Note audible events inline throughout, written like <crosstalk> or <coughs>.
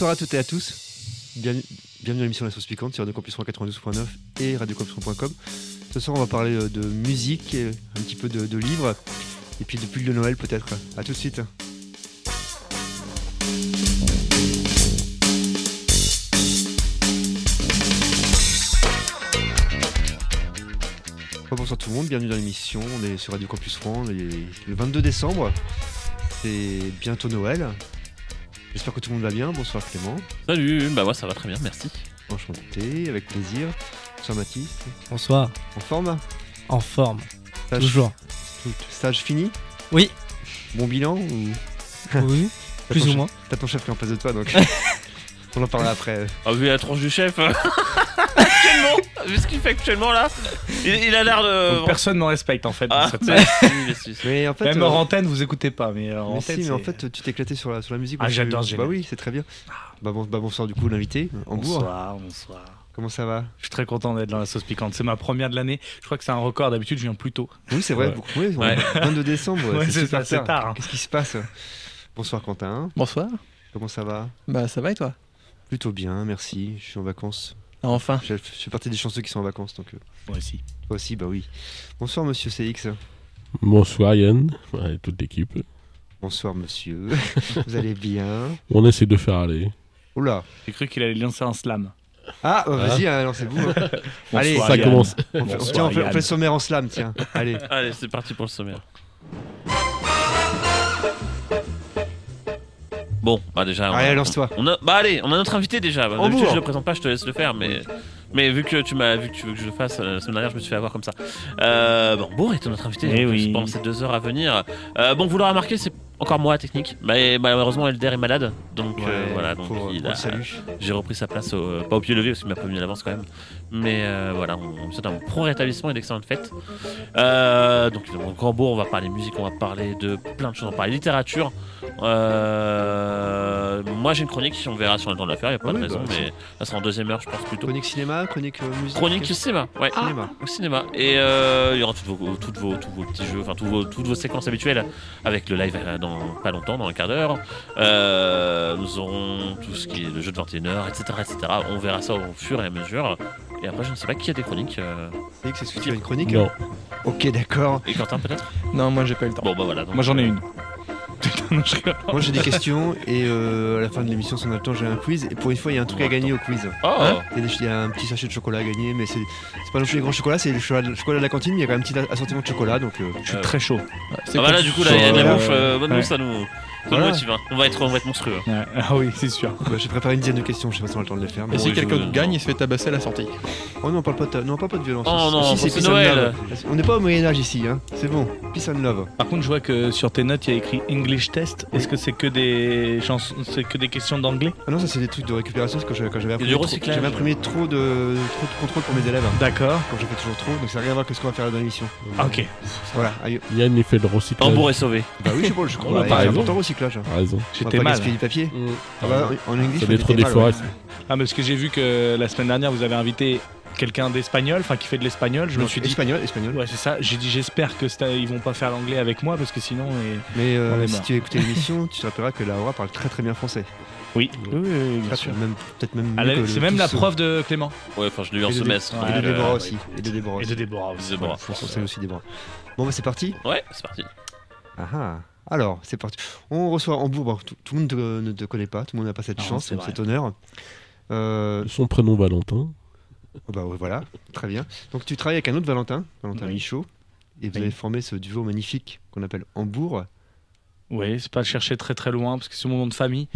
Bonsoir à toutes et à tous. Bienvenue, à l'émission La Sauce Piquante sur Radio Campus 92.9 et radiocampus.com. Ce soir, on va parler euh, de musique, un petit peu de, livres, et puis de pull de Noël peut-être. À tout de suite. Bonsoir tout le monde, bienvenue dans l'émission. On est sur Radio Campus et le 22 décembre. C'est bientôt Noël. J'espère que tout le monde va bien. Bonsoir Clément. Salut, bah moi ça va très bien, merci. Enchanté, avec plaisir. Bonsoir Mathis. Bonsoir. En forme? En forme. Stage- Toujours. Stage fini? Oui. Bon bilan ou Oui. <laughs> Plus ou moins. T'as ton chef qui est en face de toi donc. <laughs> On en parlera après. Ah, vu la tronche du chef. <laughs> actuellement, vu ce qu'il fait actuellement là, il, il a l'air de. Donc, personne ne me respecte en fait. dans Ah, cette- merci, merci. Mais en fait. Même euh, hors antenne, vous écoutez pas, mais euh, en mais si, mais en fait, tu t'es éclaté sur la, sur la musique. Ah, j'adore Bah oui, c'est très bien. Bah, bon, bah, bonsoir du coup, l'invité. Bonsoir, bonsoir. Comment ça va? Je suis très content d'être dans la sauce piquante. C'est ma première de l'année. Je crois que c'est un record. D'habitude, je viens plus tôt. Oui, c'est vrai. Ouais. beaucoup- oui, Ouais. 22 décembre, Ouais, c'est c'est tard, hein. Qu'est-ce qui se passe? Bonsoir Quentin. Bonsoir. Comment ça va? Bah ça va et toi? Plutôt bien, merci. Je suis en vacances. Ah, Enfin. Je je fais partie des chanceux qui sont en vacances, donc euh, Moi aussi. toi aussi, bah oui. Bonsoir Monsieur CX. Bonsoir Yann, ouais, toute l'équipe. Bonsoir Monsieur. <laughs> Vous allez bien? On essaie de faire aller. Oula. J'ai cru qu'il allait lancer un slam. Ah, bah, vas-y, hein, lancez-vous. hein. <laughs> Allez, Ça Yann. commence. On fait, Bonsoir, tiens, on fait- on Yann. fait le sommaire en slam, tiens. Allez. Allez, c'est parti pour le sommaire. Bon, bah déjà. on a- Allez, lance-toi. On a, bah allez, on a notre invité déjà. Bah. D'habitude, je le présente pas, je te laisse le faire, mais mais vu que tu m'as, vu que tu veux que je le fasse euh, la semaine dernière, je me suis fait avoir comme ça. Euh, bon, Bourg est notre invité Eh plus, oui. pendant ces deux heures à venir. Euh, bon, vous l'aurez remarqué, c'est encore moi la technique. Mais malheureusement, Elder est malade, donc euh, voilà, donc il a, j'ai repris sa place, au, pas au pied levé parce qu'il m'a prévenu à l'avance quand même. Mais euh, voilà, on, on lui souhaite un pro rétablissement et d'excellentes fêtes. Euh, donc, en Cambourg, on va parler musique, on va parler de plein de choses, on va parler littérature. Euh, moi, j'ai une chronique, on verra si on a le temps de la faire, il n'y a pas Ah de raison, bah, mais ça sera en deuxième heure, je pense plutôt. Chronique cinéma, chronique euh, musique. Chronique cinéma, ouais. cinéma. Au cinéma. Et euh, il y aura toutes vos, toutes vos, tous vos petits jeux, enfin tous vos, toutes vos séquences habituelles avec le live dans pas longtemps, dans un quart d'heure. Nous aurons tout ce qui est le jeu de 21h, etc., etc. On verra ça au fur et à mesure. Et après, je ne sais pas qui a des chroniques. euh, est-ce que tu as une chronique Non. Ok, d'accord. Et Quentin, peut-être? Non, moi j'ai pas eu le temps. Bon, bah voilà. donc, Moi, j'en ai euh, une. <laughs> Non, je rigole. Moi j'ai des questions et euh, à la fin de l'émission, si on a le temps, j'ai un quiz. Et pour une fois, il y a un truc à gagner au quiz. Oh Il y, a des- il y a un petit sachet de chocolat à gagner, mais c'est c'est pas non plus les grands chocolats, c'est le chocolat, le chocolat de la cantine, mais il y a quand même un petit assortiment de chocolat. Donc, euh, Je suis Euh, très chaud. Ah bah là, du coup, là, il y a de la bouffe. euh, bonne Ouais. bouffe, ça nous Voilà. motive. hein. On va être, on va être monstrueux. Ouais. Ah oui, c'est sûr. bah, j'ai préparé une dizaine de questions, je sais pas si on a le temps de les faire. mais- Et si Oui, quelqu'un gagne, il se fait tabasser à la sortie? Oh non, on parle pas de, non, on parle pas de violence. Oh non, ici, c'est peace and Noël. love. On n'est pas au Moyen-Âge ici, hein. c'est bon. Peace and love. Par contre, je vois que sur tes notes, il y a écrit English test. Est-ce que c'est que des chansons, c'est que des questions d'anglais? Ah non, ça c'est des trucs de récupération, parce que j'avais- quand j'avais du imprimé, trop, recyclage. j'avais imprimé trop de, trop de contrôle pour mes élèves. D'accord. Quand je fais toujours trop, donc ça n'a rien à voir avec ce qu'on va faire dans l'émission. Ah, ok. Voilà, aïe. Yann, il fait de recyclage. Hambourg est sauvé. Bah oui, je sais pas, je <laughs> crois. Bah, c'est important le recyclage. Raison. J'étais pas mal. gaspiller du papier. Mm. Ah bah, en anglais, Ça détruit des forêts. Ah, parce que j'ai vu que la semaine dernière, vous avez invité quelqu'un d'espagnol, enfin qui fait de l'espagnol. Je me suis dit. espagnol, espagnol. Ouais, c'est ça. J'ai dit, j'espère que ils vont pas faire l'anglais avec moi parce que sinon. et- Mais euh, On est si mort. tu as écouté <laughs> l'émission, tu te rappelleras que Laura parle très très bien français. Oui, oui, oui, oui, bien sûr. même- Peut-être même. C'est même la prof de Clément. Ouais, enfin, je l'ai eu en Et de- semestre. Et de Déborah euh, aussi. Et de Déborah Et aussi. de Déborah aussi. Déborah. Faut conseiller aussi Déborah. Bon, bah c'est parti. Ouais, c'est parti. Ah ah. Alors, c'est parti. On reçoit Hambourg. Bon, tout, tout le monde te- ne te connaît pas, tout le monde n'a pas cette Non, chance, cet honneur. Euh, Son prénom Valentin. bah ouais, voilà, très bien. Donc tu travailles avec un autre Valentin, Valentin Oui. Michaud, et vous Oui. avez formé ce duo magnifique qu'on appelle Hambourg. Oui, c'est pas chercher très très loin parce que c'est mon nom de famille.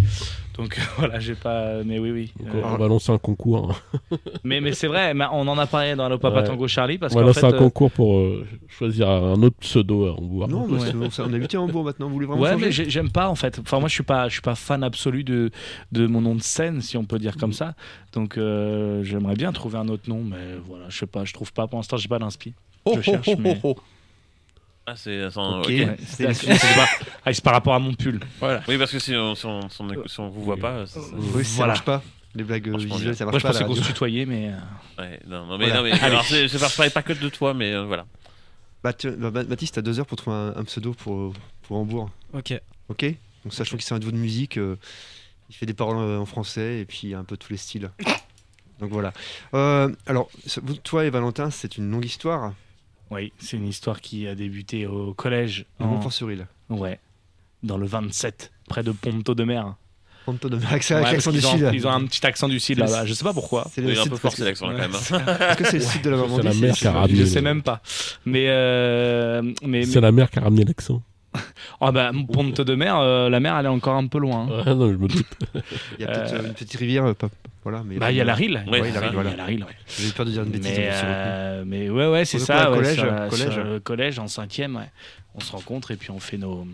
Donc <laughs> voilà, j'ai pas. Mais oui, oui. Donc, Euh, on va lancer un concours. hein. <laughs> mais mais c'est vrai, mais on en a parlé dans le Papa Ouais. Tango Charlie parce On va lancer fait. un euh, concours pour euh, choisir un autre pseudo à Hambourg. Non, bah, Ouais. c'est- on habité à Hambourg maintenant, vous voulez vraiment Ouais, mais j'ai- j'aime pas en fait. Enfin, moi, je suis pas, je suis pas fan absolu de, de mon nom de scène, si on peut dire comme ça. Donc, euh, j'aimerais bien trouver un autre nom, mais voilà, je sais pas, je trouve pas. Pour l'instant, j'ai pas d'inspi. Oh, Je cherche, oh, oh, mais- oh, oh. Ah, c'est. attends, Ok. Ouais, c'est- c'est c'est pas, ah, c'est par rapport à mon pull. Voilà. Oui, parce que si on, si on, si on, si on vous voit pas, ça- ça- Oui, ça Voilà. marche pas. Les blagues euh, Franchement, visuelles, ça Moi, marche je pas. à pensais la qu'on se tutoyait, mais. euh, ouais, non, non, mais, Voilà. non, mais alors, c'est- je ne parlais pas que de toi, mais euh, voilà. Bah, tu- bah, Ba- Baptiste, t'as deux heures pour trouver un, un pseudo pour, pour Hambourg. Ok. Ok Donc, sachant qu'il c'est un duo de musique, euh, Il fait des paroles euh, en français et puis un peu tous les styles. Donc voilà. Euh, alors, toi et Valentin, c'est une longue histoire. Oui, c'est une histoire qui a débuté au collège. En- Montfort-sur-Île. Ouais. Dans le 27, près de Ponto de Mer. Ponto de Mer, avec Ouais, l'accent du ont- sud. Ils ont un petit accent du sud C'est là-bas. Je sais pas pourquoi. C'est un sud peu forcé l'accent quand même. Est-ce que c'est le sud de la <laughs> Normandie la mer qui a c'est- ramené Je sais même pas. Mais, euh, mais, C'est mais- la mère qui a ramené l'accent. <laughs> ah bah, Ponto de Mer, euh, la mer elle est encore un peu loin. hein. Ah non, je me doute. <laughs> Il y a peut-être Euh, une petite rivière. pas- Voilà, mais Bah il y a la Rille. Ouais, voilà. Il y a la Rille, ouais. J'ai eu peur de dire une bêtise. Mais, euh, mais ouais, ouais, c'est ça. ouais, collège, sur collège. sur le collège, en cinquième, ouais. On se rencontre et puis on fait nos.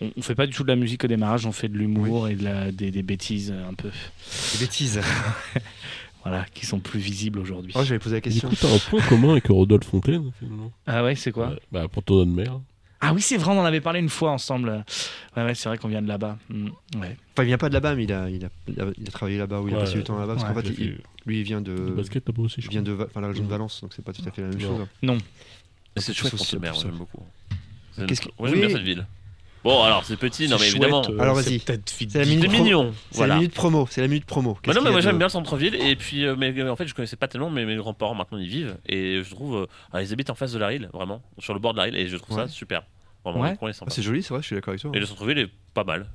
On, on fait pas du tout de la musique au démarrage, on fait de l'humour et de la, des, des bêtises euh, un peu, Des bêtises. <laughs> voilà, qui sont plus visibles aujourd'hui. Oh, j'avais posé la Du question. coup, t'as un point commun avec Rodolphe Fontaine, finalement. Ah ouais, c'est quoi? Bah, pour ton de mer. Ah oui, c'est vrai, on en avait parlé une fois ensemble. Ouais, ouais, c'est vrai qu'on vient de là-bas. Mm, ouais. Enfin, il vient pas de là-bas, mais il a, il a, il a, il a travaillé là-bas, ou il a passé du temps là-bas, parce qu'en fait, il- lui, il vient de, Le basket là-bas aussi, je il vient de, enfin, la région de Valence, donc c'est pas tout à fait la même Non. chose. Non. C'est chouette, Mer, plus au- j'aime beaucoup. Qu'est-ce que- j'aime bien cette ville. Bon, alors, c'est petit, non, mais évidemment. euh, Alors, vas-y. C'est la minute mignon. C'est la minute promo, c'est la minute promo. Bah non, mais moi j'aime bien le centre-ville et puis euh, mais en fait je connaissais pas tellement mais mes grands-parents maintenant ils vivent et je trouve euh, ils habitent en face de la Rille vraiment sur le bord de la Rille et je trouve Ouais. ça super vraiment Ouais. Ah, c'est joli, c'est vrai, je suis d'accord avec toi. et le centre-ville est pas mal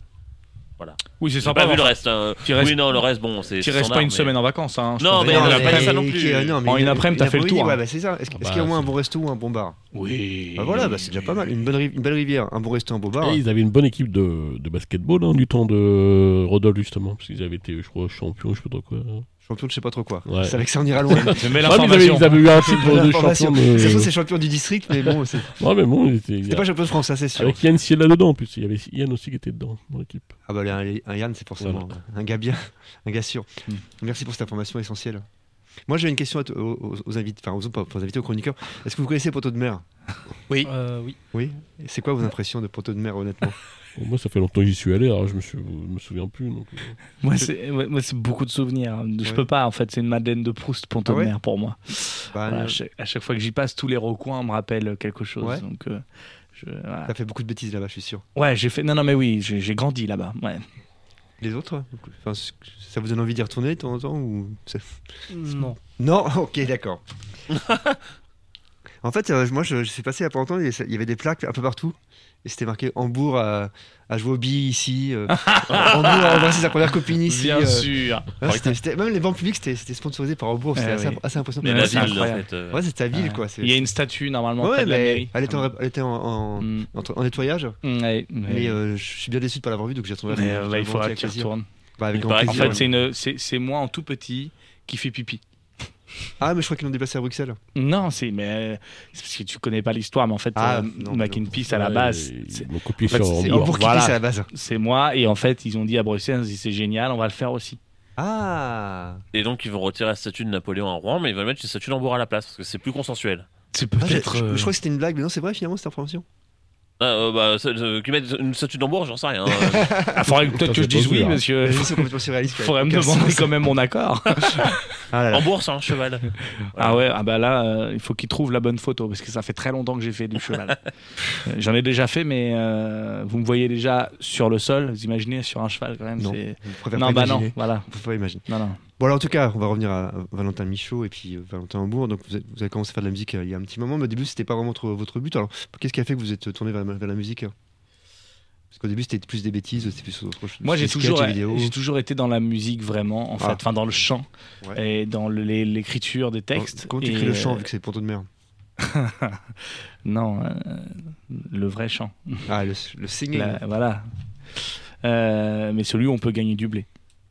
Oui, c'est sympa. pas vu le reste hein. tu restes- oui non le reste bon c'est Tu restes pas une mais- semaine en vacances. Hein, Non, mais on pas dit ça non plus. euh, non, mais En une après-midi, t'as fait le tour, Ouais, hein. bah, c'est ça. Est-ce Ah est-ce qu'il y a au bah, moins un bon resto ou un bon bar Oui. Bah voilà, bah, c'est déjà pas mal. Une, bonne, ri- une belle rivière, un bon resto, un beau bar. Et ils avaient une bonne équipe de, de basketball hein, du temps de Rodolphe, justement, parce qu'ils avaient été, je crois, champions, je sais pas trop quoi. Champion de je sais pas trop quoi. Ouais. C'est avec ça, on ira loin. Je mets Ah, mais ils, avaient, l'information. ils avaient eu un titre de champion de. Trouve, c'est champion du district, mais bon, c'est Ouais, mais bon, c'était pas champion de France, ça c'est sûr. Avec Yann Siela dedans en plus. Il y avait Yann aussi qui était dedans dans l'équipe. Ah bah un, un Yann, c'est forcément un gars bien, un gars sûr. Hmm. Merci pour cette information essentielle. Moi, j'ai une question aux, invités, enfin aux, pas aux invités, aux chroniqueurs. Est-ce que vous connaissez Poteau de mer? Euh, oui. Oui? Et C'est quoi vos impressions de Poteau de mer, honnêtement? <laughs> moi, ça fait longtemps que j'y suis allé, alors je me, suis, je me souviens plus. Donc, euh, Moi, c'est ouais, moi, c'est beaucoup de souvenirs. Je Ouais. peux pas, en fait, c'est une Madeleine de Proust, Ponto Ah Mer pour moi. Bah, Voilà, euh, à, chaque, fois que j'y passe, tous les recoins me rappellent quelque chose. Ouais. Donc, euh, je- voilà. T'as fait beaucoup de bêtises là-bas, je suis sûr. Ouais, j'ai fait. Non, non, mais oui, j'ai j'ai grandi là-bas. Ouais. Les autres enfin, c- Ça vous donne envie d'y retourner de temps en temps ou... c'est- Non. Non <laughs> Ok, d'accord. <laughs> en fait, euh, moi, je, je suis passé il y a pas longtemps, il y avait des plaques un peu partout. Et c'était marqué Hambourg à, à jouer billes ici. euh, <laughs> Hambourg a embrassé sa première copine ici. Bien euh, sûr. ouais, même les bancs publics, c'était sponsorisé par Hambourg. C'était Eh assez, oui. assez impressionnant. mais la c'est ville en incroyable. fait euh, Ouais, c'est ta ville, Ouais. quoi. Il y a une statue normalement Ouais, près de la mais mairie. elle était en, elle était en, en, Mm. en- en nettoyage. Mm, ouais, Mais euh, je suis bien déçu de pas l'avoir vu, donc j'ai retrouvé Mais, euh, bah, il faudra que tu retournes. Bah, avec En fait, c'est une, c'est c'est moi en tout petit qui fait pipi. Ah, mais je crois qu'ils l'ont déplacé à Bruxelles. Non, c'est mais euh, c'est parce que tu connais pas l'histoire, mais en fait, Ah, euh, Mac Peace à la base, c'est- m'ont copié en fait, sur c'est voilà. à la base. moi. Et en fait, ils ont dit à Bruxelles, c'est génial, on va le faire aussi. Ah et donc ils vont retirer la statue de Napoléon à Rouen mais ils vont mettre une statue d'Hambourg à la place parce que c'est plus consensuel C'est Ah, peut-être. je, euh, je crois que c'était une blague, mais non, c'est vrai finalement cette information. Ah, euh, bah, euh, qu'ils mettent une statue d'Hambourg j'en sais rien hein. <laughs> Ah, faudrait que- peut-être que je dise oui, parce que C'est complètement surréaliste. faudrait me demander quand même mon accord. <laughs> Ah là. Hambourg c'est un cheval Ah ouais, ah bah là, euh, il faut qu'il trouve la bonne photo parce que ça fait très longtemps que j'ai fait du cheval. Euh, <laughs> J'en ai déjà fait, mais euh, vous me voyez déjà sur le sol. Vous imaginez sur un cheval quand même. Non, non bah non, voilà. Je préfère pas imaginer. Non, non. Bon, alors en tout cas, on va revenir à Valentin Michaud et puis euh, Valentin Hambourg. Donc, vous avez, vous avez commencé à faire de la musique euh, il y a un petit moment, mais au début, c'était pas vraiment votre, but. Alors, qu'est-ce qui a fait que vous êtes tourné vers, vers la musique hein Parce qu'au début, c'était plus des bêtises, c'était plus autre chose. Moi, j'ai toujours, j'ai toujours été dans la musique vraiment, en fait, Ah. enfin dans le chant Ouais. et dans l'écriture des textes. Comment tu écris le chant euh, vu que c'est Ponto de mer? <laughs> Non, euh, le vrai chant. Ah, le, le singing. La- voilà. Euh, mais celui où on peut gagner du blé.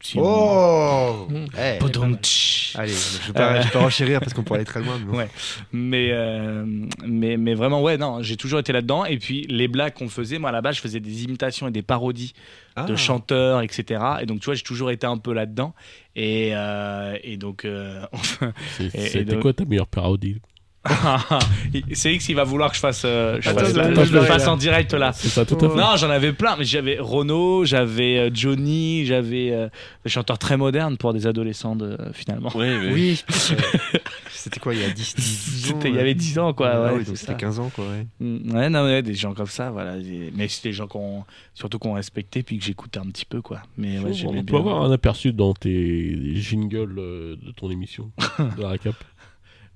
Sinon- Oh Mm. Eh, Podum, tch. Allez, je vais pas, je vais pas renchérir parce qu'on pourrait aller très loin. mais bon. Ouais. Mais, euh, mais, mais vraiment, ouais, non, j'ai toujours été là-dedans. Et puis, les blagues qu'on faisait, moi, à la base, je faisais des imitations et des parodies Ah. de chanteurs, etc. Et donc, tu vois, j'ai toujours été un peu là-dedans. Et, euh, et donc, euh, <laughs> C'était donc- quoi ta meilleure parodie? <laughs> c'est X qui va vouloir que je fasse, euh, je Attends, fasse, je- la- je- je je le fasse en direct là. C'est ça, tout à fait. Non, j'en avais plein, mais j'avais Renaud, j'avais euh, Johnny, j'avais euh, des chanteurs très modernes pour des adolescents de, euh, finalement. Oui, oui. Oui. <laughs> C'était quoi il y a 10, 10 ans C'était il y avait 10 ans quoi. Ah ouais, oui, c'était 15 ans quoi. Ouais. Mm, Ouais, non, ouais, des gens comme ça, voilà. Mais c'est des gens qu'on, surtout qu'on respectait puis que j'écoutais un petit peu quoi. Mais ouais, on peut bien. avoir un aperçu dans tes jingles de ton émission, <laughs> de la récap.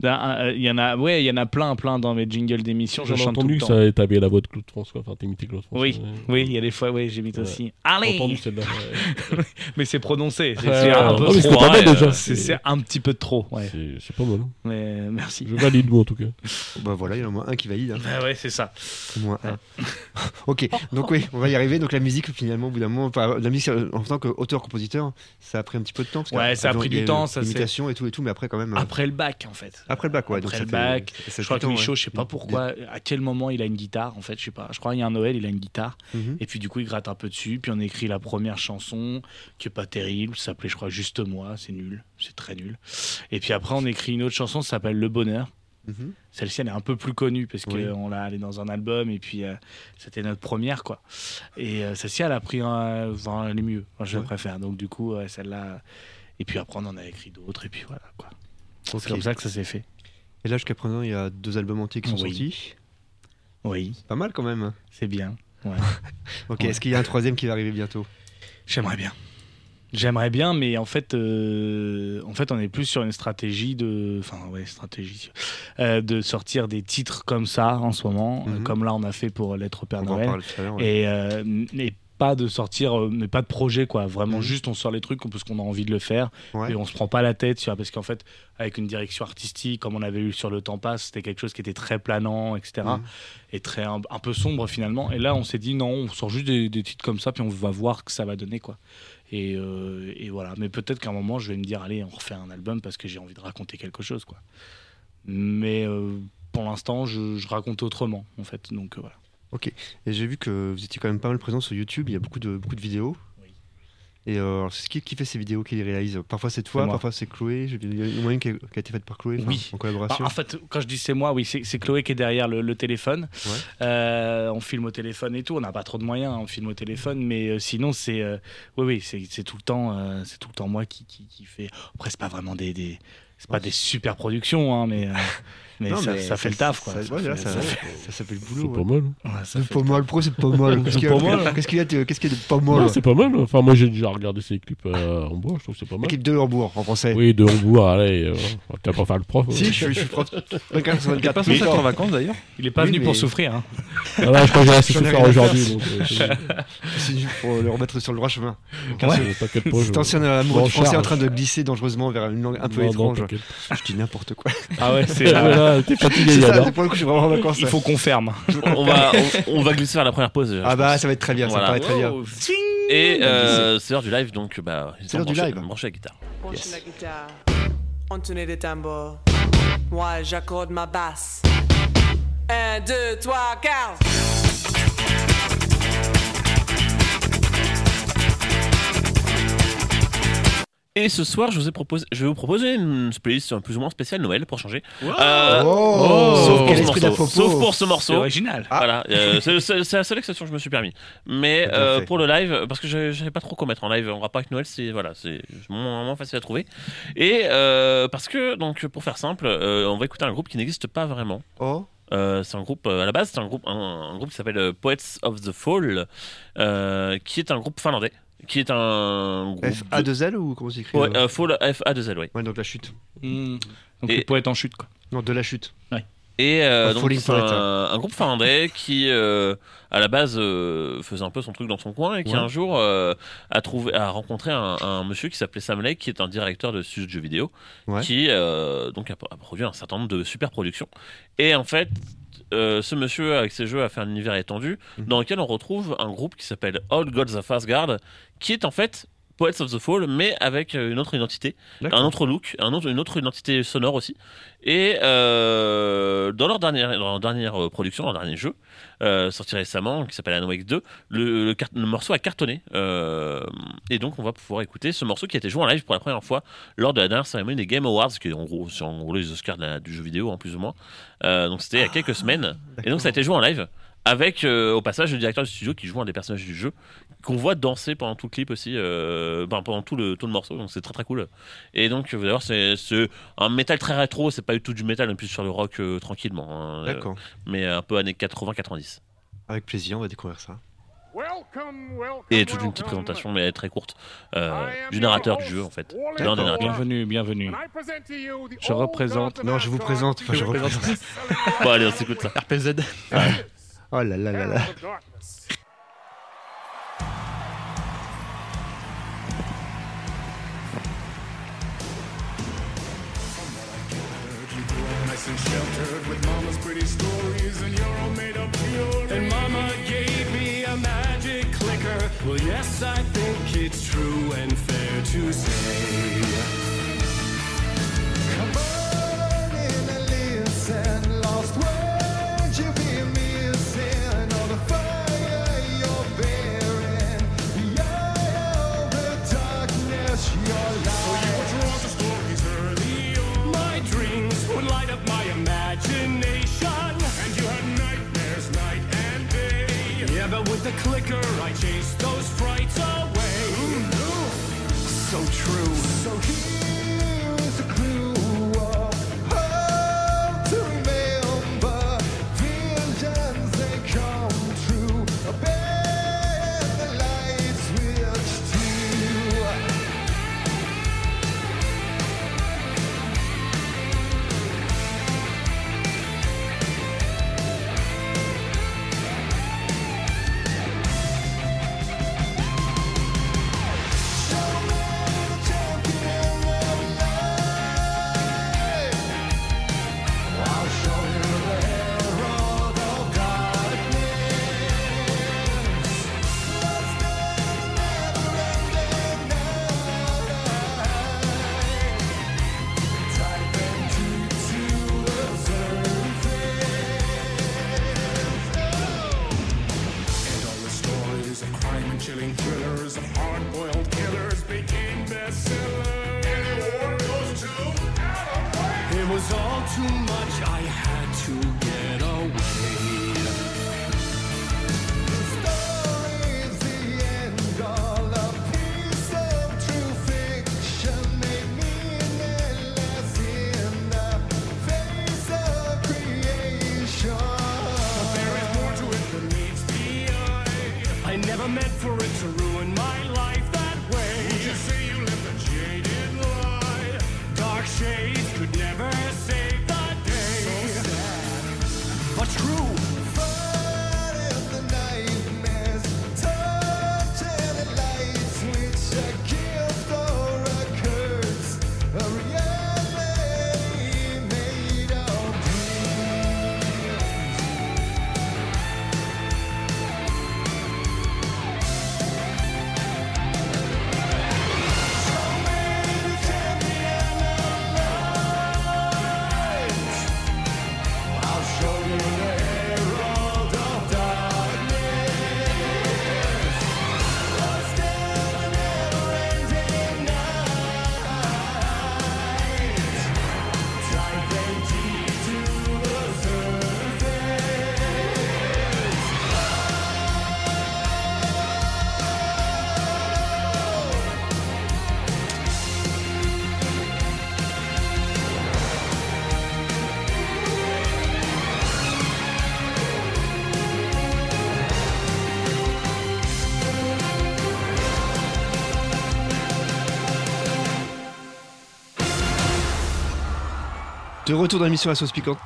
Ben, euh, Il y en a, ouais, il y en a plein, plein dans mes jingles d'émissions. Je J'ai chante tout entendu le que temps. ça t'avais la voix de Claude François, enfin t'imitais Claude François. Oui, ouais. oui, il y a des fois, oui, j'imite Ouais. aussi. J'ai Allez, entendu ouais. <laughs> mais c'est prononcé. C'est un peu trop. euh, C'est petit peu de trop. Ouais. C'est- pas mal. hein. Mais merci. Je valide moi en tout cas. <laughs> Bah voilà, il y en a au moins un qui valide. hein. Ouais, ouais, c'est ça. Au moins un. <laughs> ok, donc oui, on va y arriver. Donc la musique, finalement, au bout d'un moment, enfin, la musique euh, en tant qu'auteur-compositeur, ça a pris un petit peu de temps. parce Ouais, ça a pris du temps, ça, et tout et tout, mais après quand même. euh, Après le bac, en fait. Après le bac, ouais. donc Après ça le bac, Je crois que Michaud, ouais. je sais pas pourquoi, à quel moment il a une guitare, en fait, je sais pas. Je crois qu'il y a un Noël, il a une guitare. Mhm. Et puis du coup, il gratte un peu dessus. Puis on écrit la première chanson, qui est pas terrible. Ça s'appelait, je crois, Juste moi. C'est nul. C'est très nul. Et puis après, on écrit une autre chanson, ça s'appelle Le Bonheur. Mhm. Celle-ci, elle est un peu plus connue parce Oui. qu'on l'a allée dans un album et puis euh, c'était notre première, quoi. Et euh, celle-ci, elle a pris un. Enfin, elle est mieux. Je la préfère. Donc du coup, ouais, celle-là. Et puis après, on en a écrit d'autres. Et puis voilà, quoi. C'est comme ça que ça s'est fait. Et là, jusqu'à présent, il y a deux albums entiers qui sont Oui. sortis. Oui, Pas mal quand même. c'est bien. <laughs> Ok, Ouais. est-ce qu'il y a un troisième qui va arriver bientôt? J'aimerais bien. J'aimerais bien, mais en fait, euh, en fait, on est plus sur une stratégie de, enfin, ouais, stratégie, euh, de sortir des titres comme ça en ce moment, euh, Mhm. comme là on a fait pour Lettre au Père On Noël, l'heure. ouais. et, euh, pas de sortir, euh, mais pas de projet quoi. Vraiment Mhm. juste, on sort les trucs parce qu'on a envie de le faire Ouais. et on se prend pas la tête, tu vois, parce qu'en fait, avec une direction artistique, comme on avait eu sur le temps passe, c'était quelque chose qui était très planant, etc Mhm. et très un, un peu sombre finalement. Et là, on s'est dit non, on sort juste des, des titres comme ça, puis on va voir que ça va donner quoi. Et, euh, et voilà. Mais peut-être qu'à un moment, je vais me dire allez, on refait un album parce que j'ai envie de raconter quelque chose quoi. Mais euh, pour l'instant, je, je raconte autrement en fait. Donc euh, voilà. Et j'ai vu que vous étiez quand même pas mal présent sur YouTube. Il y a beaucoup de, beaucoup de vidéos. Oui. Et euh, alors, c'est qui, qui fait ces vidéos, qui les réalise? Parfois c'est toi, parfois c'est Chloé. Il y a une moyenne qui a, qui a été faite par Chloé, enfin, Oui. en collaboration. Ah, en fait, quand je dis c'est moi, oui, c'est Chloé qui est derrière le, le téléphone. Ouais. Euh, on filme au téléphone et tout. On n'a pas trop de moyens, on filme au téléphone, mais euh, sinon c'est, euh, oui, oui, c'est tout le temps, c'est tout le temps moi qui, qui, qui fait. Après, c'est pas vraiment des, des c'est pas des super productions, hein, mais, <laughs> mais, Non, ça, mais ça fait le taf, quoi. Ça, Ça ouais, ça, ça fait- ça s'appelle le C'est boulot. pas ouais. mal. ouais, ça C'est fait- pas mal, pro, c'est pas mal? Qu'est-ce qu'il y a- pas mal. qu'est-ce qu'il y a de- qu'est-ce qu'il y de pas Ouais, mal? c'est pas mal. Enfin, moi j'ai déjà regardé ces clips euh, en bois, je trouve que c'est pas mal. L'équipe de Hambourg en français. Oui, de Hambourg, allez, euh, tu vas pas faire le prof. Si, ouais. je, suis- prof. 24 sur T'es 24. pas censé être en vacances d'ailleurs Il est pas venu pour souffrir. hein. Ah ouais, je crois que j'ai assez souffert à aujourd'hui. euh, <laughs> c'est. C'est juste pour le remettre sur le droit chemin. Cet ancien amour Bon, du français est en train de glisser dangereusement vers une langue un peu étrange. je dis n'importe quoi. Ah ouais, c'est. <laughs> Voilà, T'es fatigué, C'est ça, pour le coup, je suis vraiment en vacances. Il faut qu'on ferme. on, va, on, on va glisser vers la première pause. Ah bah pense. ça va être très bien, ça me Voilà. paraît très bien. Et euh, c'est l'heure du live, donc bah, C'est l'heure du live. branchés à la guitare. Branche la guitare, entonner des tambours. Moi j'accorde ma basse. 1, 2, 3, 4. Et ce soir, je, vous ai proposé, je vais vous proposer une playlist plus ou moins spéciale Noël pour changer. Euh, Oh, sauf, pour ce morceau, d'à-propos. sauf pour ce C'est morceau. original. Ah. Voilà, euh, c'est la seule exception que je me suis permis. Mais euh, pour le live, parce que je savais pas trop quoi mettre en live en rapport avec Noël, c'est voilà, c'est moins, moins facile à trouver. Et euh, parce que donc pour faire simple, euh, on va écouter un groupe qui n'existe pas vraiment. Oh, Euh, c'est un groupe euh, à la base, c'est un groupe, un, un groupe qui s'appelle euh, Poets of the Fall, euh, qui est un groupe finlandais, qui est un groupe de- F-A-2-L ou comment c'est écrit Ouais, euh euh, Fall F A 2 L, ouais. Ouais, donc la chute. Hmm. Donc Et- le poète en chute, quoi. Non, de la chute. Et euh, donc Poet, un, un groupe finlandais qui, euh, à la base, euh, faisait un peu son truc dans son coin et qui Ouais. un jour euh, a trouvé, a rencontré un, un monsieur qui s'appelait Sam Lake, qui est un directeur de studio de jeux vidéo, Ouais. qui euh, donc a, a produit un certain nombre de super productions. Et en fait, euh, ce monsieur avec ses jeux a fait un univers étendu Mhm. dans lequel on retrouve un groupe qui s'appelle All Gods of Asgard, qui est en fait Poets of the Fall, mais avec euh, une autre identité, un autre look, un autre, une autre identité sonore aussi. Et euh, dans leur dernière, dans leur dernière euh, production, leur dernier jeu, euh, sorti récemment, qui s'appelle Wake 2, le, le, car- le morceau a cartonné. Euh, et donc, on va pouvoir écouter ce morceau qui a été joué en live pour la première fois lors de la dernière cérémonie des Game Awards, qui est en gros, en gros les Oscars la- du jeu vidéo, en plus ou moins. Donc, c'était il y a quelques semaines. Et donc, ça a été joué en live. Avec euh, au passage le directeur du studio qui joue un des personnages du jeu, qu'on voit danser pendant tout le clip aussi, euh, ben, pendant tout le, tout le morceau, donc c'est très très cool. Et donc vous allez voir, c'est un métal très rétro, c'est pas du tout du métal, mais plus sur le rock euh, tranquillement, hein, euh, D'accord. mais un peu années 80-90. Avec plaisir, on va découvrir ça. Et toute une petite présentation, mais très courte, euh, du narrateur du jeu en fait. Bienvenue, bienvenue. Je représente. Non, je vous présente. Enfin, je <laughs> représente. Bon, allez, on s'écoute ça. <laughs> RPZ. Oh là là là là. And mama gave me a magic clicker. Well, yes, I think it's true and fair to say. The clicker, I De retour dans l'émission La Sauce Piquante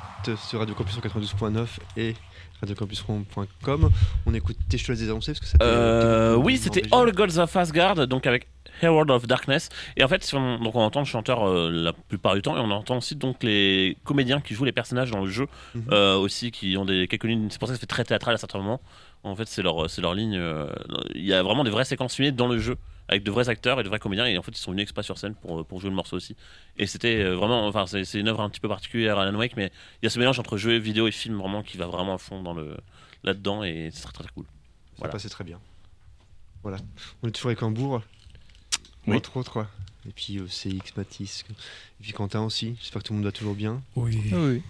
sur Radio Campus 92.9 et radiocampusron.com. On écoute tes choses désannoncées parce que t'est- Euh, t'es- oui, c'était. All Gods of Asgard, donc avec Herald of Darkness. Et en fait, si on, donc on entend le chanteur euh, la plupart du temps, et on entend aussi donc les comédiens qui jouent les personnages dans le jeu Mhm. euh, aussi, qui ont des quelques lignes. C'est pour ça que ça fait très théâtral à certains moments. En fait, c'est leur, c'est leur ligne. euh, Il y a vraiment des vraies séquences filmées dans le jeu avec de vrais acteurs et de vrais comédiens. Et en fait, ils sont venus exprès sur scène pour, pour jouer le morceau aussi. Et c'était euh, vraiment, enfin, c'est une œuvre un petit peu particulière à Alan Wake, mais il y a ce mélange entre jeu, vidéo et film vraiment qui va vraiment à fond dans le là-dedans et c'est très très cool. Ça Voilà. passait très bien. Voilà. On est toujours avec Hambourg, Oui. entre autres. Et puis euh, CX, Matisse, et puis Quentin aussi. J'espère que tout le monde va toujours bien. Oui. Ah oui.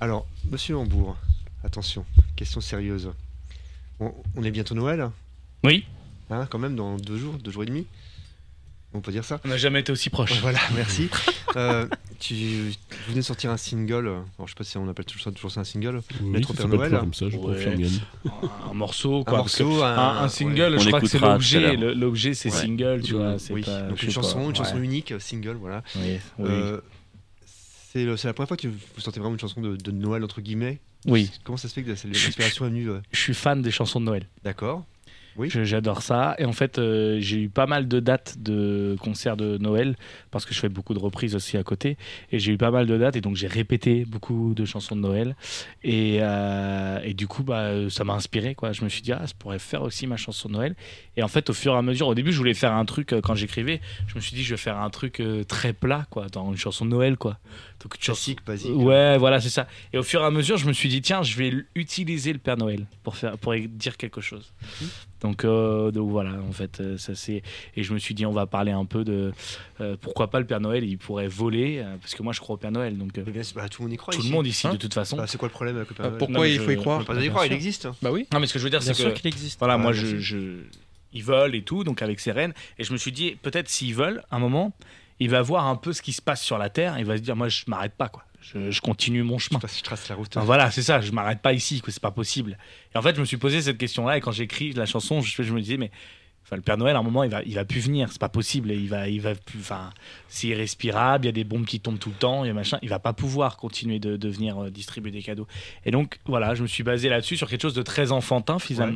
Alors, monsieur Hambourg, attention, question sérieuse. On, on est bientôt Noël, Oui, hein, quand même, dans deux jours, deux jours et demi. On peut dire ça on n'a jamais été aussi proche. Voilà, merci. <laughs> Euh, tu, tu venais de sortir un single, alors je sais pas si on appelle toujours ça, toujours ça un single, Oui, Lettre au Père Noël. toujours comme ça, je Ouais. confirme Yann. un, un morceau, un quoi. que morceau, un, un ouais. single, On je crois que c'est l'objet. L'objet, c'est Ouais. single, tu vois. Oui, pas, donc une chanson, pas, une chanson ouais. unique, single, voilà. Oui, oui. Euh, c'est la première fois que vous sortez vraiment une chanson de, de Noël, entre guillemets. Oui. Comment ça se fait que l'inspiration est venue euh, je suis fan des chansons de Noël. D'accord. Je- J'adore ça. Et en fait, euh, j'ai eu pas mal de dates de concerts de Noël parce que je fais beaucoup de reprises aussi à côté. Et j'ai eu pas mal de dates et donc j'ai répété beaucoup de chansons de Noël. Et, euh, et du coup, bah, ça m'a inspiré. Quoi. Je me suis dit, ah, ça pourrait faire aussi ma chanson de Noël. Et en fait, au fur et à mesure, au début, je voulais faire un truc euh, quand j'écrivais. Je me suis dit, je vais faire un truc très plat, quoi, dans une chanson de Noël, quoi. Donc, Classique, basique. Ouais, voilà, c'est ça. Et au fur et à mesure, je me suis dit, tiens, je vais utiliser le Père Noël pour, faire, pour y- dire quelque chose. Donc, euh, donc voilà, en fait, euh, ça c'est. Et je me suis dit, on va parler un peu de euh, pourquoi pas le Père Noël, il pourrait voler, euh, parce que moi je crois au Père Noël, donc euh, bien bah, tout le monde y croit tout ici. le monde ici, Hein de toute façon. Bah, c'est quoi le problème avec le Père Bah, Noël pourquoi Non, il je- faut y croire pas y il existe. Bah oui. Non, mais ce que je veux dire, c'est sûr que qu'il existe. voilà, Ah, moi je, je- ils veulent et tout, donc avec ses reines. Et je me suis dit, peut-être s'ils veulent, un moment, il va voir un peu ce qui se passe sur la Terre, il va se dire, moi je m'arrête pas, quoi. Je, je continue mon Je chemin. trace, je trace la route. Enfin, voilà, c'est ça, je m'arrête pas ici, que c'est pas possible. Et en fait, je me suis posé cette question-là, et quand j'écris la chanson, je, je me disais, mais enfin, le Père Noël, à un moment, il va, il va plus venir, c'est pas possible. Et il va, il va plus, enfin, c'est irrespirable, il y a des bombes qui tombent tout le temps, il y a machin, il va pas pouvoir continuer de, de venir euh, distribuer des cadeaux. Et donc, voilà, je me suis basé là-dessus, sur quelque chose de très enfantin, Ouais.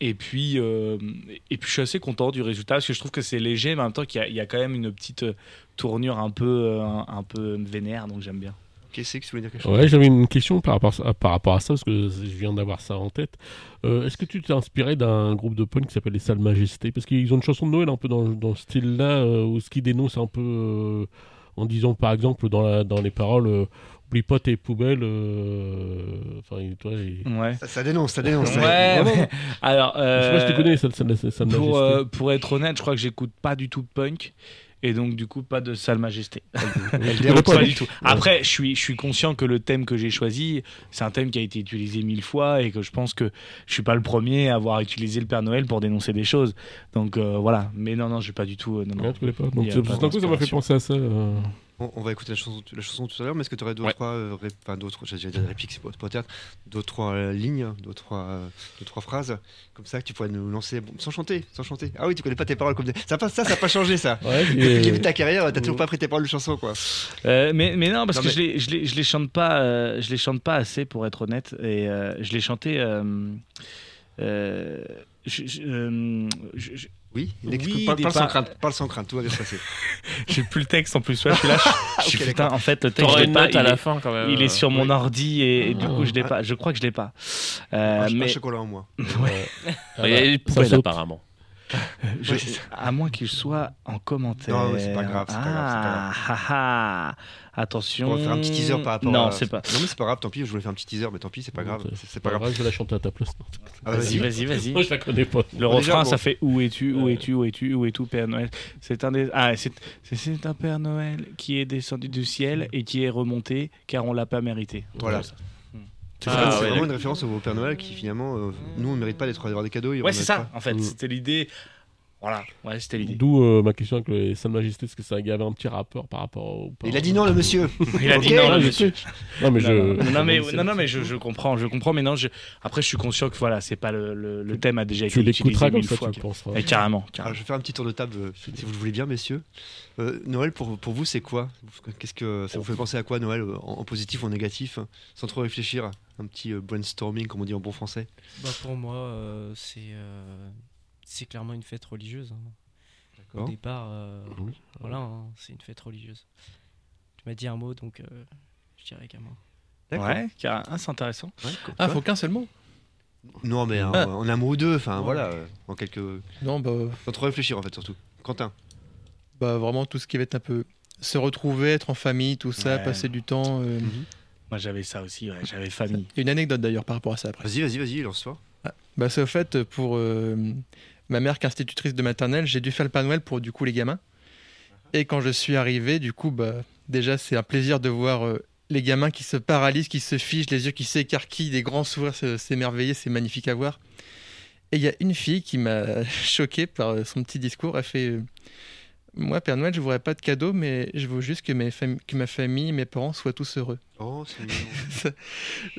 Et puis, euh, et puis, je suis assez content du résultat parce que je trouve que c'est léger, mais en même temps qu'il y a- il y, a quand même une petite euh, tournure un peu, euh, un, un peu vénère, donc j'aime bien. Qu'est-ce que tu voulais dire quelque chose Ouais, j'avais une question par rapport, à, par rapport à ça, parce que je viens d'avoir ça en tête. Euh, Est-ce que tu t'es inspiré d'un groupe de punk qui s'appelle les Salles Majestés? Parce qu'ils ont une chanson de Noël un peu dans, dans ce style-là, euh, où ce qui dénonce un peu, euh, en disant par exemple dans, la, dans les paroles, euh, oublie pas tes poubelles. euh, Enfin, et toi, et- Ouais. ça, ça dénonce, ça dénonce. ça. Ouais, mais- alors. Je sais pas si euh, tu connais Salles- Salles Majestés. pour, euh, pour être honnête, je crois que j'écoute pas du tout de punk. Et donc, du coup, pas de sale majesté. <laughs> Pas, du tout. Après, je suis, je suis conscient que le thème que j'ai choisi, c'est un thème qui a été utilisé mille fois et que je pense que je suis pas le premier à avoir utilisé le Père Noël pour dénoncer des choses. Donc euh, voilà. Mais non, non, j'ai pas du tout. euh, non, non. Ouais, pas. Donc, pas d'un coup, ça m'a fait penser à ça. euh. On, on va écouter la chanson, la chanson tout à l'heure, mais est-ce que tu aurais d'autres Ouais. trois, euh, ré- enfin, d'autres, j'allais dire répliques, c'est pas pas théâtre, d'autres trois euh, lignes, d'autres trois, euh, deux, trois phrases, comme ça que tu pourrais nous lancer, bon, sans chanter, sans chanter. Ah oui, tu connais pas tes paroles comme des... ça, pas, ça, ça n'a pas changé ça. Ouais, Depuis le début de ta carrière, t'as toujours pas pris tes paroles de chanson quoi. Euh, mais, mais non, parce Non, que mais- je les, je les, je les chante pas, euh, je les chante pas assez pour être honnête. Et euh, je les chantais. je- je- euh, je- Oui, il Oui, parle, sans pas- crainte, parle sans crainte, tout va bien se passer. <laughs> J'ai plus le texte en plus. Ouais, je suis là. Je, <laughs> je suis Ok, putain, en fait, le texte, je l'ai une pas. note à il la est- fin quand même. Il est sur mon ordi et, et du Ah. coup je l'ai pas. Je crois que je l'ai pas. Euh, un, mais un chocolat en moins. <laughs> ouais, Ah Il y a poubelles saute. apparemment. je- Ouais, à moins qu'il soit en commentaire. Non, c'est pas grave, c'est pas grave, c'est pas grave. Ah, ah, ah. Attention. On va faire un petit teaser par rapport Non, à... c'est pas. Non mais c'est pas grave, tant pis, je voulais faire un petit teaser, mais tant pis, c'est pas grave. C'est- C'est pas grave. Je vais la chanter à ta place. Ah, Vas-y, vas-y, vas-y. Moi, je la connais pas. Le refrain, bon. ça fait Où es-tu, où es-tu, où es-tu, où es-tu, Père Noël C'est un des... ah, c'est c'est- c'est un Père Noël qui est descendu du ciel et qui est remonté car on l'a pas mérité. Voilà. C'est C'est Ah, vraiment- ouais, une référence au Père Noël qui finalement, euh, nous on ne mérite pas d'être d'avoir des cadeaux. Ouais, c'est ça. pas. En fait, Mm. c'était l'idée. Voilà. Ouais, c'était l'idée. D'où euh, ma question avec les Sainte Majesté, est-ce que ça avait un petit rapport par rapport au. Il a <laughs> dit non le monsieur. Il a dit non, je monsieur. Non, mais je. Non, mais, non, non, <laughs> mais je, je comprends, je comprends, mais non, je... après, je suis conscient que voilà, c'est pas le, le, le thème a déjà Tu été utilisé l'écouteras comme ça, fois. tu le penseras. Et carrément, Alors, carrément. je vais faire un petit tour de table, euh, si vous le voulez bien, messieurs. Euh, Noël, pour, pour vous, c'est quoi? Qu'est-ce que ça vous fait penser à quoi Noël, en, en positif ou en négatif, hein, sans trop réfléchir? Un petit euh, brainstorming, comme on dit en bon français? Bah, pour moi, euh, c'est euh, c'est clairement une fête religieuse. hein. Au départ, euh, Oui. voilà, hein, c'est une fête religieuse. Tu m'as dit un mot, donc euh, je dirais qu'à moi. D'accord. Ouais, carrément. Ah, c'est intéressant. Ouais, Ah, faut qu'un seul mot Non, mais en, Ah. en un mot ou deux, enfin Ouais. voilà, euh, en quelques. Non, bah, Sans trop réfléchir en fait, surtout. Quentin. bah vraiment tout ce qui va être un peu se retrouver, être en famille, tout ça, Ouais. passer du temps. euh, Moi, j'avais ça aussi, ouais, j'avais famille. Une anecdote d'ailleurs par rapport à ça après. Vas-y, vas-y, vas-y, lance-toi. Bah, c'est au fait pour euh, ma mère qui est institutrice de maternelle, j'ai dû faire le Père Noël pour du coup les gamins. Et quand je suis arrivé, du coup, bah, déjà c'est un plaisir de voir euh, les gamins qui se paralysent, qui se fichent, les yeux qui s'écarquillent, des grands sourires, merveilleux, c'est magnifique à voir. Et il y a une fille qui m'a <laughs> choqué par euh, son petit discours. Elle fait euh, Moi, Père Noël, je ne voudrais pas de cadeau, mais je veux juste que, mes fam- que ma famille, mes parents soient tous heureux. Oh, c'est mignon.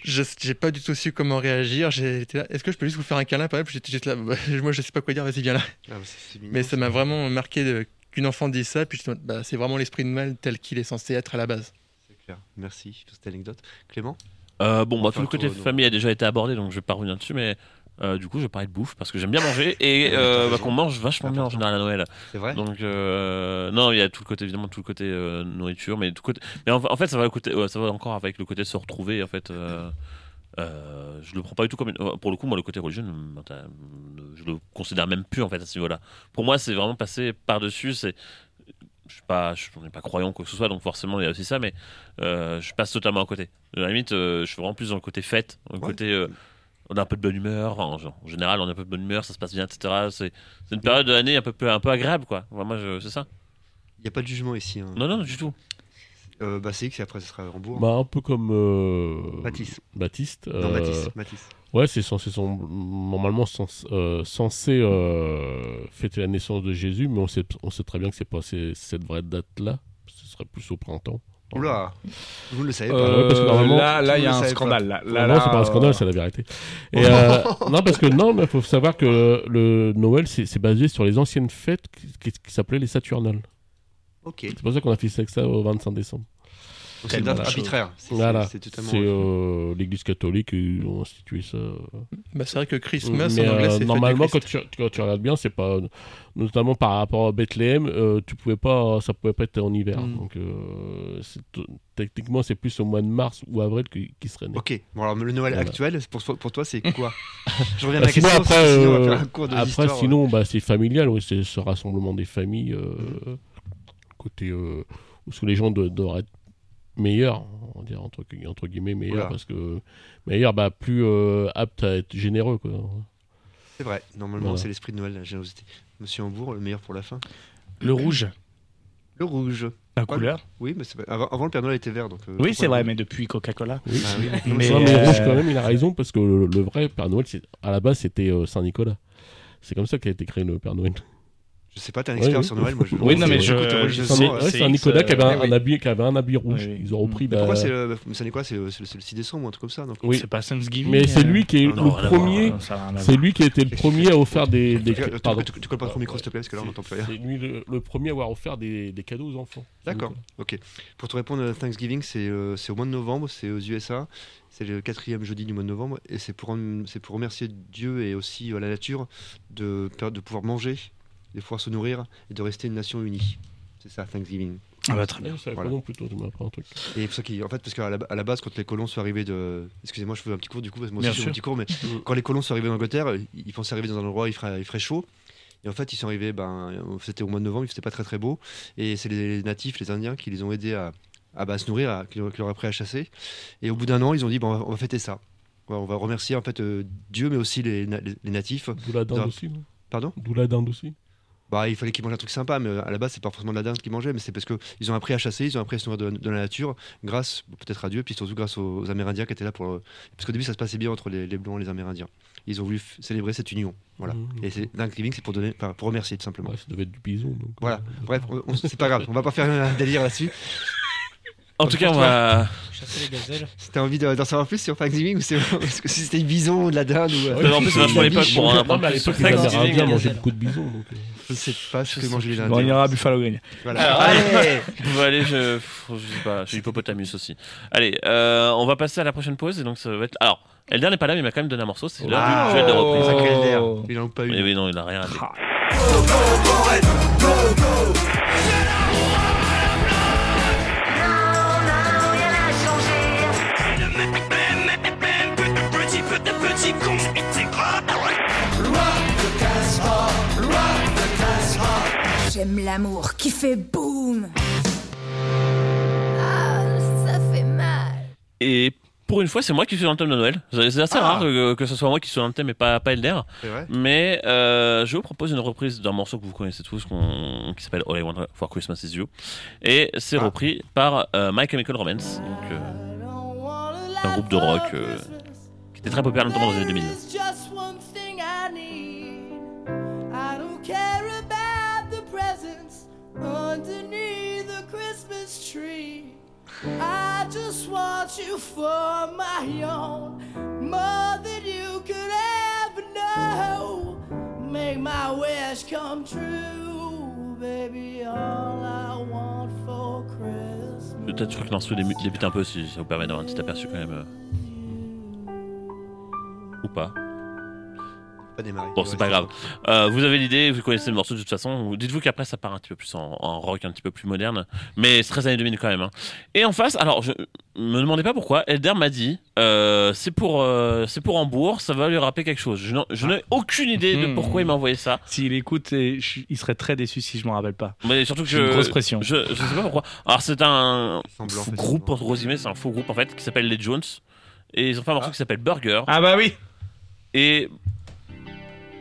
Je n'ai pas du tout su comment réagir. Est-ce que je peux juste vous faire un câlin par exemple? J'étais juste là. Bah, <laughs> moi, je sais pas quoi dire. Vas-y, viens là. Ah, bah, mignon, Mais ça m'a vraiment marqué de- qu'une enfant dise ça. Puis bah, c'est vraiment l'esprit de Noël tel qu'il est censé être à la base. C'est clair. Merci pour cette anecdote. Clément? Euh, bon, bah, tout le côté non. famille a déjà été abordé, donc je vais pas revenir dessus, mais euh, du coup, je vais parler de bouffe parce que j'aime bien manger et euh, bah, qu'on mange vachement bien en général à Noël. C'est vrai Donc, euh, non, il y a tout le côté, évidemment, tout le côté nourriture, mais tout le côté. Mais en, en fait, ça va, le côté, ouais, ça va encore avec le côté se retrouver, en fait. Euh, je le prends pas du tout comme une- pour le coup moi le côté religieux je le considère même plus en fait à ce niveau là pour moi c'est vraiment passé par dessus c'est je suis pas je n'est pas croyant quoi que ce soit donc forcément il y a aussi ça mais euh, je passe totalement à côté à la limite euh, je suis vraiment plus dans le côté fête dans le Ouais. côté on a un peu de bonne humeur enfin, en, en général on a un peu de bonne humeur ça se passe bien etc c'est c'est une période de l'année un peu un peu agréable quoi moi je- c'est ça Il n'y a pas de jugement ici. hein. non non du tout Euh, bah, c'est X et après, ce sera Rambourg. Bah, un peu comme euh, Baptiste. Baptiste. Non, euh, Mathis. Mathis. Ouais, c'est censé, son- normalement censé, euh, censé euh, fêter la naissance de Jésus, mais on sait, on sait très bien que c'est pas cette vraie date-là. Ce serait plus au printemps. Oula Vous ne le savez pas. ouais, parce que Euh, normalement, là, là, il y a un scandale. Là, Non, là, non, là, c'est pas un euh, scandale, c'est la vérité. <laughs> Et, euh, non, parce que non, mais faut savoir que le Noël, c'est c'est basé sur les anciennes fêtes qui, qui- qui s'appelaient les Saturnales. Ok. C'est pour ça qu'on a fait ça au 25 décembre. C'est une date arbitraire. C'est- Voilà. Totalement. Euh, l'Église catholique qui ont institué ça. Bah, c'est vrai que Christmas Mais en anglais, euh, c'est normalement, quand tu, quand tu regardes bien, c'est pas notamment par rapport à Bethléem, euh, tu pouvais pas, ça pouvait pas être en hiver. Mm. Donc euh, techniquement, c'est plus au mois de mars ou avril qui, qui serait né. Ok. Bon, alors le Noël Voilà. actuel, pour, toi- pour toi, c'est quoi <laughs> Je reviens à Bah, la sinon, question. après, sinon, on va euh, faire un cours de Après, sinon, bah, c'est familial, oui, c'est ce rassemblement des familles, euh, côté euh, où les gens doivent être meilleurs, on va dire entre, entre guillemets meilleurs, Oula. parce que meilleurs, bah, plus euh, aptes à être généreux, quoi. C'est vrai. Normalement, Voilà. c'est l'esprit de Noël, la générosité. Monsieur Hambourg, le meilleur pour la fin? Le rouge, Le rouge. la Ouais, couleur. Oui, mais pas- avant, avant, le Père Noël était vert. Donc, euh, Oui, c'est vrai, mais depuis Coca-Cola. Ah, oui. Mais, Mais, non, mais euh, Rouge, quand même, il a raison, parce que le, le vrai Père Noël, c'est- à la base, c'était euh, Saint-Nicolas. C'est comme ça qu'a été créé le Père Noël. Je sais pas, t'es un expert sur Noël. Moi, je... Oui, non, mais je- euh, c'est un Nicolas qui avait un, euh, un habit, qui avait un habit rouge. Ils ont repris. Mais bah, pourquoi c'est le Saint-Nicolas C'est le, c'est le- c'est le 6 décembre ou un truc comme ça donc... Oui. C'est pas Thanksgiving. Mais c'est euh, lui qui est non, le premier. C'est lui qui a été le premier à offrir des. des Tu, tu- pardon. tu- tu colles pas trop au micro, s'il te plaît, parce que là, on n'entend plus rien. C'est lui le, le premier à avoir offert des, des cadeaux aux enfants. D'accord, ok. Pour te répondre, euh, Thanksgiving, c'est euh, c'est au mois de novembre, c'est aux USA, c'est le quatrième jeudi du mois de novembre, et c'est pour, c'est pour remercier Dieu et aussi euh, la nature de, de pouvoir manger, de pouvoir se nourrir et de rester une nation unie. C'est ça, Thanksgiving. Ah bah, très bien. savais Voilà. toi, tu m'apprends un truc. Et pour ça qui, en fait, parce qu'à la, à la base, quand les colons sont arrivés de, excusez-moi, je fais un petit cours du coup, parce que moi aussi je fais un petit cours, mais <laughs> quand les colons sont arrivés d'Angleterre, euh, ils pensaient arriver dans un endroit où il ferait, il ferait chaud. Et en fait, ils sont arrivés, ben, c'était au mois de novembre, il faisait pas très très beau. Et c'est les natifs, les Indiens, qui les ont aidés à, à, bah, se nourrir, à- qui leur qui leur appris à chasser. Et au bout d'un an, ils ont dit, bon, on va, on va fêter ça. Ouais, on va remercier en fait euh, Dieu, mais aussi les, les- les natifs. D'où la dinde aussi, Pardon? D'où la dinde aussi? Bah, il fallait qu'ils mangent un truc sympa, mais euh, à la base, c'est pas forcément de la dinde qu'ils mangeaient, mais c'est parce qu'ils ont appris à chasser, ils ont appris à se nourrir de, de la nature, grâce peut-être à Dieu, puis surtout grâce aux, aux Amérindiens qui étaient là pour. euh, Parce qu'au début, ça se passait bien entre les, les Blancs et les Amérindiens. Ils ont voulu célébrer cette union. Voilà. Mmh. Et c'est Thanksgiving, c'est pour donner, pour remercier tout simplement. Ouais, ça devait être du bison. Donc, Voilà. euh, Bref, c'est pas grave, on va pas faire un délire là-dessus. <laughs> En tout cas, on va. Chasser les gazelles. Si t'as envie de- d'en savoir plus sur Thanksgiving, ou c'est parce que si c'était du bison ou de la dinde ou. euh, Ouais, en plus, c'est vachement l'époque pour Non, un apprendre plus sur Thanksgiving. Mangeaient beaucoup de bisons. Donc, euh, Je sais pas ce que les. Bon, on ira à Buffalo Green. Voilà. Allez je... je sais pas, je suis hippopotamus aussi. Allez, euh, on va passer à la prochaine pause et donc ça va être. Alors, Elder n'est pas là, mais il m'a quand même donné un morceau. C'est l'heure Ah, du duel de reprise. Oh. Il en a pas eu. Oui, oui, non, il a rien J'aime l'amour qui fait boum. Ah, ça fait mal. Et pour une fois, c'est moi qui suis dans le thème de Noël. C'est assez Ah. rare que, que ce soit moi qui suis dans le thème et pas, pas Elder. Mais euh, je vous propose une reprise d'un morceau que vous connaissez tous qui s'appelle All I Want for Christmas Is You. Et c'est Ah. repris par euh, My Chemical Romance, donc, euh, un groupe de rock euh, qui était très populaire notamment dans les années 2000. Underneath the Christmas tree. I just want you for my own, more than you could ever know. Make my wish come true, baby. All I want for Christmas. Peut-être que l'instru dé- débute un peu si ça vous permet d'avoir un petit aperçu quand même. euh. Ou pas. Pas démarré. Bon, c'est pas grave. Euh, vous avez l'idée, vous connaissez le morceau de toute façon. Dites-vous qu'après, ça part un petit peu plus en, en rock, un petit peu plus moderne. Mais c'est très années 2000 quand même. hein. Et en face, alors, je me demandez pas pourquoi, Elder m'a dit euh, c'est pour, euh, c'est pour Hambourg, ça va lui rappeler quelque chose. Je je n'ai aucune idée de pourquoi il m'a envoyé ça. S'il écoute, je- il serait très déçu si je m'en rappelle pas. Mais surtout que je. une grosse pression. Je, je sais pas pourquoi. Alors, c'est un Semblant, groupe, entre gros c'est un faux groupe en fait, qui s'appelle les Jones. Et ils ont fait un morceau qui s'appelle Burger. Ah bah oui Et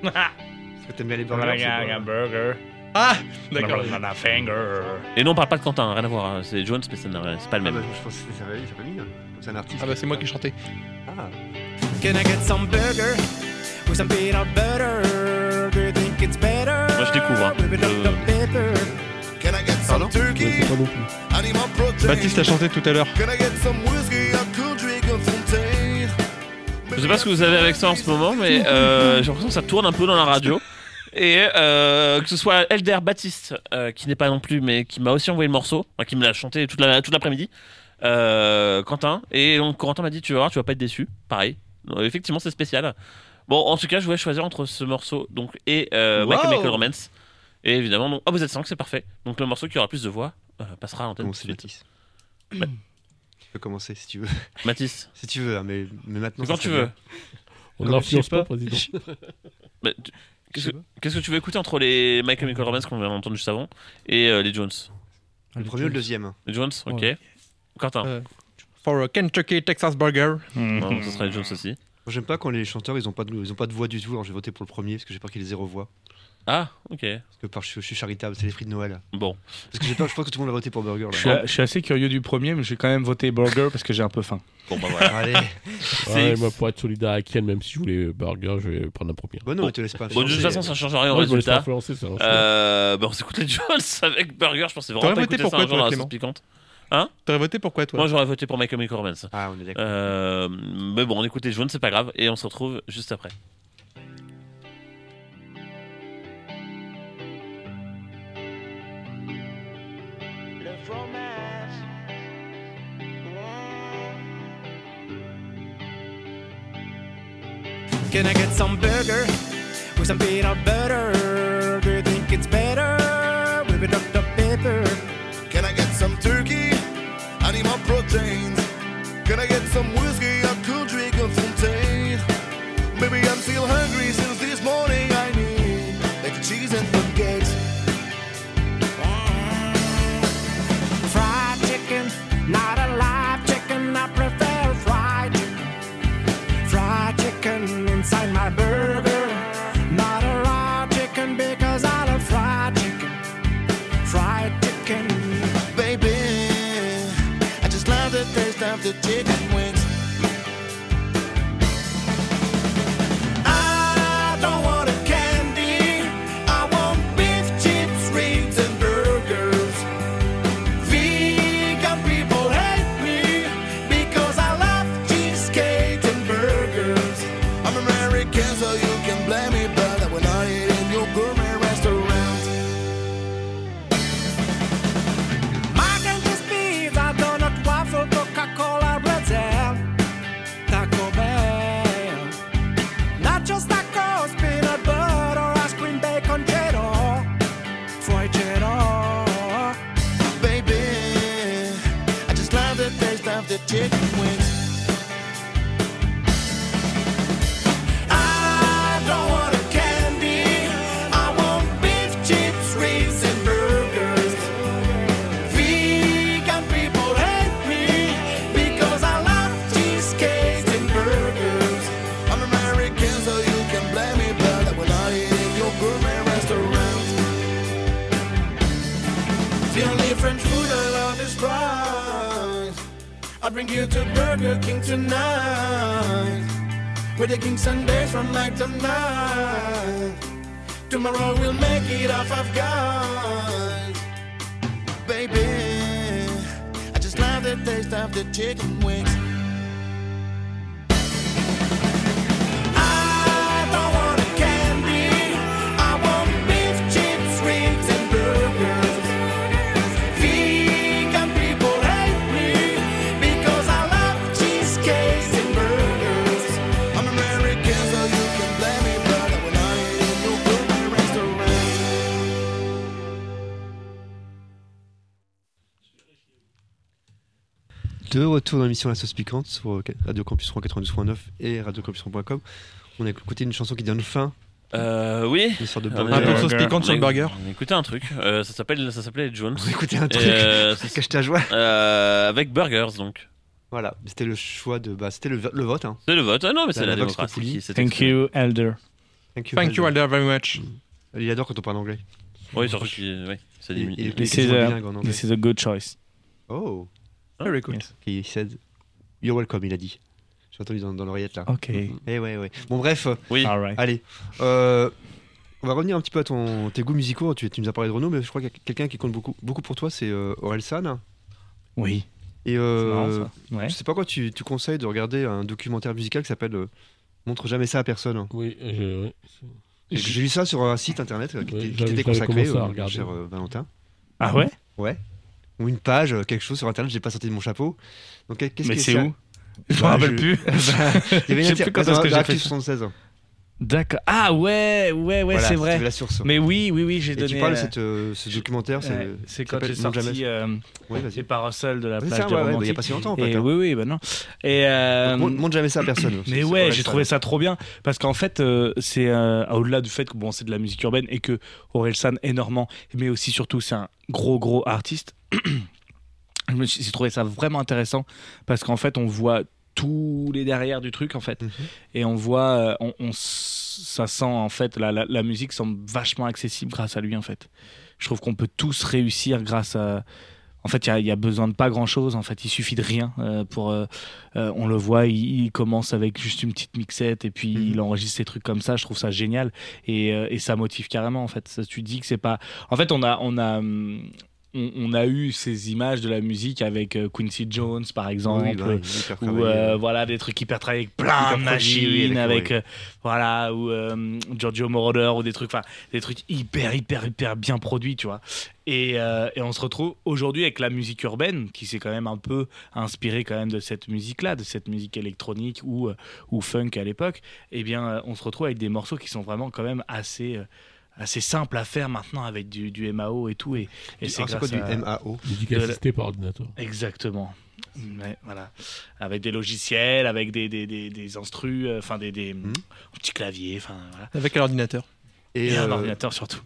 Est-ce que t'aimes bien les burgers burger. Ah D'accord. Et non, on parle pas de Quentin, rien à voir. hein. C'est Jones, mais ça n'a- c'est pas le Ah même. bah, je pensais que c'est un artiste. Ah bah c'est moi qui chantais. Ah. Can I get some burger? With some peanut butter? Do you think it's better? Moi, je découvre, hein. With a Je-. Pepper. Can I get some turkey? protein. Baptiste a chanté tout à l'heure. Can I get some whiskey? I could drink a fontaine. Je sais pas ce que vous avez avec ça en ce moment, mais euh, j'ai l'impression que ça tourne un peu dans la radio. Et euh, que ce soit Elder Baptiste, euh, qui n'est pas non plus, mais qui m'a aussi envoyé le morceau, enfin, qui me l'a chanté toute la- toute l'après-midi, Quentin. Et donc Quentin m'a dit Tu vas voir, tu vas pas être déçu. Pareil. Donc, effectivement, c'est spécial. Bon, en tout cas, je voulais choisir entre ce morceau donc, et euh, My Wow. Chemical Romance. Et évidemment, donc, ah, vous êtes 5, c'est parfait. Donc le morceau qui aura plus de voix passera à l'antenne. tout de <clears throat> peux commencer si tu veux. <laughs> Mathis, Si tu veux, hein, mais, mais maintenant. quand tu veux. bien. On <laughs> je sais pas, pas. président. Bah, tu- Qu'est-ce que, sais qu'est-ce que tu veux écouter entre les My Chemical Romance qu'on vient d'entendre juste avant et euh, les Jones? Le premier ou le deuxième Les Jones, ok. Ouais. Quentin Euh, For a Kentucky Texas Burger. Non, ce sera les Jones aussi. Moi, J'aime pas quand les chanteurs ils ont pas de, ils ont pas de voix du tout. Alors je vais voter pour le premier parce que j'ai peur qu'il ait zéro voix. Ah, ok. Parce que par, je, je suis charitable, c'est les frites de Noël. Bon. Parce que j'ai peur, je pense que tout le monde va voter pour Burger. Là. Je suis, je suis assez curieux du premier, mais je vais quand même voter burger parce que j'ai un peu faim. Bon, bah voilà. Allez, Ouais, moi, pour être solidaire avec Ken, même si je voulais burger, je vais prendre un premier. bon non, mais te laisse pas. Bon, de toute façon, ça change rien au Ouais, résultat. influencer, ça. hein. Euh, bah, on s'écoute les Jones <laughs> avec Burger. Je pensais vraiment T'aurais pas voté pour ça quoi, un jour toi, dans la Clément sauce piquante. T'aurais voté pour quoi toi? Moi, j'aurais voté pour My Chemical Romance. Ah, on est d'accord. Euh, mais bon, on écoute les Jones, c'est pas grave. Et on se retrouve juste après. Can I get some burger with some peanut butter? Do you think it's better with a Dr. Pepper? Can I get some turkey? I need more proteins. Can I get some whiskey? ticket. L'émission La Sauce Piquante sur euh, Radio Campus 92.9 et radiocampus.com. On a écouté une chanson qui donne fin Euh, oui. de On burger. Un peu de sauce piquante sur le burger. On a écouté un truc. euh, ça s'appelle, ça s'appelait Jones. On a écouté un truc. euh, <laughs> Cache ta joie. euh, avec burgers donc. Voilà, c'était le choix de. Bah, c'était le, le vote. Hein. C'est le vote. Ah non, mais c'est La- la, démocratie. Qui Thank you, Elder. Thank you, Thank you, Alder, very much. Il adore quand on parle anglais. Oui, surtout qu'il oui, ça Il, diminue. this is a good choice. Oh, Very good. Yes. he said, You're welcome, il a dit. J'ai entendu dans, dans l'oreillette là. Ok. Eh ouais, ouais. Bon, bref, euh, Oui. All right. allez. Euh, on va revenir un petit peu à ton, tes goûts musicaux. Tu, tu nous as parlé de Renault, mais je crois qu'il y a quelqu'un qui compte beaucoup, beaucoup pour toi, c'est euh, Aurel San. Oui. Et euh, marrant, ça. Ouais. je sais pas quoi, tu, tu conseilles de regarder un documentaire musical qui s'appelle euh, Montre jamais ça à personne. Oui, je, ouais. J'ai lu ça sur un site internet euh, qui, Ouais, était- qui était consacré, euh, cher euh, Valentin. Ah ouais? Ouais. Ou une page, euh, quelque chose sur internet, j'ai pas sorti de mon chapeau. Donc qu'est-ce Mais que c'est où? Je me Bah, rappelle plus. <laughs> Il y avait une sais plus quand est-ce que j'ai fait Active ça. 76. D'accord. Ah ouais, ouais, ouais, Voilà, c'est vrai. veux la source. Mais oui, oui, oui, j'ai donné. tu parles de euh, cette, euh, ce documentaire, c'est ouais, c'est qui quand j'ai sorti euh, Oui, les vas-y. parasols de la C'est plage ça, de ouais, ouais, il y a pas si longtemps en fait. Et hein. oui, oui, bah non. Et euh, Donc, montre- jamais ça à personne. Mais ouais, j'ai trouvé ça trop bien parce qu'en fait, euh, c'est euh, au-delà du fait que bon, c'est de la musique urbaine et que Orelsan est normand, mais aussi surtout c'est un gros gros artiste. <clears throat> Je me suis j'ai trouvé ça vraiment intéressant parce qu'en fait, on voit tous les derrière du truc en fait Mhm. et on voit, euh, on, on ça sent en fait la, la, la musique semble vachement accessible grâce à lui en fait. Je trouve qu'on peut tous réussir grâce à en fait, il y a- besoin de pas grand chose. En fait, il suffit de rien euh, pour. euh, euh, on le voit, il, il commence avec juste une petite mixette et puis Mhm. il enregistre ces trucs comme ça. Je trouve ça génial et, et ça motive carrément. En fait, ça, tu dis que c'est pas. En fait, on a, on a, hum, on, on a eu ces images de la musique avec euh, Quincy Jones, par exemple. Oui, bah, ou euh, voilà des trucs hyper travaillés avec plein de machines avec euh, voilà ou euh, Giorgio Moroder ou des trucs enfin des trucs hyper hyper hyper bien produits tu vois. Et, et on se retrouve aujourd'hui avec la musique urbaine qui s'est quand même un peu inspirée quand même de cette musique là de cette musique électronique ou ou funk à l'époque. Et bien euh, on se retrouve avec des morceaux qui sont vraiment quand même assez assez simples à faire maintenant avec du, du MAO et tout et, c'est c'est quoi grâce du à- MAO assistée par ordinateur. Exactement. Ouais, voilà. Avec des logiciels, avec des, des, des, des instrus, euh, enfin des, des Mhm. petits claviers, voilà. Avec un ordinateur. Et Et, un euh, ordinateur surtout.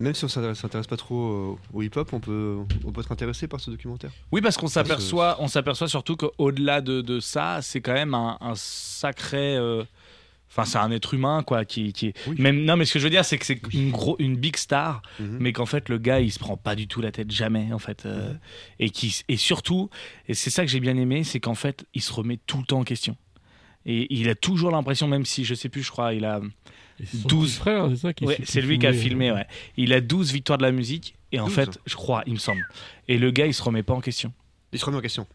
même si on s'intéresse s'intéresse pas trop au hip-hop, on peut, on peut être intéressé par ce documentaire. Oui, parce qu'on s'aperçoit, on s'aperçoit surtout qu'au-delà de, de ça, c'est quand même un, un sacré. euh, Enfin, c'est un être humain, quoi, qui, qui Oui. Même, non, mais ce que je veux dire, c'est que c'est une, gros, une big star, Mhm. mais qu'en fait, le gars, il se prend pas du tout la tête, jamais, en fait. euh, et, qui, et surtout, et c'est ça que j'ai bien aimé, c'est qu'en fait, il se remet tout le temps en question. Et il a toujours l'impression, même si, je sais plus, je crois, il a. Et c'est son 12 petit frère, c'est ça qui Ouais, c'est lui qui a filmé, ouais. Il a 12 victoires de la musique, et en 12. fait, je crois, il me semble. Et le gars, il se remet pas en question. Il se remet en question.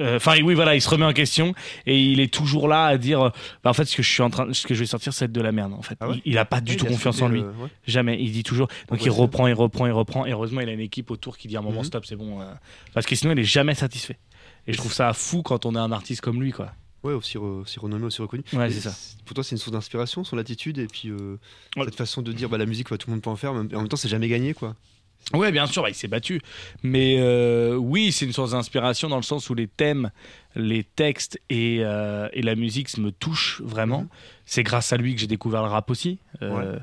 Euh, Enfin, oui, voilà, il se remet en question et il est toujours là à dire, euh, bah, en fait, ce que je suis en train, ce que je vais sortir, c'est de la merde. En fait, Ah ouais il, il a pas du tout a confiance en lui, euh, ouais. jamais. Il dit toujours, donc Ouais, il reprend, il reprend, il reprend. Et heureusement, il a une équipe autour qui dit à un moment Mhm. stop, c'est bon, euh, parce que sinon, il est jamais satisfait. Et je trouve ça fou quand on est un artiste comme lui, quoi. Ouais, aussi, re- aussi renommé, aussi reconnu. Ouais, c'est ça. Pour toi, c'est une source d'inspiration, son attitude, et puis cette façon de dire bah, la musique, ouais, tout le monde peut en faire, mais en même temps, c'est jamais gagné, quoi. Ouais, bien sûr, bah, il s'est battu. Mais euh, oui, c'est une source d'inspiration dans le sens où les thèmes, les textes et, euh, et la musique me touchent vraiment. Mhm. C'est grâce à lui que j'ai découvert le rap aussi. Euh,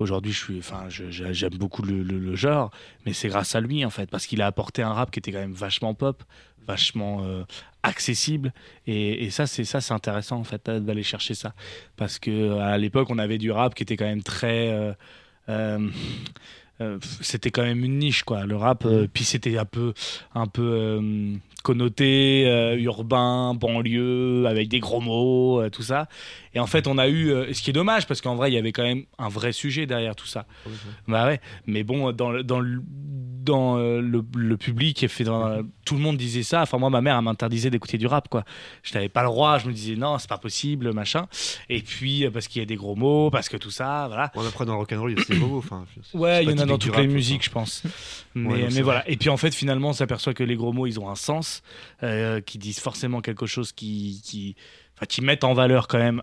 Aujourd'hui, je suis, enfin, j'aime beaucoup le, le- le genre, mais c'est grâce à lui en fait, parce qu'il a apporté un rap qui était quand même vachement pop, vachement accessible, et, et ça, c'est ça, c'est intéressant en fait d'aller chercher ça, parce que à l'époque, on avait du rap qui était quand même très euh, c'était quand même une niche, quoi. Le rap, euh, puis c'était un peu, un peu euh, connoté, urbain, banlieue, avec des gros mots, tout ça. Et en fait, on a eu, ce qui est dommage, parce qu'en vrai, il y avait quand même un vrai sujet derrière tout ça. Bah ouais, mais bon, dans le, dans le, dans le, le public, et fait dans, tout le monde disait ça. Enfin, moi, ma mère, elle m'interdisait d'écouter du rap, quoi. Je n'avais pas le droit, je me disais non, c'est pas possible, machin. Et puis, euh, parce qu'il y a des gros mots, parce que tout ça, voilà. Bon, après, dans rock'n'roll, il y a des mots. Enfin, Ouais, il y en a dans toutes les musiques, je pense. Mais, Ouais, non, c'est mais voilà. Et puis en fait, finalement, on s'aperçoit que les gros mots, ils ont un sens, euh, qui disent forcément quelque chose qui, qui, enfin, qui mettent en valeur quand même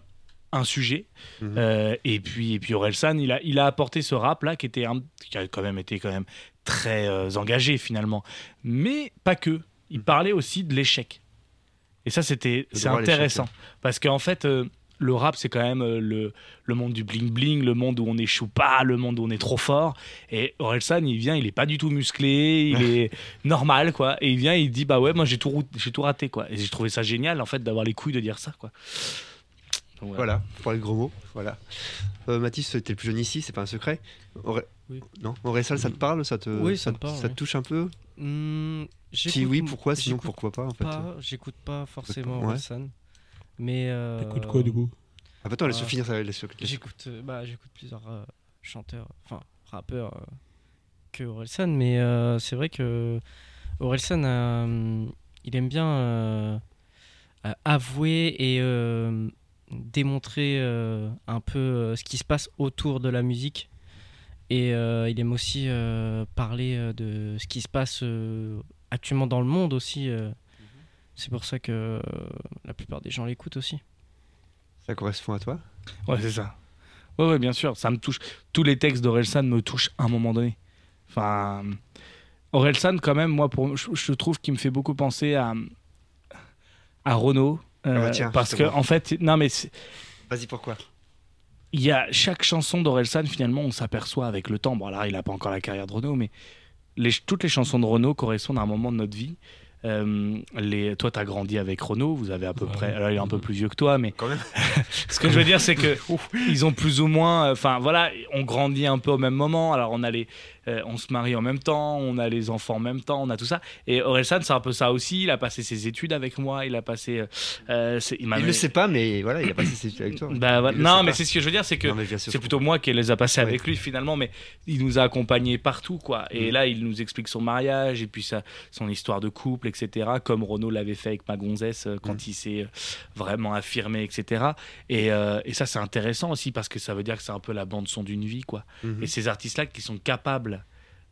un sujet. Mhm. Euh, et puis, et puis Orelsan, il a, il a apporté ce rap là qui était, un- qui a quand même été quand même très euh, engagé finalement, mais pas que. Il Mhm. parlait aussi de l'échec. Et ça, c'était, c'est intéressant parce qu'en fait. euh, le rap, c'est quand même euh, le, le monde du bling bling, le monde où on échoue pas, le monde où on est trop fort. Et Orelsan, il vient, il est pas du tout musclé, il est <laughs> normal, quoi. Et il vient, il dit, bah ouais, moi j'ai tout, j'ai tout raté, quoi. Et j'ai trouvé ça génial, en fait, d'avoir les couilles de dire ça, quoi. Voilà, pour les gros mots. Voilà. Euh, Mathis, t'es le plus jeune ici, c'est pas un secret. Oui. Non ça te parle ça te... Oui, ça me parle, Ça te touche un peu? Hmm, Si j'écoute- oui, pourquoi? Sinon, pourquoi pas en fait? pas, J'écoute pas forcément Ouais. Orelsan. Mais. euh, T'écoutes quoi du coup? Ah, bah, attends, laisse Ouais. finir ça. Laisse, laisse- J'écoute euh, bah, j'écoute plusieurs euh, chanteurs, enfin rappeurs euh, que Orelsan, mais euh, c'est vrai que Orelsan, euh, il aime bien euh, euh, avouer et euh, démontrer euh, un peu euh, ce qui se passe autour de la musique. Et euh, il aime aussi euh, parler de ce qui se passe euh, actuellement dans le monde aussi. euh. C'est pour ça que euh, la plupart des gens l'écoutent aussi. Ça correspond à toi? Ouais, c'est ça. Ouais, ouais, bien sûr, ça me touche. Tous les textes d'Orelsan me touchent à un moment donné. Enfin, Orelsan, quand même, moi, pour, je, je trouve qu'il me fait beaucoup penser à, à Renaud. Euh, Ah bah tiens, parce que, en fait, non, mais Vas-y, pourquoi? Il y a chaque chanson d'Orelsan, finalement, on s'aperçoit avec le temps. Bon, là, il n'a pas encore la carrière de Renaud, mais les, toutes les chansons de Renaud correspondent à un moment de notre vie. Euh, les, toi, tu as grandi avec Renaud, vous avez à peu Ouais. près. Alors, il est un peu plus vieux que toi, mais Quand même. <laughs> ce que je veux dire, c'est que <laughs> ils ont plus ou moins. Enfin, voilà, on grandit un peu au même moment. Alors, on a les, euh, on se marie en même temps, on a les enfants en même temps, on a tout ça. Et Orelsan, c'est un peu ça aussi. Il a passé ses études avec moi, il a passé. euh, c'est- m'a- Il le sait pas, mais voilà, il a passé ses études avec toi. Bah. Il non, mais c'est ce que je veux dire, c'est que c'est plutôt moi qui les a passés Ouais. avec lui finalement, mais il nous a accompagnés partout, quoi. Et Mm. là, il nous explique son mariage et puis sa, son histoire de couple, etc. Comme Renaud l'avait fait avec ma gonzesse euh, quand Mm. il s'est euh, vraiment affirmé, etc. Et, euh, et ça, c'est intéressant aussi parce que ça veut dire que c'est un peu la bande son d'une vie, quoi. Mhm. Et ces artistes-là qui sont capables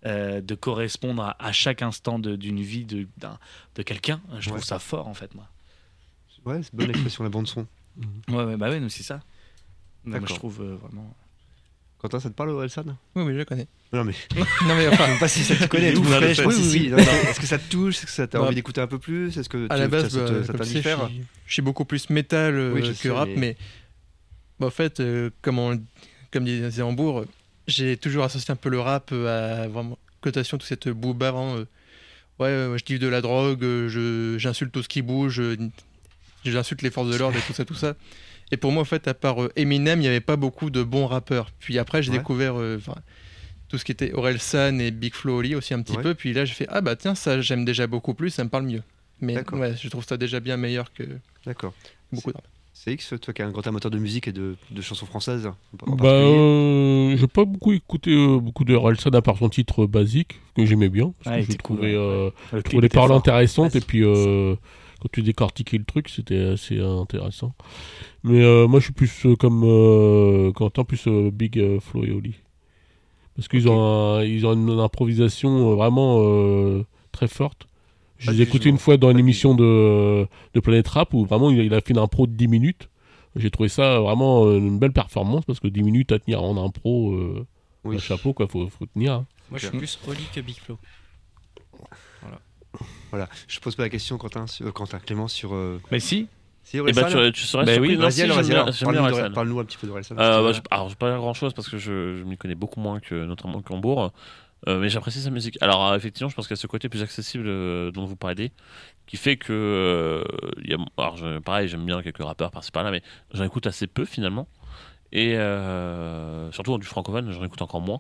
euh, de correspondre à, à chaque instant d'une vie de, d'un- de quelqu'un, je trouve ça fort en fait, moi. Ouais, c'est bonne expression, la bande-son. Ouais, ouais, bah ouais, nous, c'est ça. Moi, je D'accord. trouve euh, vraiment. Quentin, ça te parle, Orelsan Oui, oui, je la connais. Non, mais <laughs> <laughs> Non, mais enfin, je sais pas si ça te connaît. Fraîche, oui, oui, oui. Est-ce que ça te touche Est-ce que ça t'a Bah, envie d'écouter un peu plus? Est-ce que à tu- la base, ça, bah, ça je t'indiffère suis, je suis beaucoup plus métal euh, Oui, que sais, rap, mais- mais, bah, en fait, euh, comme, on- comme disait Hambourg, euh, j'ai toujours associé un peu le rap euh, à vraiment cotation, toute cette booba, vraiment, euh, ouais, euh, je dis de la drogue, je- j'insulte tout ce qui bouge, j'insulte les forces de l'ordre et tout ça, tout ça. Et pour moi, en fait, à part Eminem, il n'y avait pas beaucoup de bons rappeurs. Puis après, j'ai Ouais. découvert euh, tout ce qui était Orelsan et Big Flo Oli aussi un petit Ouais. peu. Puis là, j'ai fait ah bah tiens, ça j'aime déjà beaucoup plus, ça me parle mieux. Mais ouais, je trouve ça déjà bien meilleur que D'accord. beaucoup de C'est X, toi qui es un grand amateur de musique et de, de chansons françaises en Bah, euh, j'ai pas beaucoup écouté euh, beaucoup de Orelsan à part son titre euh, basique que j'aimais bien. Parce Ouais, il que je cool, trouvais, ouais. euh, je les paroles fort. intéressantes Ouais, et puis euh, quand tu décortiquais le truc, c'était assez intéressant. Mais euh, moi, je suis plus euh, comme euh, Quentin, plus euh, Big euh, Flo et Oli. Parce qu'ils ont, un- ils ont une improvisation vraiment euh, très forte. Je Pas les du ai écoutés jugement. une fois dans une émission de, de Planète Rap où vraiment il a, fait une impro de 10 minutes. J'ai trouvé ça vraiment euh, une belle performance parce que 10 minutes à tenir en impro, euh, Oui. un chapeau, quoi, faut, faut tenir. hein. Moi, je suis plus Oli que Big Flo. Voilà. Je pose pas la question, Quentin, sur, euh, Quentin Clément, sur. euh, Mais si, Si, Et Orelsan bah, tu, tu serais Bah surpris. oui, Non, Vas-y, si, Parle-nous Orelsan. un petit peu d'Orelsan. Euh, bah, je, alors, je pas grand chose parce que je, je m'y connais beaucoup moins que notamment Cambourg, euh, mais j'apprécie sa musique. Alors, euh, effectivement, je pense qu'il y a ce côté plus accessible euh, dont vous parlez, qui fait que. alors, je- pareil, j'aime bien quelques rappeurs par-ci par-là, mais j'en écoute assez peu finalement. Et euh, surtout du francophone, j'en écoute encore moins.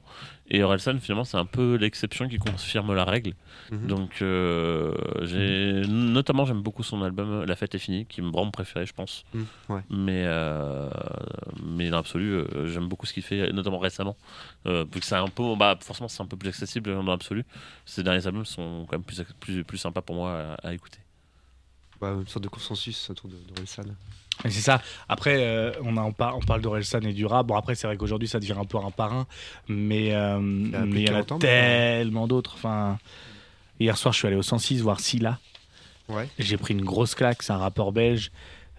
Et Orelsan, finalement, c'est un peu l'exception qui confirme la règle. Mhm. Donc, euh, j'ai notamment, j'aime beaucoup son album La fête est finie, qui est vraiment mon préféré, je pense. Mhm, ouais. Mais, euh, mais dans l'absolu, j'aime beaucoup ce qu'il fait, notamment récemment. Vu que c'est un peu, bah, forcément, c'est un peu plus accessible dans l'absolu. Ces derniers albums sont quand même plus, plus, plus sympas pour moi à, à écouter. Bah, une sorte de consensus autour de, de. Et c'est ça. Après, euh, on, a, on, par- on parle d'Orelsan et du rap. Bon, après, c'est vrai qu'aujourd'hui, ça devient un peu un parrain. Mais euh, de il y en a 40 ans, tellement d'autres. Enfin, hier soir, je suis allé au 106 voir Silla. Ouais. J'ai pris une grosse claque. C'est un rappeur belge.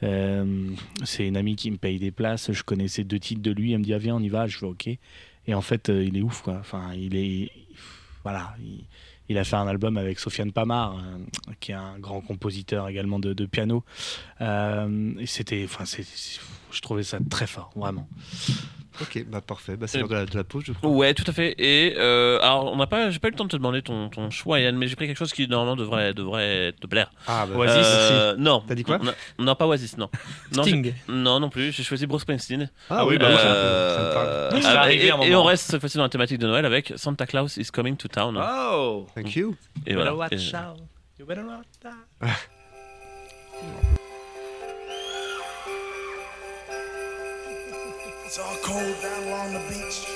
Euh, c'est une amie qui me paye des places. Je connaissais deux titres de lui. Elle me dit ah, Viens, on y va. Je fais OK. Et en fait, il est ouf. Quoi. Enfin, il est. Voilà. Il, il a fait un album avec Sofiane Pamar, euh, qui est un grand compositeur également de, piano. Euh, c'était. Enfin, je trouvais ça très fort, vraiment. Ok, bah parfait. Bah, c'est l'heure de la, de la pause, je crois. Ouais, tout à fait. Et euh, alors, on n'a pas, j'ai pas eu le temps de te demander ton, ton choix, Yann, mais j'ai pris quelque chose qui normalement devrait, devrait te plaire. Ah, bah, Oasis, Euh, non. T'as dit quoi non, non, pas Oasis, non. non, Sting. Non, non plus. J'ai choisi Bruce Springsteen. Ah oui, bah oui, ça me- Euh, parle. Et, on reste cette fois-ci dans la thématique de Noël avec Santa Claus is coming to town. Oh! Thank you. et voilà. Et- You better watch out. <laughs> It's all cold down along the beach.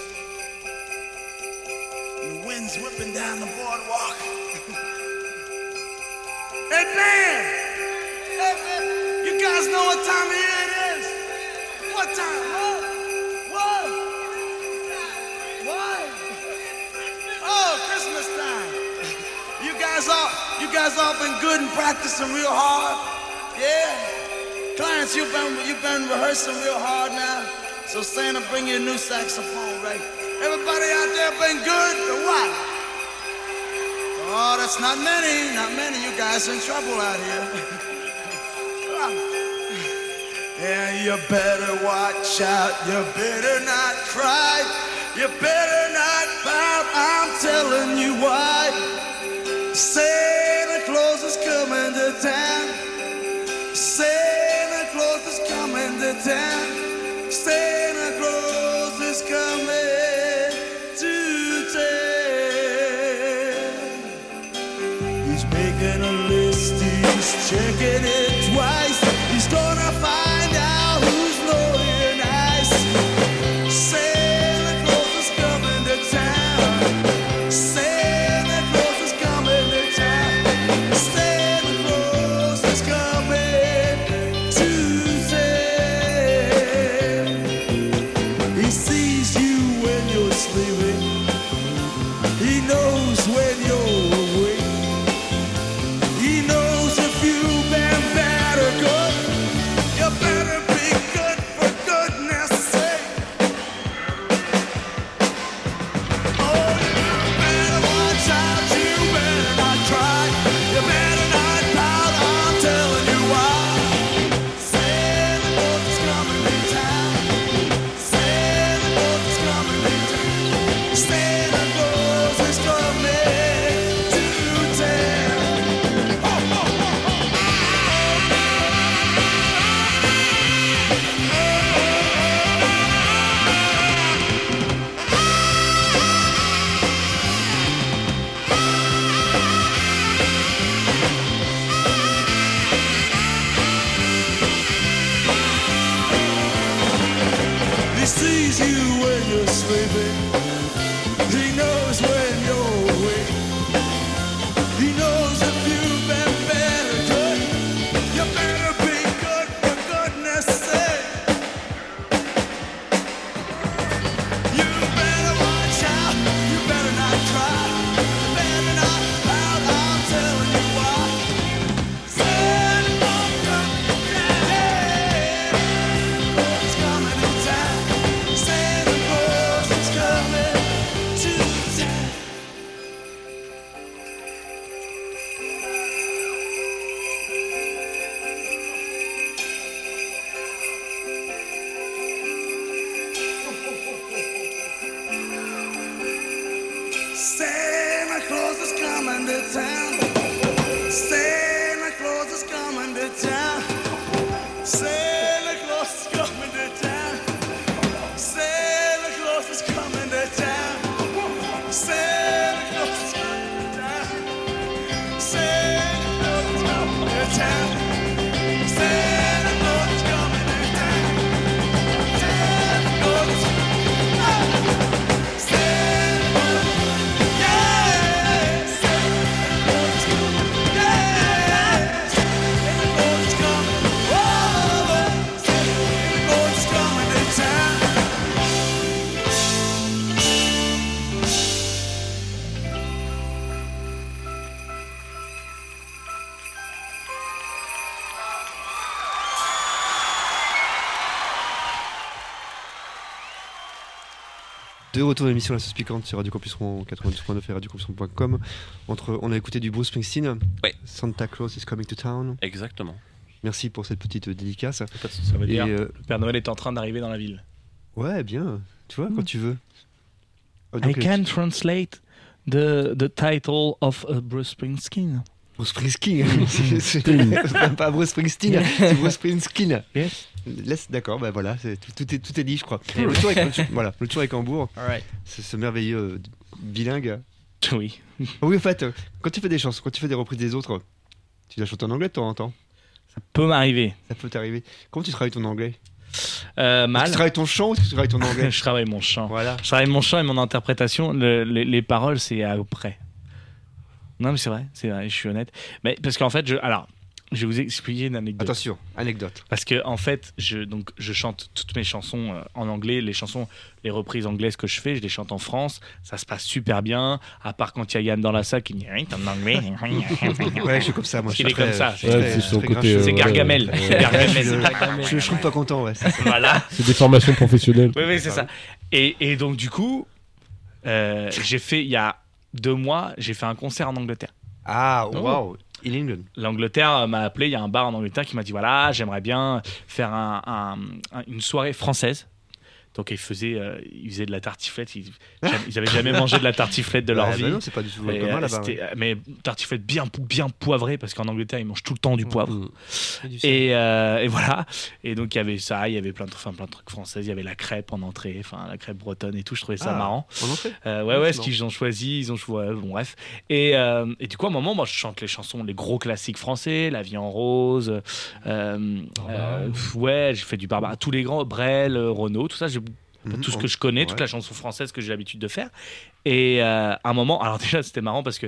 And the wind's whipping down the boardwalk. <laughs> hey, man! Hey, man! You guys know what time of year it is? What time? What? What? What? Oh, Christmas time. You guys all, you guys all been good and practicing real hard? Yeah? Clients, you've been you've been rehearsing real hard now. So Santa, bring you a new saxophone, right? Everybody out there been good or what? Oh, that's not many, not many. You guys in trouble out here. <laughs> yeah, you better watch out. You better not cry. You better not pout. I'm telling you why. Santa Claus is coming to town. Santa Claus is coming to town. just checking in. De retour à l'émission La Sauce Piquante sur Radio Campus Rouen 92.9 et radiocampus.com. Entre, on a écouté du Bruce Springsteen. Ouais. Santa Claus is coming to town. Exactement. Merci pour cette petite euh, dédicace. Ça veut Et, dire euh, le Père Noël est en train d'arriver dans la ville. ouais, bien. Tu vois, quand tu veux. Euh, I donc, euh, can translate the, the title of uh, Bruce Springsteen. Bruce Springsteen. <laughs> <laughs> C'est- pas Bruce Springsteen, <laughs> c'est Bruce Springsteen. Yes. D'accord, bah voilà, tout, tout est, tout est dit, je crois. Le tour avec, le- voilà, le tour avec Hambourg, c'est ce merveilleux euh, bilingue. Oui. Ah Oui, en fait, euh, quand tu fais des chansons, quand tu fais des reprises des autres, tu dois chanter en anglais de temps en temps. Peut m'arriver. Ça peut t'arriver. Comment tu travailles ton anglais? Euh, mal. Tu travailles ton chant ou tu travailles ton anglais? Je travaille mon chant. Voilà. Je travaille mon chant et mon interprétation. Le- les, les paroles, c'est après. Non, mais c'est vrai, c'est vrai, je suis honnête. Mais parce qu'en fait, je, alors, je vais vous expliquer une anecdote. Attention, anecdote. Parce que en fait, je, donc, je chante toutes mes chansons euh, en anglais. Les chansons, les reprises anglaises que je fais, je les chante en France. Ça se passe super bien. À part quand il y a Yann dans la salle qui dit en anglais. <laughs> Ouais, je suis comme ça, moi. je Il est comme ça, c'est- Ouais, ouais. Gargamel. Je, je, trouve pas content, ouais. ça. voilà. C'est des formations professionnelles. Oui, oui, c'est ça. Et, et donc, du coup, euh, j'ai fait, il y a deux mois, j'ai fait un concert en Angleterre. Ah, waouh, in England. L'Angleterre m'a appelé, il y a un bar en Angleterre qui m'a dit voilà, j'aimerais bien faire un- un- un- une soirée française. Donc ils faisaient, euh, ils faisaient de la tartiflette. Ils, <laughs> ils avaient jamais mangé de la tartiflette de leur Ouais, vie. bah non, c'est pas du tout Et, commun euh, là-bas. ouais. euh, mais tartiflette bien, bien poivrée parce qu'en Angleterre ils mangent tout le temps du poivre. Mm. Et du sel. Et, euh, et voilà. Et donc il y avait ça, il y avait plein de, enfin, plein de trucs français. Il y avait la crêpe en entrée, enfin la crêpe bretonne et tout. Je trouvais ça Ah. marrant. En entrée? Euh, ouais, Ouais, ouais, ce qu'ils ont choisi, ils ont choisi, bon, bref. Et, euh, et du coup, à un moment, moi, je chante les chansons, les gros classiques français, La vie en rose, euh, euh, ouais, j'ai fait du barbare, tous les grands, Brel, Renaud, tout ça, j'ai Mhm. tout ce que je connais, toute la chanson française que j'ai l'habitude de faire. Et euh, à un moment, alors <laughs> déjà, c'était marrant parce que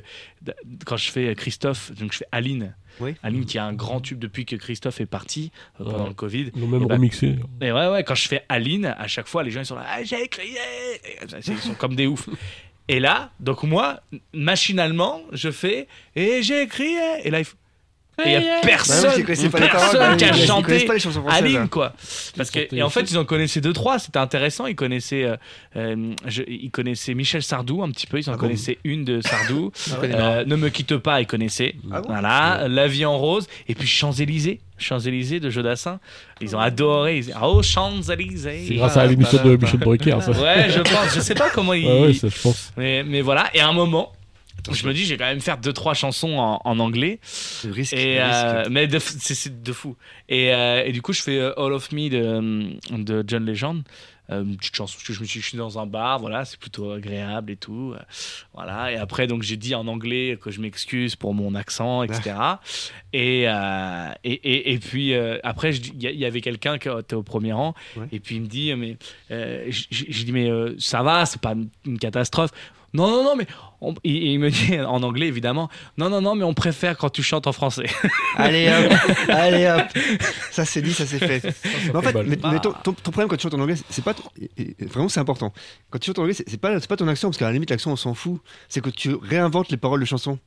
quand je fais Christophe, donc je fais Aline. Oui. Aline qui a un grand tube depuis que Christophe est parti euh, pendant Ouais. le Covid. Ils l'ont même Et bah, remixé. et ouais, ouais, quand je fais Aline, à chaque fois, les gens ils sont là, ah, j'ai crié Et Ils sont comme des oufs. Et là, donc moi, machinalement, je fais, et j'ai crié Et là, il faut. Et il n'y a Bah oui, personne, connaissaient pas les paroles, personne bah, qui a chanté connaissent pas les chansons françaises. Aline, quoi. Parce que, et en fait, ils en connaissaient deux, trois, c'était intéressant. Ils connaissaient, euh, euh, je- ils connaissaient Michel Sardou un petit peu, ils en Ah bon connaissaient une de Sardou. Ah ouais. Euh, ne me quitte pas, ils connaissaient. Ah bon voilà, La vie en rose. Et puis Champs-Élysées. Champs-Élysées de Jodassin. Ils ont adoré. Ils oh, Champs-Élysées. C'est grâce à l'émission de Michel Drucker, ça. Ouais, je pense. Je sais pas comment ils. Ouais, ouais, ça, je pense. mais, mais voilà. Et à un moment, je me dis, j'ai quand même faire deux trois chansons en, en anglais. Risque. Et euh, risque. mais c'est de fou. Et, euh, et du coup, je fais euh, All of Me de, de John Legend. Euh, une petite chanson parce que je me suis, je suis dans un bar, voilà, c'est plutôt agréable et tout, euh, voilà. Et après, donc j'ai dit en anglais que je m'excuse pour mon accent, etc. <laughs> Et, euh, et, et, et puis après, je il y, avait quelqu'un qui était au premier rang, Ouais. et puis il me dit, mais j'ai dit mais ça va, c'est pas une catastrophe. Non, non, non, mais on- il, il me dit en anglais évidemment, non, non, non, mais on préfère quand tu chantes en français. <laughs> Allez hop, allez hop. Ça c'est dit, ça c'est fait. Mais en fait, mais, mais ton, ton- ton problème quand tu chantes en anglais, c'est pas ton- vraiment c'est important. Quand tu chantes en anglais, c'est pas pas ton accent parce qu'à la limite l'accent on s'en fout. C'est que tu réinventes les paroles de chansons.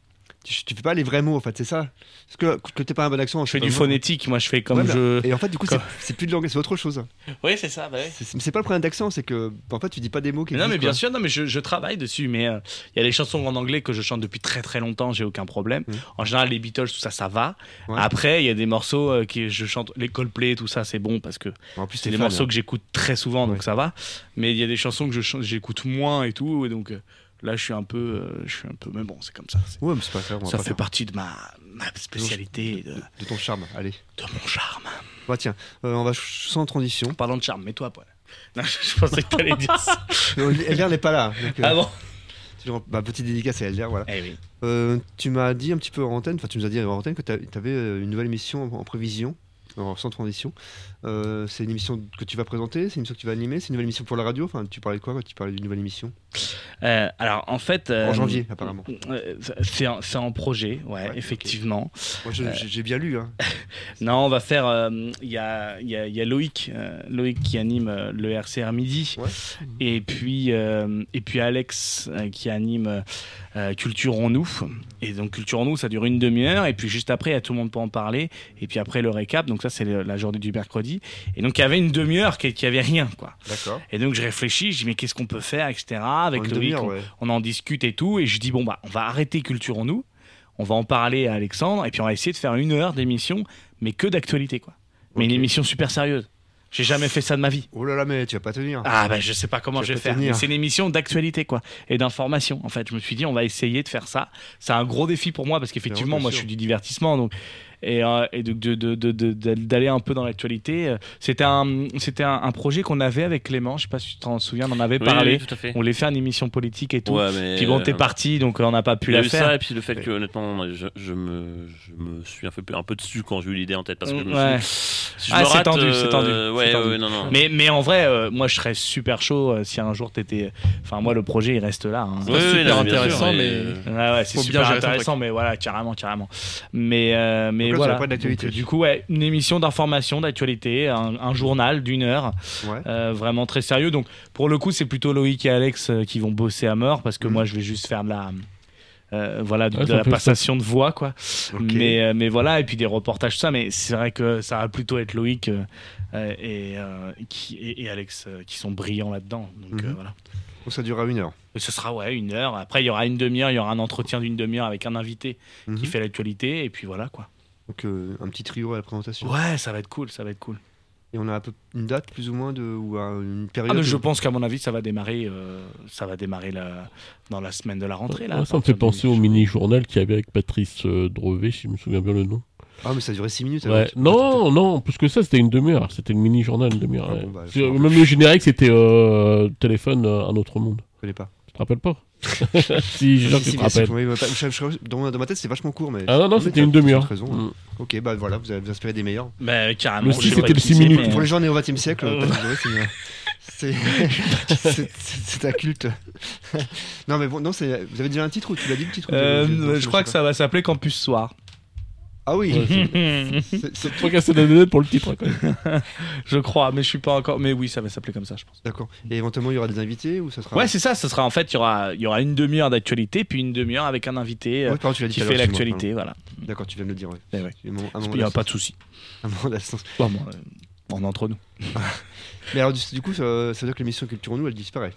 Tu, tu fais pas les vrais mots en fait, c'est ça. Parce que que t'es pas un bon accent. Je fais du phonétique, moi je fais comme je. Et en fait du coup c'est Comme- c'est plus de l'anglais, c'est autre chose. Oui, c'est ça, bah oui. C'est- pas le problème d'accent, c'est que en fait tu dis pas des mots qui Mais non, mais bien quoi. sûr, non, mais je, je travaille dessus. Mais euh, il y a les chansons en anglais que je chante depuis très très longtemps, j'ai aucun problème. Mhm. En général, les Beatles, tout ça, ça va. Ouais. Après, il y a des morceaux euh, que je chante, les Coldplay, tout ça, c'est bon parce que En plus c'est des fan, morceaux hein. que j'écoute très souvent, donc Ouais. ça va. Mais il y a des chansons que je chante- j'écoute moins et tout, et donc euh, là, je suis un peu, euh, je suis un peu, mais bon, c'est comme ça. Ouais, mais c'est pas grave. Ça pas fait faire partie de ma, ma spécialité, de, de ton charme. Allez. de mon charme. Bah tiens, euh, on va sans transition. Parlant de charme, mets-toi poil. Non, je pensais que t'allais dire ça. <laughs> Elder n'est pas là. donc, euh, Ah bon rem- bah, petite dédicace à Elder, voilà. Eh oui. Euh, tu m'as dit un petit peu en antenne, enfin tu nous as dit en antenne que tu avais une nouvelle émission en, en prévision, alors, sans transition. Euh, c'est une émission que tu vas présenter, c'est une émission que tu vas animer, c'est une nouvelle émission pour la radio. Enfin, tu parlais de quoi quand tu parlais d'une nouvelle émission? Euh, alors en fait, euh, En janvier, apparemment. c'est en, en projet, ouais, effectivement. Moi, j'ai bien lu. Hein. <laughs> Non, on va faire. Il y, a, il y a- il y a Loïc, Loïc qui anime le RCR midi, Ouais. et puis et puis Alex qui anime euh, Culturons-nous. Et donc Culturons-nous, ça dure une demi-heure, et puis juste après, il y a tout le monde pour en parler, et puis après le récap. Donc ça, c'est la journée du mercredi. Et donc il y avait une demi-heure qui, qui avait rien, quoi. D'accord. Et donc je réfléchis, je dis mais qu'est-ce qu'on peut faire, etc. En Avec Loïc, on, ouais. on en discute et tout, et je dis bon bah on va arrêter Culturons-nous, on va en parler à Alexandre, et puis on va essayer de faire une heure d'émission, mais que d'actualité quoi. Mais une émission super sérieuse. J'ai jamais fait ça de ma vie. Oh là là, mais tu vas pas tenir. Ah bah je sais pas comment je vais faire. C'est une émission d'actualité quoi et d'information. En fait, je me suis dit on va essayer de faire ça. C'est un gros défi pour moi parce qu'effectivement moi je suis du divertissement donc et, euh, et donc de- de- de- de- de- d'aller un peu dans l'actualité. euh, C'était un c'était un, un projet qu'on avait avec Clément. Je sais pas si tu t'en souviens, on en avait Oui, parlé. oui, tout à fait. On voulait faire une émission politique et tout. Ouais, mais. Puis bon, t'es euh, parti donc on n'a pas pu y la faire. ça, et puis le fait que, honnêtement, je, je me, je me suis un peu, un peu dessus quand j'ai eu l'idée en tête. Parce que je me Ouais. suis- si je Ah, c'est tendu, euh, c'est tendu, Ouais, c'est tendu. ouais, non, non. Mais, mais en vrai, euh, moi je serais super chaud euh, si un jour t'étais. Enfin, moi le projet il reste là. hein. Oui, super non, bien sûr, intéressant, mais- euh, Ouais, ouais, c'est super intéressant, mais voilà, carrément, carrément. Mais, euh, mais Donc là, tu voilà. as pas d'actualité. Donc, du coup, ouais, une émission d'information, d'actualité, un, un journal d'une heure, Ouais. euh, vraiment très sérieux. Donc, pour le coup, c'est plutôt Loïc et Alex euh, qui vont bosser à mort parce que Mhm. moi, je vais juste faire de la. euh, voilà, de, Ouais, de ça la passation de voix, quoi. Mais, euh, mais voilà, et puis des reportages, tout ça. Mais c'est vrai que ça va plutôt être Loïc euh, et, euh, qui, et, et Alex euh, qui sont brillants là-dedans. Donc, Mhm. euh, voilà. Donc ça durera une heure. Et ce sera ouais une heure. Après, il y aura une demi-heure, il y aura un entretien d'une demi-heure avec un invité qui fait l'actualité, et puis voilà quoi. Donc euh, un petit trio à la présentation. Ouais, ça va être cool, ça va être cool. Et on a un peu une date plus ou moins de ou un- une période. Ah, mais je de- pense qu'à mon avis, ça va démarrer, euh, ça va démarrer la- dans la semaine de la rentrée là. Ouais, ça me fait penser au mini-journal qu'il y avait avec Patrice euh, Drevet, si je me souviens bien le nom. Ah mais ça durait 6 minutes. Ouais. alors. Non, non, plus que ça, c'était une demi-heure. C'était le mini-journal, une demi-heure. Ah ouais. bon, bah, Même le générique, c'était euh, téléphone euh, un autre monde. Je connais pas. Tu te rappelles pas? <laughs> Si, oui, je- je- dans, dans ma tête c'est vachement court mais. Ah non, non, c'était une demi-heure. Mm. Ok bah voilà vous avez vous inspiré des meilleurs. Bah, carrément. Le c'était le qui six c'est, minutes. mais- Pour les gens nés au XXe siècle, Euh. <laughs> C'est un culte. <laughs> non mais bon non c'est vous avez déjà un titre ou tu l'as dit le titre ou Euh, je crois que ça va s'appeler Campus Soir. Ah oui. C'est- Faut casser la lunette pour le titre. <laughs> Je crois, mais je suis pas encore. Mais oui, ça va s'appeler comme ça, je pense. D'accord. Et éventuellement il y aura des invités ou ça sera. Ouais, c'est ça. Ça sera en fait, il y aura, il y aura une demi-heure d'actualité, puis une demi-heure avec un invité euh, Ouais, pardon, tu l'as dit qui à fait l'actualité, voilà. D'accord, tu viens de le dire. Ouais. Eh ouais. Il n'y a pas de souci. <laughs> Bon, bon, euh, on est entre nous. <laughs> Mais alors du, du coup ça, ça veut dire que l'émission Culture en nous elle disparaît.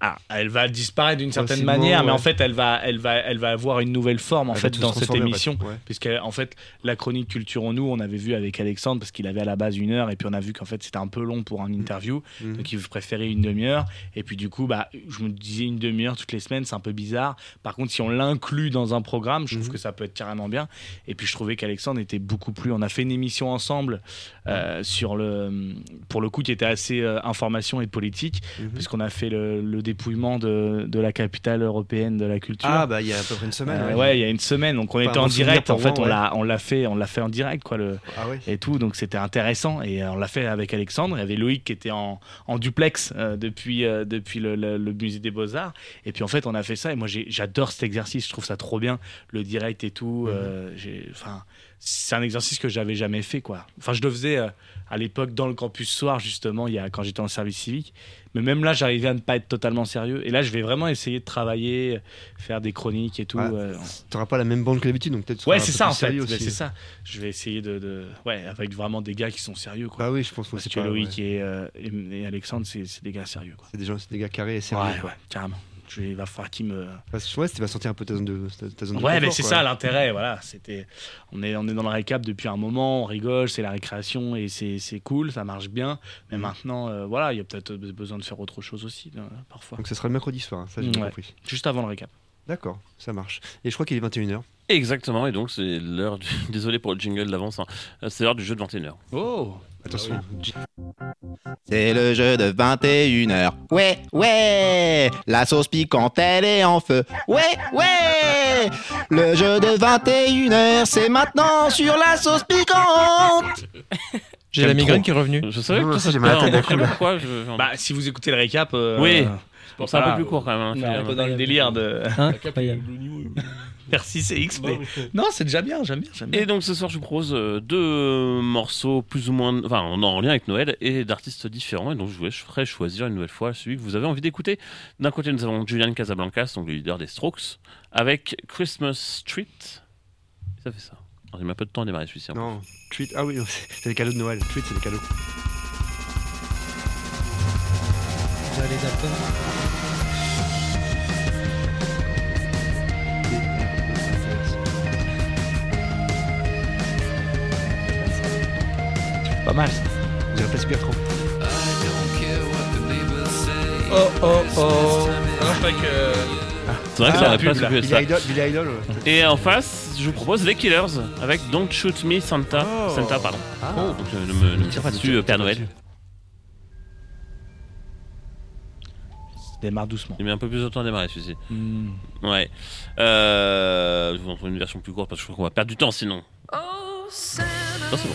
Ah, elle va disparaître d'une certaine Facilement, manière, mais ouais. en fait, elle va, elle va, elle va avoir une nouvelle forme en Elle fait dans cette en émission. Ouais. Puisqu'en fait, la chronique Culture en nous, on avait vu avec Alexandre, parce qu'il avait à la base une heure, et puis on a vu qu'en fait c'était un peu long pour un interview, Mhm. donc il préférait une demi-heure. Et puis du coup, bah, je me disais une demi-heure toutes les semaines, c'est un peu bizarre. Par contre, si on l'inclut dans un programme, je trouve Mhm. que ça peut être carrément bien. Et puis je trouvais qu'Alexandre était beaucoup plus. On a fait une émission ensemble euh, sur le, pour le coup, qui était assez euh, information et politique, Mhm. puisqu'on a fait le, le dépouillement de, de la capitale européenne de la culture. Ah bah il y a à peu près une semaine. Euh, ouais, il y a une semaine, donc on était en direct. En fait, on ouais. l'a, on l'a fait, on l'a fait en direct, quoi, le, Ah et tout. Donc c'était intéressant. Et euh, on l'a fait avec Alexandre. Il y avait Loïc qui était en, en duplex euh, depuis, euh, depuis le, le- le musée des Beaux Arts. Et puis en fait, on a fait ça. Et moi, j'adore cet exercice. Je trouve ça trop bien, le direct et tout. Euh, j'ai- Enfin, c'est un exercice que j'avais jamais fait, quoi. Enfin, je le faisais euh, à l'époque dans le campus soir, justement, il y a, quand j'étais en service civique. Mais même là, j'arrivais à ne pas être totalement sérieux. Et là, je vais vraiment essayer de travailler, faire des chroniques et tout. Ouais. euh, T'auras pas la même bande que d'habitude donc peut-être. Ouais, c'est ça en fait. aussi. C'est ça. Je vais essayer de, de- ouais, avec vraiment des gars qui sont sérieux quoi. Bah oui je pense Parce aussi. que Loïc et, euh, et, et Alexandre, c'est des gars sérieux quoi. C'est des gens, c'est des gars carrés et sérieux. Ouais, ouais, carrément. Je vais, il va falloir qu'ils me. Parce que ouais, tu vas sentir un peu ta zone de ta, ta zone de Ouais, mais c'est ça l'intérêt. Voilà, c'était. On est, on est dans le récap depuis un moment. On rigole, c'est la récréation et c'est c'est cool, ça marche bien. Mais Mhm. maintenant, euh, voilà, il y a peut-être besoin de faire autre chose aussi euh, parfois. Donc ça sera le mercredi soir, hein, ça j'ai bien Ouais. compris. Juste avant le récap. D'accord, ça marche. Et je crois qu'il est 21h. Exactement, et donc c'est l'heure du... <laughs> Désolé pour le jingle d'avance, hein. Euh, c'est l'heure du jeu de 21h. Oh. Attention. C'est le jeu de 21h. Ouais, ouais, la sauce piquante, elle est en feu. Ouais, ouais, le jeu de 21h, c'est maintenant sur la sauce piquante. <laughs> J'ai la migraine trop. qui est revenue. Je savais que ça j'ai mal à la tête je pas Bah, si vous écoutez le récap. euh, Oui. Bon, c'est un peu plus court quand même. hein, On est peu dans le délire de Hein Incroyable. <laughs> Merci CX. Non, Mais... mais- Non, c'est déjà bien, j'aime bien, j'aime bien. Et donc ce soir, je vous propose euh, deux morceaux plus ou moins, enfin, en, en lien avec Noël et d'artistes différents. Et donc je vous ferai choisir une nouvelle fois celui que vous avez envie d'écouter. D'un côté, nous avons Julian Casablancas, donc le leader des Strokes, avec Christmas Street. Ça fait ça. Alors, il m'a peu de temps à démarrer celui-ci. Non, tweet. Ah oui, <laughs> c'est les cadeaux de Noël. Tweet, c'est les cadeaux. Les Dalton. Pas mal. ça. On dirait presque Bertrand. Oh oh oh. Ah non, je croyais que. C'est vrai que Ah, ça la aurait pas pu être ça. Idol, Billy Idol, ouais. Et en face, je vous propose les Killers avec Don't Shoot Me Santa. Oh. Santa, pardon. Ah. Donc euh, ne me, ne me tire pas dessus, euh, Père Noël. Démarre doucement. Il met un peu plus de temps à démarrer celui-ci. Hmm. Ouais. Euh, je vous en une version plus courte parce que je crois qu'on va perdre du temps sinon. Oh, Non, c'est bon.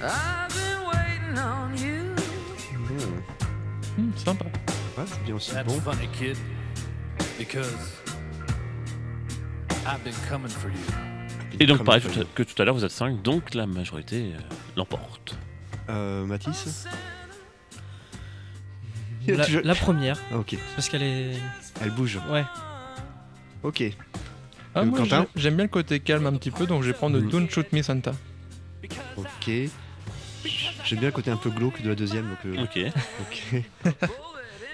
I've been waiting on you. Mmh. Hmm, sympa. Ouais, c'est bien aussi. That's Bon. funny, kid. Because I've been coming for you. Et donc pareil tout à- que tout à l'heure vous êtes 5, donc la majorité euh, l'emporte. Euh, Mathis La, première, Ah, ok. parce qu'elle est. Elle bouge. Ouais. Ok. Ah, Euh, moi, Quentin j'ai- j'aime bien le côté calme un petit peu, donc je vais prendre Mm. Don't Shoot Me Santa. Ok. J'aime bien le côté un peu glauque de la deuxième. Donc, euh, Ok. Donc, <laughs>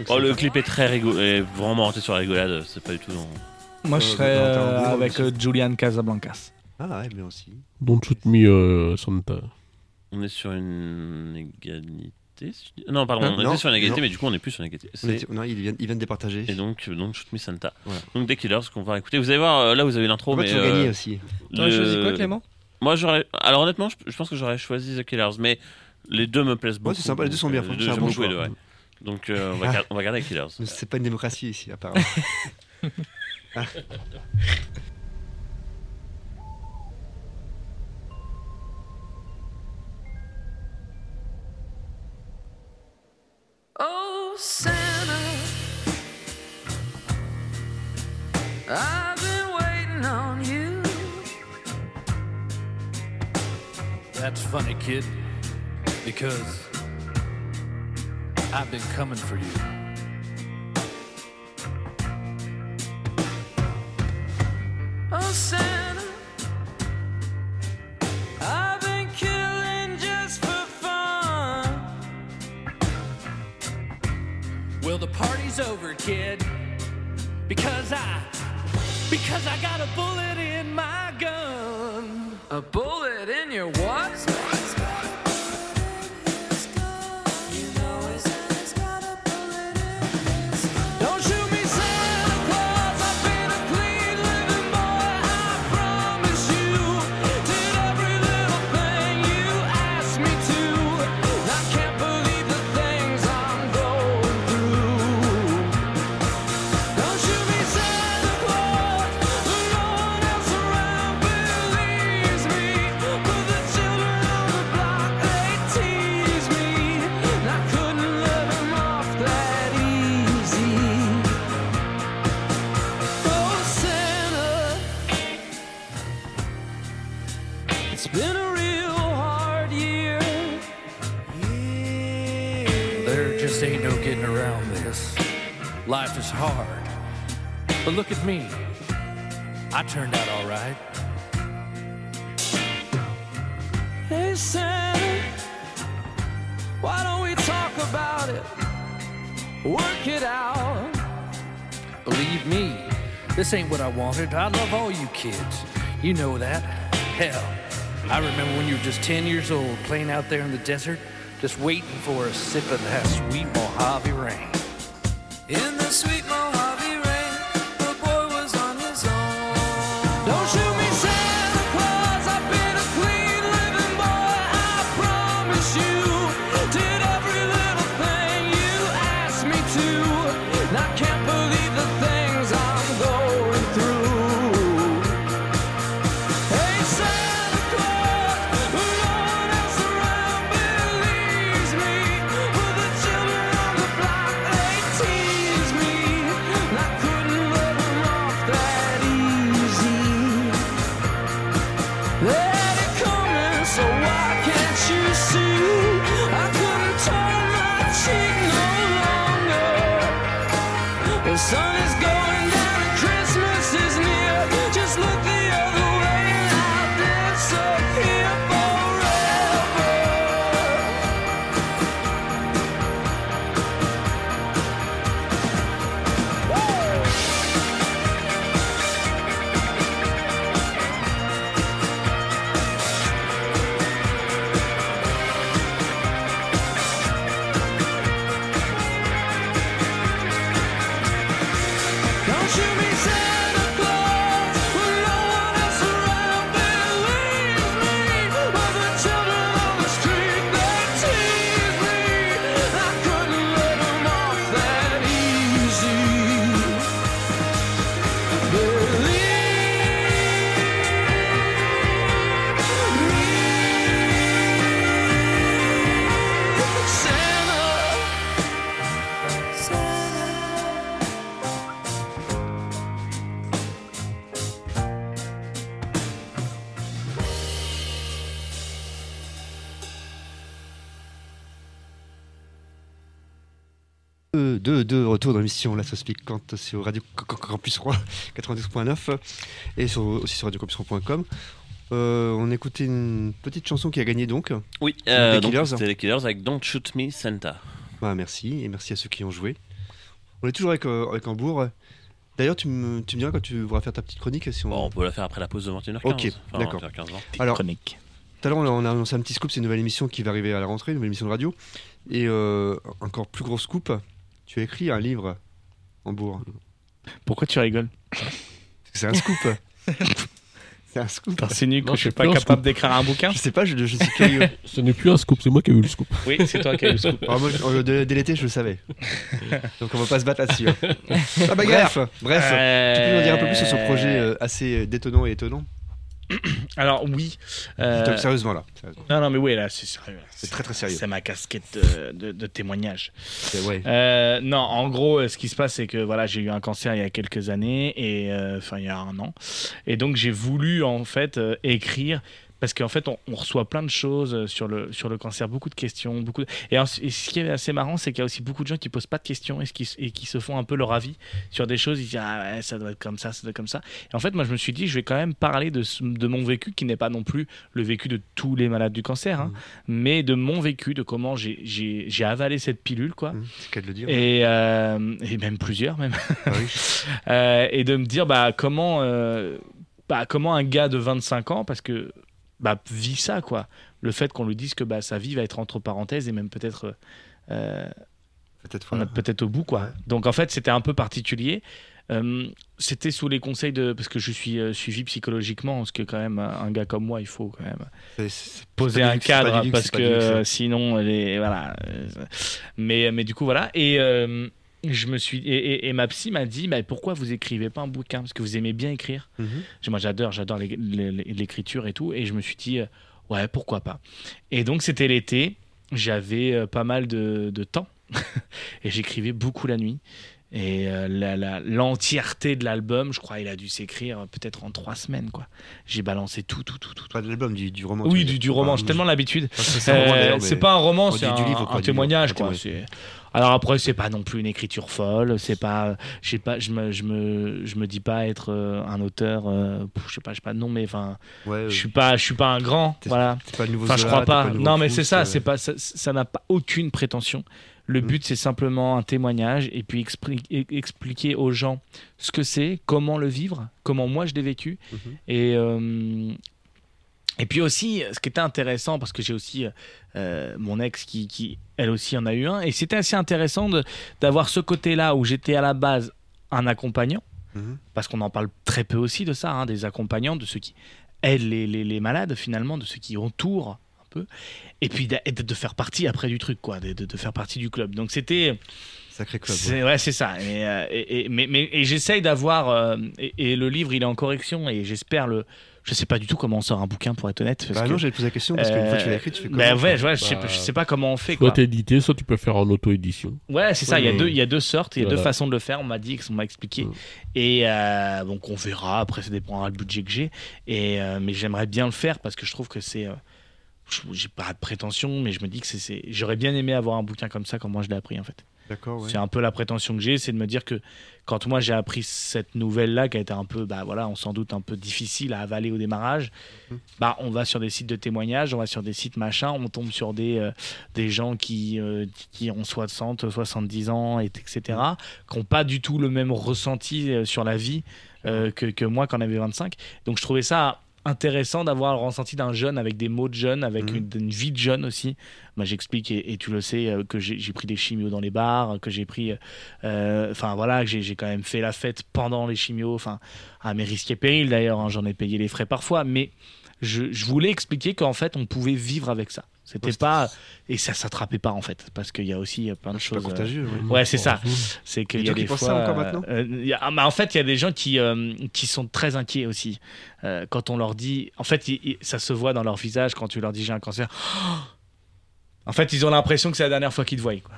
Oh, le clip est très rigolo, est vraiment orienté sur la rigolade, c'est pas du tout dans... Moi, je Euh, serais euh, avec euh, Julian Casablancas. Ah ouais, bien aussi. Don't shoot me, euh, Santa. On est sur une égalité Non, pardon, Hein on Non, était sur une égalité, non. mais du coup on est plus sur une égalité. Non, ils viennent, ils viennent départager. Et donc, donc Shoot Me Santa. Voilà. Donc des Killers qu'on va écouter. Vous allez voir, là vous avez l'intro, mais... tu as euh, gagné aussi T'aurais choisi quoi, Clément? Moi j'aurais... Alors honnêtement, je, je pense que j'aurais choisi The Killers, mais les deux me plaisent beaucoup. c'est sympa, les deux sont bien, Les franchement, deux, un bon deux, ouais. Donc euh, on, va <laughs> on va garder les Killers. C'est pas une démocratie ici, apparemment. <laughs> Oh, Santa. I've been waiting on you. That's funny, kid. Because I've been coming for you. Oh, Santa. I've been killing just for fun. Well, the party's over, kid. Because I, because I got a bullet in my. A bullet in your what? But look at me. I turned out all right. Hey, Santa, why don't we talk about it? Work it out. Believe me, this ain't what I wanted. I love all you kids. You know that. Hell, I remember when you were just 10 years old playing out there in the desert, just waiting for a sip of that sweet Mojave rain. In the sweet De, de, retour dans l'émission La Sauce Piquante sur Radio Campus 3 92.9 <laughs> et sur, aussi sur radiocampus3.com. Euh, on écoutait une petite chanson qui a gagné donc. Oui, Les euh, Killers. c'était les Killers avec Don't Shoot Me Santa. Bah, merci et merci à ceux qui ont joué. On est toujours avec, euh, avec Hambourg. D'ailleurs, tu me, tu me diras quand tu voudras faire ta petite chronique. Si on... Bon, on peut la faire après la pause de 21h15. Ok, Enfin, d'accord. 21h15, non. Alors, Chronique. Tout à l'heure, on a- on a annoncé un petit scoop, c'est une nouvelle émission qui va arriver à la rentrée, une nouvelle émission de radio. Et euh, encore plus gros scoop, tu as écrit un livre, Hambourg. Pourquoi tu rigoles C'est un scoop. <laughs> c'est un scoop. T'insinues que Non, je suis pas capable d'écrire un bouquin Je sais pas, je, je suis curieux. <laughs> Ce n'est plus un scoop, c'est moi qui ai eu le scoop. Oui, c'est toi qui as eu le scoop. Alors moi, je- euh, dès, dès l'été, je le savais. <laughs> Donc on va pas se battre là-dessus. hein. Ah, bref, bref. Tu peux nous en dire un peu plus sur ce projet euh, assez euh, détonnant et étonnant? <clears throat> Alors oui. euh, Sérieusement là. sérieusement. Non, non, mais oui, là, c'est sérieux. C'est très très sérieux. C'est ma casquette de, de- de témoignage. Ouais. Euh, non, en gros, euh, ce qui se passe, c'est que voilà, j'ai eu un cancer il y a quelques années, et euh, enfin il y a un an, et donc j'ai voulu en fait écrire. Parce qu'en fait, on, on reçoit plein de choses euh, sur le, sur le cancer, beaucoup de questions. Beaucoup de- Et, en- et ce qui est assez marrant, c'est qu'il y a aussi beaucoup de gens qui posent pas de questions et, qui, et qui se font un peu leur avis sur des choses. Ils disent Ah ouais, ça doit être comme ça, ça doit être comme ça. Et en fait, moi, je me suis dit Je vais quand même parler de, mon vécu, qui n'est pas non plus le vécu de tous les malades du cancer, hein, mais de mon vécu, de comment j'ai- avalé cette pilule, quoi. Mmh, C'est le dire. Et, euh, et même plusieurs même Ah oui. <laughs> Euh, et de me dire bah comment euh, bah, comment un gars de 25 ans parce que bah vit ça quoi le fait qu'on lui dise que bah sa vie va être entre parenthèses et même peut-être euh, Peut-être voilà. peut-être au bout quoi Ouais. donc en fait c'était un peu particulier Euh, c'était sous les conseils de parce que je suis euh, suivi psychologiquement parce que quand même un gars comme moi il faut quand même poser un luxe, cadre luxe, parce que luxe, hein. sinon les voilà mais mais du coup voilà et je me suis et, et- et ma psy m'a dit bah, pourquoi vous écrivez pas un bouquin? Parce que vous aimez bien écrire. Mhm. moi j'adore j'adore l'écriture et tout. Et je me suis dit euh, ouais pourquoi pas? Et donc c'était l'été. J'avais euh, pas mal de, de temps. <laughs> Et j'écrivais beaucoup la nuit et euh, la- la- l'entièreté de l'album je crois il a dû s'écrire euh, peut-être en trois semaines quoi j'ai balancé tout tout tout tout. Pas de l'album, du, du roman. oui du, roman j'ai tellement l'habitude c'est euh, pas un roman, c'est du- un, livre, quoi, un témoignage, quoi. Alors après, c'est pas non plus une écriture folle. C'est pas, je sais pas, je me, je me, je me dis pas être euh, un auteur. euh, je sais pas, je sais pas. Non, mais enfin, Ouais, je suis pas, je suis pas un grand. Voilà. Pas le nouveau Enfin, je crois pas. nouveau Non, mais c'est ça. C'est pas, ça- ça n'a pas aucune prétention. Le Mhm. but, c'est simplement un témoignage et puis e- expliquer aux gens ce que c'est, comment le vivre, comment moi je l'ai vécu. Mhm. Et, euh, et puis aussi, ce qui était intéressant, parce que j'ai aussi euh, mon ex qui, qui, elle aussi, en a eu un, et c'était assez intéressant d'avoir ce côté-là où j'étais à la base un accompagnant, Mhm. parce qu'on en parle très peu aussi de ça, hein, des accompagnants, de ceux qui aident les, les- les malades finalement, de ceux qui entourent peu, et puis de, de faire partie après du truc, quoi, de, de- de faire partie du club. Donc c'était... Sacré club. ouais. C'est ouais, c'est ça. Et, euh, et- et- mais, mais- et j'essaye d'avoir. euh, et, et le livre, il est en correction et j'espère le. Je sais pas du tout comment on sort un bouquin pour être honnête. Parce Bah que, non, j'allais te poser la question parce qu'une fois que tu l'as écrit, tu fais comment bah ouais, ouais, je, sais, Bah, pas- je sais pas comment on fait. Soit édité, soit tu peux faire en auto-édition. Ouais, c'est ça. Ouais, Il y, a mais- deux, il y a deux sortes, il y a deux façons de le faire. On m'a dit, on m'a expliqué. Et euh, donc on verra. Après, ça dépendra du budget que j'ai. Et euh, mais j'aimerais bien le faire parce que je trouve que c'est. J'ai pas de prétention, mais je me dis que c'est-. J'aurais bien aimé avoir un bouquin comme ça, comme moi je l'ai appris en fait. D'accord, ouais. C'est un peu la prétention que j'ai, c'est de me dire que quand moi j'ai appris cette nouvelle-là, qui a été un peu, bah voilà, on s'en doute un peu difficile à avaler au démarrage, Mhm. bah on va sur des sites de témoignages, on va sur des sites machin, on tombe sur des, euh, des gens qui, euh, qui ont 60, 70 ans, et, etc., qui n'ont pas du tout le même ressenti euh, sur la vie euh, que, que moi quand on avait 25. Donc je trouvais ça intéressant d'avoir le ressenti d'un jeune avec des mots de jeune, avec Mhm. une, une vie de jeune aussi. Moi, j'explique, et, et tu le sais, euh, que j'ai pris des chimios dans les bars, que j'ai pris. euh, Enfin, voilà, que j'ai j'ai quand même fait la fête pendant les chimios, enfin, à mes risques et périls d'ailleurs, hein, j'en ai payé les frais parfois, mais je, je voulais expliquer qu'en fait, on pouvait vivre avec ça. C'était pas. Et ça s'attrapait pas, en fait, parce qu'il y a aussi euh, plein de pas choses. euh, contagieux, ouais. Ouais, c'est ça. C'est qu'il y a des fois. ça encore maintenant euh, il y a- ah, bah, en fait, il y a des gens qui, euh, qui sont très inquiets aussi. Euh, quand on leur dit. En fait, ça se voit dans leur visage quand tu leur dis j'ai un cancer. En fait, ils ont l'impression que c'est la dernière fois qu'ils te voient. quoi.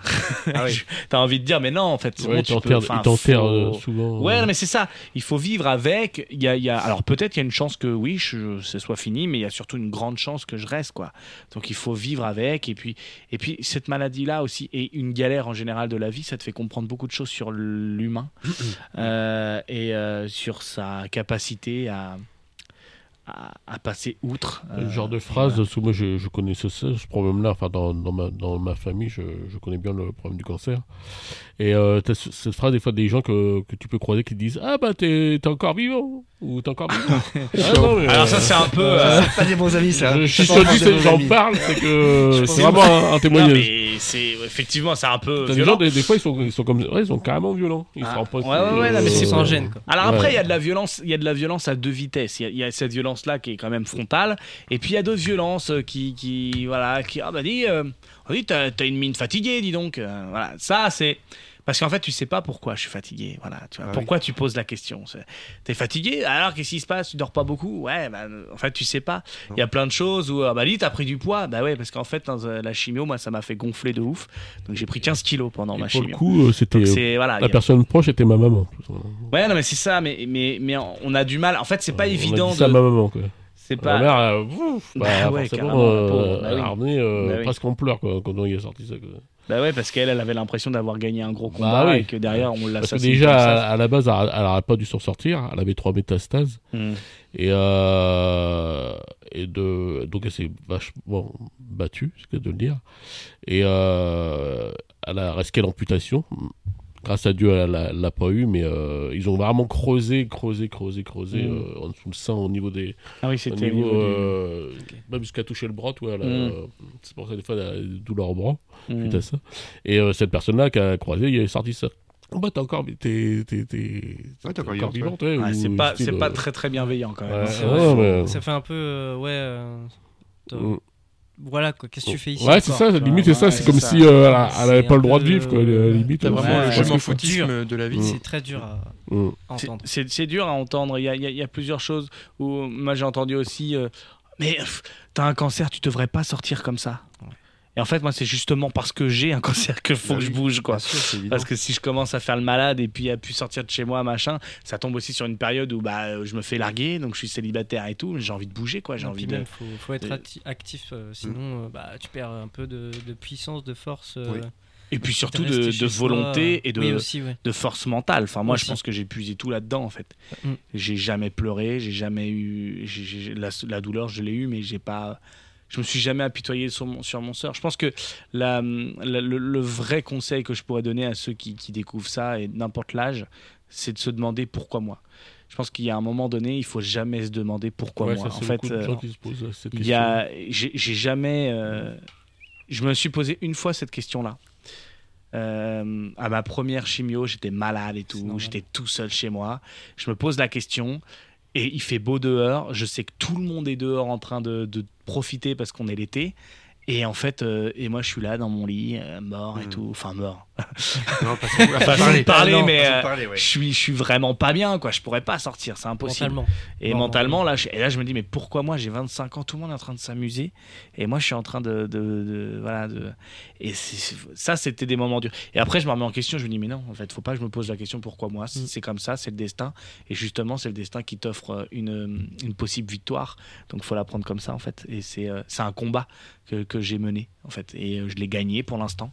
Ah oui. <laughs> T'as envie de dire, mais non, en fait, c'est Ouais, bon, ils tu peux- ils t'enterrent, faut- euh, souvent. Ouais, euh, non, mais c'est ça. Il faut vivre avec. Il y a, il y a- Alors peut-être qu'il y a une chance que oui, je, ce soit fini, mais il y a surtout une grande chance que je reste, quoi. Donc il faut vivre avec. Et puis, et puis cette maladie-là aussi, et une galère en général de la vie, ça te fait comprendre beaucoup de choses sur l'humain <clears throat> euh, et euh, sur sa capacité à, à, à passer outre. Ce euh, genre de phrase, sous moi je, ça, ce problème-là, enfin dans, dans, ma, dans ma famille, je, je connais bien le problème du cancer. Et euh, t'as ce- cette phrase, des fois, des gens que, que tu peux croiser qui te disent Ah bah t'es encore vivant Ou t'es encore vivant <laughs> Ah, non, mais, Alors ça euh, c'est un peu. Euh, euh, c'est pas des bons amis, ça. je- c'est- bons j'en parle, c'est que c'est vraiment un, un non, témoignage. mais c'est effectivement c'est un peu T'as des violent. gens, des, des fois, ils sont, ils sont comme. Ouais, ils sont carrément violents. Ils Ah, se rendent pas ouais, ouais, ouais, non, mais euh, c'est sans gêne. Alors après, il y a de la violence, il y a de la violence à deux vitesses. Il y a- cette violence-là qui est quand même frontale, et puis il y a d'autres violences euh, qui, qui, voilà, qui, ah bah dis, euh, oh, dis, t'as, une mine fatiguée, dis donc. Euh, voilà, ça c'est parce qu'en fait, tu sais pas pourquoi je suis fatigué. Voilà, tu vois, Ah oui. pourquoi tu poses la question. C'est- T'es fatigué Alors qu'est-ce qui se passe? Tu dors pas beaucoup? Ouais, bah, en fait, tu sais pas. Il y a plein de choses où, ah bah dis, t'as pris du poids. Bah ouais, parce qu'en fait, dans euh, la chimio, moi, ça m'a fait gonfler de ouf. Donc j'ai pris 15 kilos pendant Et ma pour le chimio. coup, euh, c'était. C'est voilà. La a- personne proche était ma maman. Ouais, non, mais c'est ça, mais, mais, mais on a du mal. En fait, c'est pas On évident à de. ma maman, quoi. C'est Ma pas. mère, euh, ouf, bah, Bah ouais, forcément, euh. Bah oui. euh, Bah oui. presque en pleurs quoi, quand on y a sorti ça. quoi. Bah ouais, parce qu'elle, elle avait l'impression d'avoir gagné un gros combat Bah oui. et que derrière, on l'a Parce que déjà, à, la base, elle n'aurait pas dû s'en sortir. Elle avait trois métastases. Hmm. Et, euh, et de, donc elle s'est vachement battue, c'est cas de le dire. Et euh, elle a risqué l'amputation. Grâce à Dieu, elle l'a- l'a pas eu, mais euh, ils ont vraiment creusé, creusé, creusé, creusé Mm. euh, en dessous le sein au niveau des. Ah oui, au c'était au niveau, niveau du- euh, Même jusqu'à toucher le bras, tu vois. elle a- Mm. C'est pour ça, des fois, elle a des douleurs au bras, Mm. suite à ça. Et euh, cette personne-là qui a croisé, il est sorti ça. Oh, bah, t'es encore, t'es, t'es, t'es, Ouais, t'es encore encore vivante, ouais, Ouais, ou c'est pas, style, c'est pas très très bienveillant quand même. Ouais, C'est ouais, vrai, mais- Ça fait un peu. euh, ouais. Euh. Voilà, quoi. Qu'est-ce que tu fais ici Ouais, c'est ça, limite, c'est ça, c'est comme si euh, elle, a- elle avait C'est pas le droit de vivre, quoi, la limite. Ouais. vraiment le je m'en foutisme de la vie. Mm. C'est très dur à Mm. entendre. C'est dur à entendre. Il y a, plusieurs choses où moi j'ai entendu aussi. euh, mais t'as un cancer, tu devrais pas sortir comme ça. Et en fait, moi, c'est justement parce que j'ai un <laughs> cancer que faut Bah que je bouge, quoi. Sûr. Parce que si je commence à faire le malade et puis à plus sortir de chez moi, machin, ça tombe aussi sur une période où bah, euh, je me fais larguer, donc je suis célibataire et tout, mais j'ai envie de bouger, quoi. J'ai envie de. même, faut, faut être Et- actif, euh, sinon euh, bah, tu perds un peu de, de puissance, de force. euh, Oui. Et puis surtout de, volonté et de, Oui, aussi, ouais. de force mentale. Enfin, moi, je pense que j'ai puisé tout là-dedans, en fait. Mm. J'ai jamais pleuré, j'ai jamais eu. la, la douleur, je l'ai eu, mais j'ai pas. Je me suis jamais apitoyé sur mon, sur mon sort. Je pense que la, la- le, le vrai conseil que je pourrais donner à ceux qui, qui découvrent ça, et n'importe l'âge, c'est de se demander pourquoi moi. Je pense qu'il y a un moment donné, il faut jamais se demander pourquoi Ouais, moi. ça, En fait, euh, il y question. a, j'ai jamais, euh, je me suis posé une fois cette question-là. Euh, à ma première chimio, j'étais malade et tout, j'étais tout seul chez moi. Je me pose la question et il fait beau dehors. Je sais que tout le monde est dehors en train de, profiter parce qu'on est l'été. Et en fait, euh, et moi je suis là dans mon lit, euh, mort et Mm. tout, enfin mort. <laughs> Non, Façon pas de parler, Ah non, mais euh, parler, ouais. je suis, je suis vraiment pas bien, quoi. Je pourrais pas sortir, c'est impossible. Mentalement. Et Non, mentalement, là, je, et là, je me dis, mais pourquoi moi, j'ai 25 ans, tout le monde est en train de s'amuser, et moi, je suis en train de, de, de- voilà, de, et ça, c'était des moments durs. Et après, je me remets en question, je me dis, mais non, en fait, faut pas que je me pose la question pourquoi moi? Mm. C'est comme ça, c'est le destin, et justement, c'est le destin qui t'offre une, une possible victoire. Donc, faut la prendre comme ça, en fait. Et c'est, euh, c'est un combat que, que j'ai mené, en fait, et euh, je l'ai gagné pour l'instant,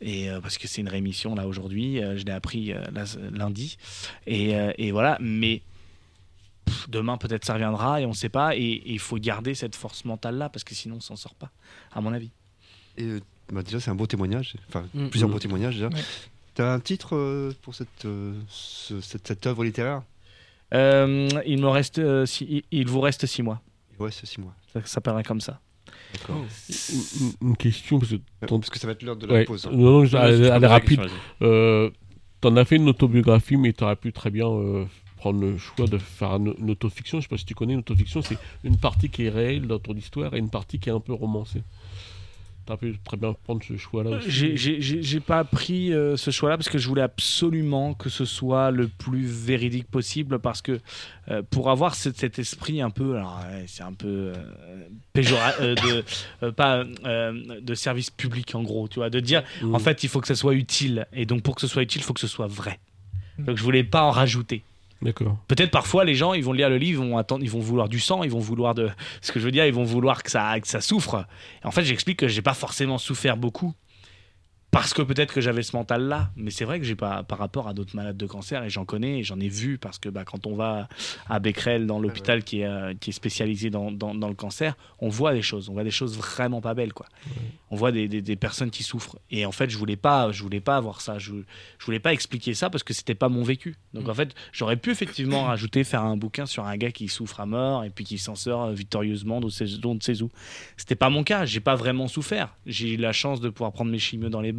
et euh, parce que c'est une rémission là aujourd'hui. Euh, je l'ai appris euh, là, lundi. Et, euh, et voilà, mais pff, demain peut-être ça reviendra et on ne sait pas. Et il faut garder cette force mentale là parce que sinon on s'en sort pas, à mon avis. Et euh, bah, déjà, c'est un beau témoignage. Enfin, Mm. plusieurs Mm. beaux témoignages déjà. Ouais. T'as un titre euh, pour cette, euh, ce- cette, cette œuvre littéraire? Euh, il me reste, euh, six- il- il vous reste six mois. Ouais, c'est six mois. Ça s'appellera comme ça. Une, question, parce que Euh, Parce que ça va être l'heure de la Ouais. pause. hein. Non, non, je- elle, elle est rapide. Euh, T'en as fait une autobiographie, mais t'aurais pu très bien euh, prendre le choix de faire une, une autofiction. Je sais pas si tu connais une autofiction, c'est une partie qui est réelle dans ton histoire et une partie qui est un peu romancée. T'aurais pu très bien prendre ce choix-là. J'ai- pas pris euh, ce choix-là parce que je voulais absolument que ce soit le plus véridique possible parce que euh, pour avoir ce- cet esprit un peu, alors ouais, c'est un peu euh, péjoratif, de pas de service public en gros, tu vois, de dire Mm. en fait il faut que ça soit utile et donc pour que ce soit utile il faut que ce soit vrai. Donc je voulais pas en rajouter. D'accord. Peut-être parfois les gens ils vont lire le livre, ils vont attendre, ils vont vouloir du sang, ils vont vouloir de ce que je veux dire, ils vont vouloir que ça ça souffre. En fait, j'explique que j'ai pas forcément souffert beaucoup parce que peut-être que j'avais ce mental là, mais c'est vrai que j'ai pas par rapport à d'autres malades de cancer et j'en connais et j'en ai vu parce que bah, quand on va à Becquerel dans l'hôpital qui est euh, qui est spécialisé dans, dans, dans le cancer, on voit des choses, on voit des choses vraiment pas belles quoi. On voit des, des, des personnes qui souffrent et en fait, je voulais pas je voulais pas avoir ça, je je voulais pas expliquer ça parce que c'était pas mon vécu. Donc en fait, j'aurais pu effectivement <coughs> rajouter, faire un bouquin sur un gars qui souffre à mort et puis qui s'en sort euh, victorieusement sait, d'on ne sait où. C'était pas mon cas, j'ai pas vraiment souffert. J'ai eu la chance de pouvoir prendre mes chimios dans les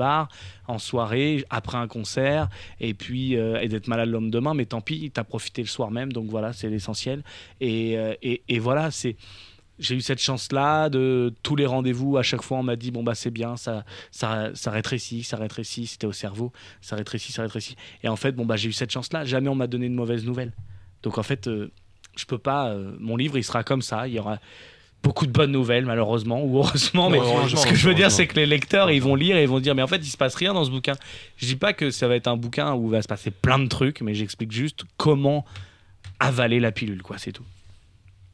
en soirée, après un concert, et puis euh, et d'être malade le lendemain, mais tant pis, t'as profité le soir même, donc voilà, c'est l'essentiel. Et, euh, et, et voilà, c'est j'ai eu cette chance-là de tous les rendez-vous. À chaque fois, on m'a dit bon bah c'est bien, ça, ça, ça rétrécit, ça rétrécit. C'était au cerveau, ça rétrécit, ça rétrécit. Et en fait, bon bah j'ai eu cette chance-là. Jamais on m'a donné de mauvaises nouvelles. Donc en fait, euh, je peux pas. euh, mon livre, il sera comme ça. Il y aura beaucoup de bonnes nouvelles, malheureusement ou heureusement. Mais ce que je veux dire, c'est que les lecteurs, ils vont lire et ils vont dire mais en fait, il se passe rien dans ce bouquin. Je dis pas que ça va être un bouquin où va se passer plein de trucs, mais j'explique juste comment avaler la pilule, quoi. C'est tout.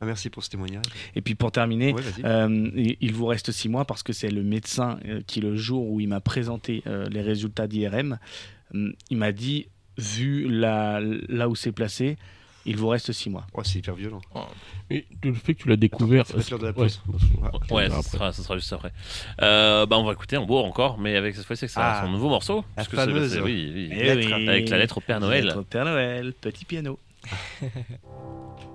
Ah, merci pour ce témoignage. Et puis pour terminer, Ouais, euh, il vous reste six mois parce que c'est le médecin euh, qui, le jour où il m'a présenté euh, les résultats d'IRM, il m'a dit, vu la- là où c'est placé, il vous reste six mois. Oh, c'est hyper violent. Et le fait que tu l'as découvert. ça va être l'heure de la Ouais, ouais, ça sera, ça sera juste après. Euh, bah, on va écouter en beau encore, mais avec cette fois-ci, c'est Ah. son nouveau morceau. La fameuse c'est- oui, oui, Eh lettre, oui. avec la lettre au Père Noël. Lettre au Père Noël, petit piano. <laughs>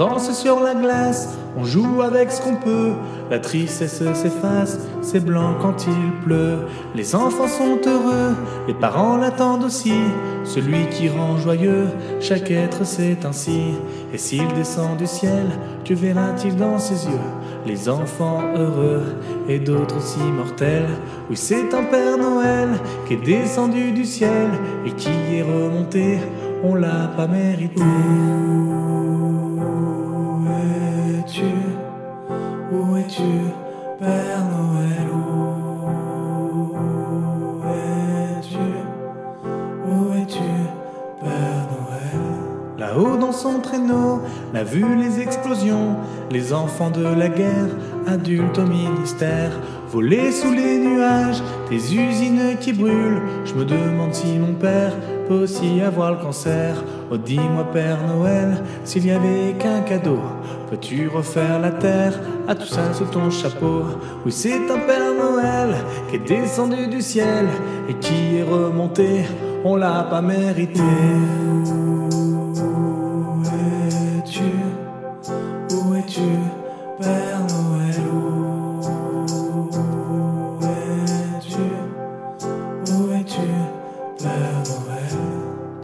danse sur la glace, on joue avec ce qu'on peut. La tristesse s'efface, c'est blanc quand il pleut. Les enfants sont heureux, les parents l'attendent aussi. Celui qui rend joyeux chaque être, c'est ainsi. Et s'il descend du ciel, que verra-t-il dans ses yeux? Les enfants heureux et d'autres aussi mortels. Oui, c'est un Père Noël qui est descendu du ciel et qui est remonté. On l'a pas mérité. Où es-tu? Où es-tu, Père Noël? Où es-tu? Où es-tu, Père Noël? Là-haut dans son traîneau, l'a vu les explosions, les enfants de la guerre, adultes au ministère, voler sous les nuages, des usines qui brûlent. Je me demande si mon père aussi avoir le cancer. Oh dis-moi Père Noël, s'il y avait qu'un cadeau, peux-tu refaire la terre à tout ça sous ton chapeau? Oui c'est un Père Noël qui est descendu du ciel et qui est remonté, on l'a pas mérité. Où es-tu? Où es-tu,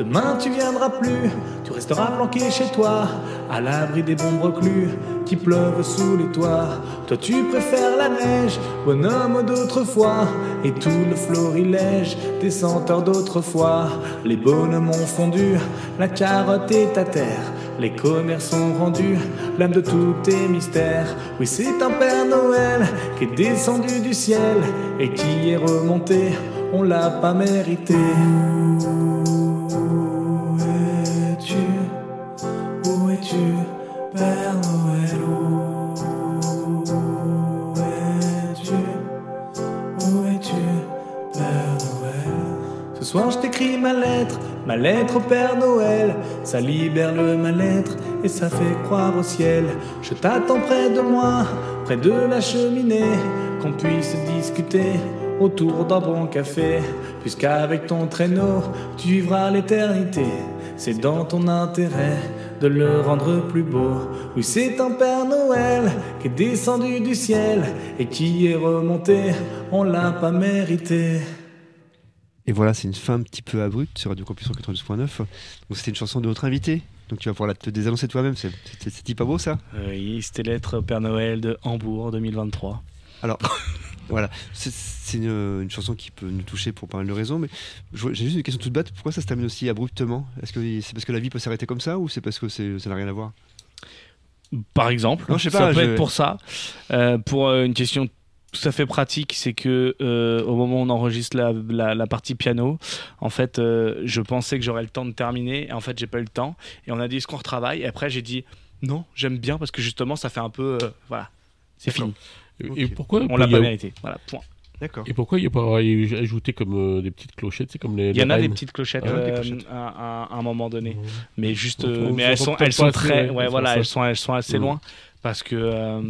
Demain tu viendras plus, tu resteras planqué chez toi, à l'abri des bombes reclus qui pleuvent sous les toits. Toi tu préfères la neige, bonhomme d'autrefois, et tout le florilège des senteurs d'autrefois. Les bonhommes ont fondu, la carotte est à terre. Les commerces sont rendus, l'âme de tout est mystère. Oui, c'est un Père Noël qui est descendu du ciel et qui est remonté. On l'a pas mérité. Père Noël, où es-tu? Où es-tu, Père Noël? Ce soir je t'écris ma lettre, ma lettre au Père Noël. Ça libère le mal-être et ça fait croire au ciel. Je t'attends près de moi, près de la cheminée, qu'on puisse discuter autour d'un bon café. Puisqu'avec ton traîneau, tu vivras l'éternité, c'est dans ton intérêt de le rendre plus beau. Oui, c'est un Père Noël qui est descendu du ciel et qui est remonté. On l'a pas mérité. Et voilà, c'est une fin un petit peu abrupte sur Radio Campus 92.9. Donc c'était une chanson de notre invité. Donc tu vas pouvoir la- te désannoncer toi-même. C'est pas beau ça? Oui, c'était lettre au Père Noël de Hambourg 2023. Alors, voilà, c'est- une, une chanson qui peut nous toucher pour pas mal de raisons, mais j'ai juste une question toute bête. Pourquoi ça se termine aussi abruptement? Est-ce que c'est parce que la vie peut s'arrêter comme ça ou c'est parce que ça n'a rien à voir? Par exemple, Non, je sais ça pas, peut je- être pour ça. Euh, pour euh, une question tout à fait pratique, c'est que euh, au moment où on enregistre la, la- la partie piano, en fait, euh, je pensais que j'aurais le temps de terminer, et en fait, j'ai pas eu le temps. Et on a dit est-ce qu'on retravaille? Et après, j'ai dit non, j'aime bien parce que justement, ça fait un peu, euh, voilà, c'est fini. Et, et pourquoi On l'a il y a- pas mérité. Voilà, point. D'accord. Et pourquoi il n'y a pas ajouté comme euh, des petites clochettes C'est comme les. Il y en a des petites clochettes, Ah ouais, des euh, clochettes. à, à- à un moment donné, mais juste, On- euh, on mais elles sont, peut-être elles pas sont assez, très, ouais, voilà, elles sont, elles sont assez Mhm. loin parce que, euh,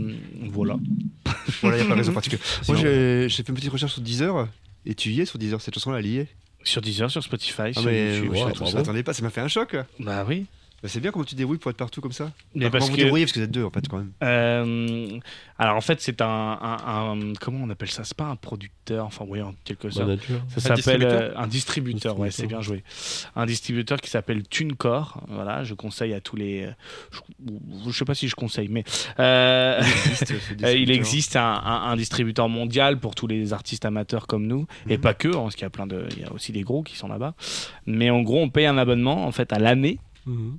voilà. <laughs> Voilà, il n'y a pas de raison particulière. <laughs> Moi j'ai fait une petite recherche sur Deezer et tu y es sur Deezer, cette chanson-là, elle y est? Sur Deezer, sur Spotify, Ah, sur mais YouTube. je sur- je m'attendais pas, ça m'a fait un choc. Bah oui. Bah, c'est bien comment tu te débrouilles pour être partout comme ça. Mais Enfin, parce comment vous débrouillez parce que vous êtes deux en fait quand même. Euh, alors en fait, c'est un, un- un- comment on appelle ça? C'est pas un producteur, enfin oui, en quelque sorte. Manager. Ça Un s'appelle distributeur? euh, un distributeur. Ouais, c'est bien joué. Un distributeur qui s'appelle TuneCore. Voilà, je conseille à tous les. Je, je sais pas si je conseille, mais euh, Il existe, <laughs> il un, un- un distributeur mondial pour tous les artistes amateurs comme nous, et Mhm. pas que, hein, parce qu'il y a plein de, il y a aussi des gros qui sont là-bas. Mais en gros, on paye un abonnement en fait à l'année. Mhm.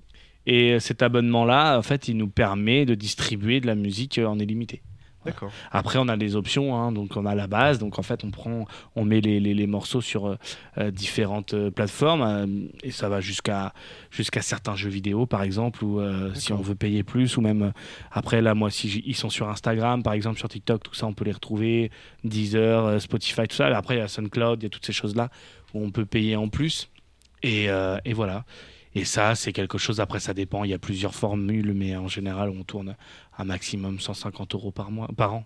Et cet abonnement-là, en fait, il nous permet de distribuer de la musique euh, en illimité. D'accord. Après, on a des options, hein, donc on a la base, donc en fait, on prend, on met les, les- les morceaux sur euh, euh, différentes euh, plateformes euh, et ça va jusqu'à jusqu'à certains jeux vidéo, par exemple, ou si on veut payer plus, ou même après là, moi, si ils sont sur Instagram, par exemple, sur TikTok, tout ça, on peut les retrouver, Deezer, Spotify, tout ça. Et après, il y a SoundCloud, il y a toutes ces choses-là où on peut payer en plus, et, et voilà. Et ça, c'est quelque chose, après ça dépend, il y a plusieurs formules, mais en général, on tourne un maximum 150 euros par mois, par an.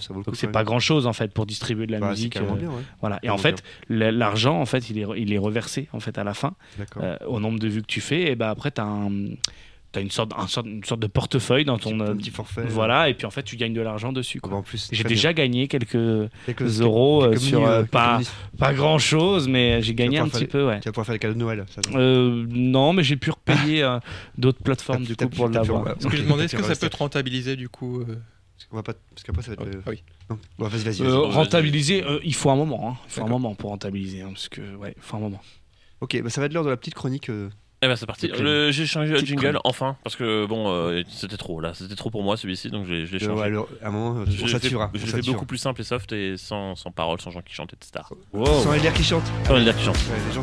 Ça vaut Donc c'est pas grand chose en fait pour distribuer de la Bah, musique. euh, bien, ouais. Voilà. Et en fait, l'argent en fait, il est, il est reversé en fait à la fin euh, au nombre de vues que tu fais. Et ben après, tu as T'as une sorte, un sorte- une sorte de portefeuille dans ton. un euh, petit forfait. Voilà, et puis en fait, tu gagnes de l'argent dessus. Ah quoi. bah, en plus, J'ai déjà bien. gagné quelques, Quelques- euros euh, quelques sur euh, pas, pas grand chose, mais j'ai gagné vas un petit faire peu, ouais. Tu vas pouvoir faire les cadeaux de Noël. Ça. Euh, non, mais j'ai pu repayer euh, d'autres plateformes du coup pour l'avoir. Est-ce que je demandais, est-ce que ça peut te rentabiliser du coup Parce qu'on va pas. Parce qu'après, ça va être. euh, Ah oui. Non. Bon, vas-y, vas-y. Euh, vas-y. rentabiliser, euh, il faut un moment. hein. Il faut un moment pour rentabiliser, hein, parce que ouais, il faut un moment. Ok, bah, ça va être l'heure de la petite chronique. euh, Eh ben c'est parti. J'ai changé le jingle enfin parce que bon euh, c'était trop là, c'était trop pour moi celui-ci donc je l'ai euh, changé. ouais, alors, à un moment, Je on saturera. Je l'ai fait beaucoup plus simple et soft et sans, sans paroles, sans gens qui chantent, etc. Sans les qui chantent. Sans les qui chantent. Ouais, les gens,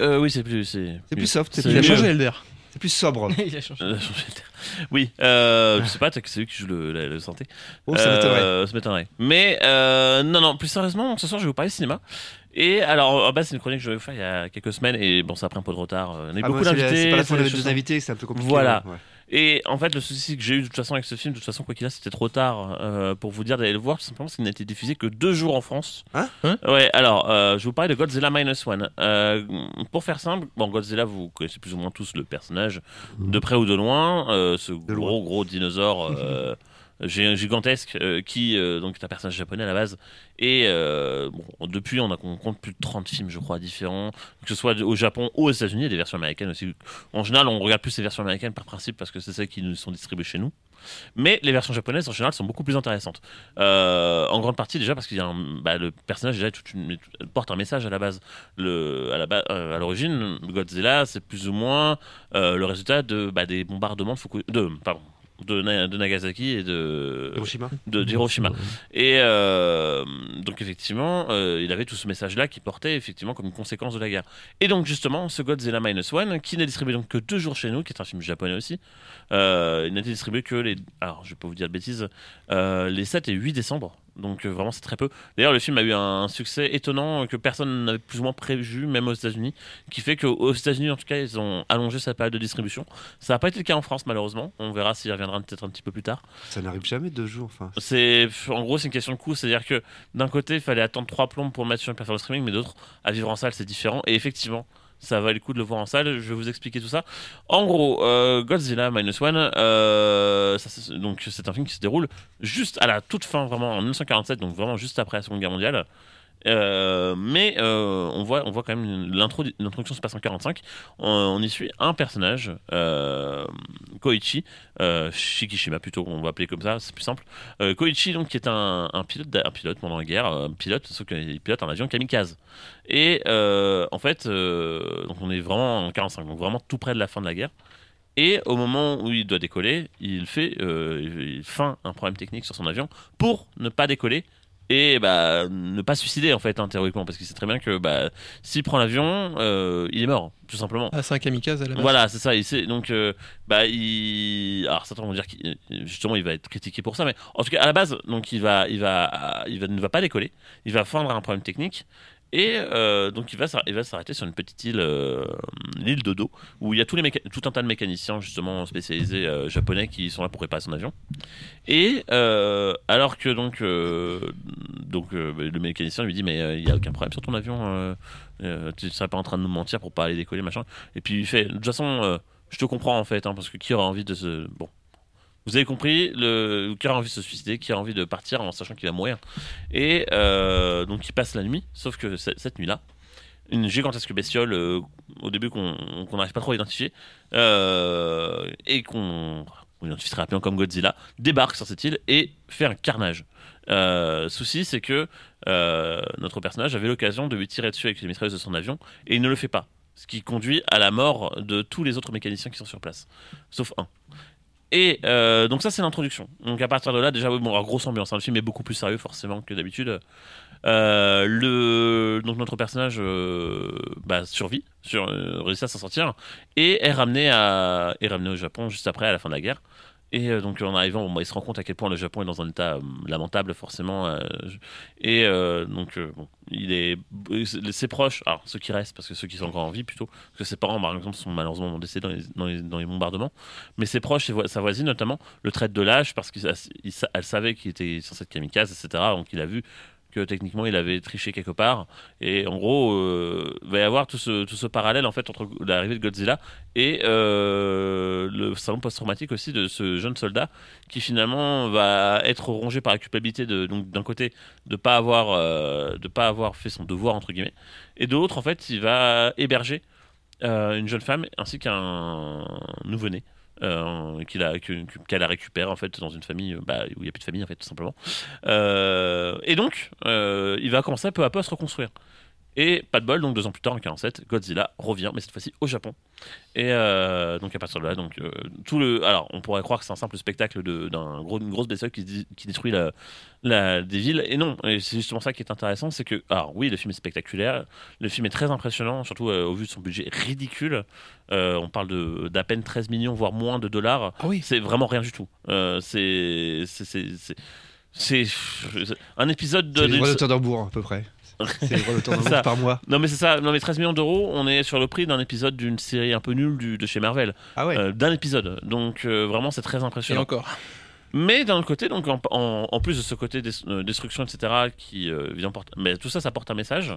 euh, oui c'est plus c'est plus soft, c'est c'est plus- Il a changé Elder. C'est plus sobre. <laughs> Il a changé. Euh, le oui, euh, je sais pas, c'est lui qui joue le, la, le santé. Oh, ça m'étonnerait. Euh, m'étonnerait. Mais euh, non, non, plus sérieusement, ce soir, je vais vous parler cinéma. Et alors, à base, c'est une chronique que je vais faire il y a quelques semaines, et bon, ça a pris un peu de retard. On a eu Ah, beaucoup la- d'invités. C'est pas la fois des de deux invités, c'est un peu compliqué. Voilà. ouais. Et en fait, le souci que j'ai eu de toute façon avec ce film, de toute façon, quoi qu'il a, c'était trop tard euh, pour vous dire d'aller le voir, tout simplement parce qu'il n'a été diffusé que deux jours en France. Hein? Hein? Ouais, alors, euh, je vous parlais de Godzilla Minus One. Euh, pour faire simple, bon, Godzilla, vous connaissez plus ou moins tous le personnage, de près ou de loin, euh, ce gros, gros dinosaure. <laughs> gigantesque euh, qui euh, donc est un personnage japonais à la base. Et euh, depuis on, a, on compte plus de 30 films je crois différents. Que ce soit au Japon ou aux États-Unis des versions américaines aussi. En général on regarde plus les versions américaines par principe parce que c'est celles qui nous sont distribuées chez nous. Mais les versions japonaises en général sont beaucoup plus intéressantes. En grande partie déjà parce qu'il y a bah, le personnage déjà porte un message à la base. Le, à la à l'origine Godzilla c'est plus ou moins le résultat de bah, des bombardements de, Fuku- de, Na- de Nagasaki et de Hiroshima. de. Et euh, donc effectivement, euh, il avait tout ce message-là qui portait effectivement comme une conséquence de la guerre. Et donc justement, ce Godzilla Minus One, qui n'est distribué donc que deux jours chez nous, qui est un film japonais aussi, euh, il n'a été distribué que les, alors je vais pas vous dire de bêtises, euh, les 7 et 8 décembre. Donc euh, vraiment c'est très peu. D'ailleurs le film a eu un succès étonnant que personne n'avait plus ou moins prévu, même aux États-Unis, qui fait qu'aux États-Unis en tout cas ils ont allongé sa période de distribution. Ça n'a pas été le cas en France malheureusement. On verra s'il reviendra peut-être un petit peu plus tard. Ça n'arrive jamais deux jours. Enfin, C'est en gros c'est une question de coût, c'est-à-dire que d'un côté il fallait attendre trois plombs pour le mettre sur une plateforme de streaming, mais d'autres à vivre en salle c'est différent. Et effectivement, ça valait le coup de le voir en salle. Je vais vous expliquer tout ça. En gros, euh, Godzilla Minus One, euh, donc c'est un film qui se déroule juste à la toute fin, vraiment en 1947, donc vraiment juste après la Seconde Guerre mondiale. Euh, mais euh, on voit on voit quand même l'intro l'introduction se passe en 45 on, y suit un personnage euh, Koichi Shikishima plutôt on va appeler comme ça c'est plus simple. Koichi donc qui est un, pilote un pilote pendant la guerre un pilote sauf qu'il pilote un avion kamikaze. Et en fait donc on est vraiment en 45 donc vraiment tout près de la fin de la guerre. Et au moment où il doit décoller, il fait il feint un problème technique sur son avion pour ne pas décoller et bah, ne pas se suicider en fait hein, théoriquement parce qu'il sait très bien que bah, s'il prend l'avion, euh, il est mort tout simplement. Ah, c'est un kamikaze à la base. Voilà, c'est ça. Il sait, donc, euh, bah, il. Alors, certains vont dire qu'il justement, il va être critiqué pour ça, mais en tout cas, à la base, donc, il va, il va, il va, ne va pas décoller. Il va fendre un problème technique. Et euh, donc il va, il va s'arrêter sur une petite île, euh, l'île de Do, où il y a tout un tas de mécaniciens justement spécialisés euh, japonais qui sont là pour réparer son avion. Et euh, alors que donc, donc euh, le mécanicien lui dit mais il y a aucun problème sur ton avion, tu serais pas en train de nous mentir pour pas aller décoller machin. Et puis il fait de toute façon je te comprends en fait hein, parce que qui aura envie de se bon vous avez compris, le, qui aura envie de se suicider, qui a envie de partir en sachant qu'il va mourir. Et euh, donc il passe la nuit, sauf que ce- cette nuit-là, une gigantesque bestiole, euh, au début qu'on n'arrive pas trop à identifier, euh, et qu'on on identifie rapidement comme Godzilla, débarque sur cette île et fait un carnage. Souci, c'est que notre personnage avait l'occasion de lui tirer dessus avec les mitrailleuses de son avion, et il ne le fait pas. Ce qui conduit à la mort de tous les autres mécaniciens qui sont sur place, sauf un. Et euh, donc ça c'est l'introduction. Donc à partir de là déjà bon grosse ambiance. hein. Le film est beaucoup plus sérieux forcément que d'habitude. Euh, donc notre personnage euh, bah, survit, sur, réussit à s'en sortir et est ramené est ramené au Japon juste après à la fin de la guerre. Et euh, donc en arrivant, bah, il se rend compte à quel point le Japon est dans un état euh, lamentable forcément. euh, et donc il est ses proches, alors ceux qui restent parce que ceux qui sont encore en vie plutôt, parce que ses parents par exemple sont malheureusement décédés dans les, dans les, bombardements. Mais ses proches, sa voisine notamment, le traite de lâche parce qu'elle savait qu'il était sur cette kamikaze, etc. Donc il a vu que techniquement il avait triché quelque part. Et en gros, euh, il va y avoir tout ce, tout ce parallèle en fait entre l'arrivée de Godzilla et euh, le salon post-traumatique aussi de ce jeune soldat qui finalement va être rongé par la culpabilité de donc d'un côté de pas avoir euh, de pas avoir fait son devoir entre guillemets et de l'autre en fait il va héberger euh, une jeune femme ainsi qu'un nouveau-né euh, qu'il a que- que- qu'elle a récupéré en fait dans une famille euh, bah, où il n'y a plus de famille en fait tout simplement. Euh, et donc euh, il va commencer peu à peu à se reconstruire et pas de bol donc deux ans plus tard en 47 Godzilla revient mais cette fois-ci au Japon. Et euh, donc à partir de là donc euh, tout le alors on pourrait croire que c'est un simple spectacle de- d'un gros une grosse bestiole qui, qui détruit la, la- des villes. Et non et c'est justement ça qui est intéressant c'est que alors oui le film est spectaculaire. Le film est très impressionnant surtout euh, au vu de son budget ridicule. On parle de d'à peine 13 millions voire moins de dollars. C'est vraiment rien du tout. C'est c'est un épisode de C'est les d'une- droits d'auteur d'Hambourg, à peu près. C'est <laughs> par mois. Non mais c'est ça, non mais 13 millions d'euros, on est sur le prix d'un épisode d'une série un peu nulle du- de chez Marvel. Ah ouais. Euh, d'un épisode. Donc euh, vraiment c'est très impressionnant. Et encore. Mais d'un autre côté, donc en, en- en plus de ce côté des- euh, destruction, etc., qui euh, évidemment porte, mais tout ça, ça porte un message.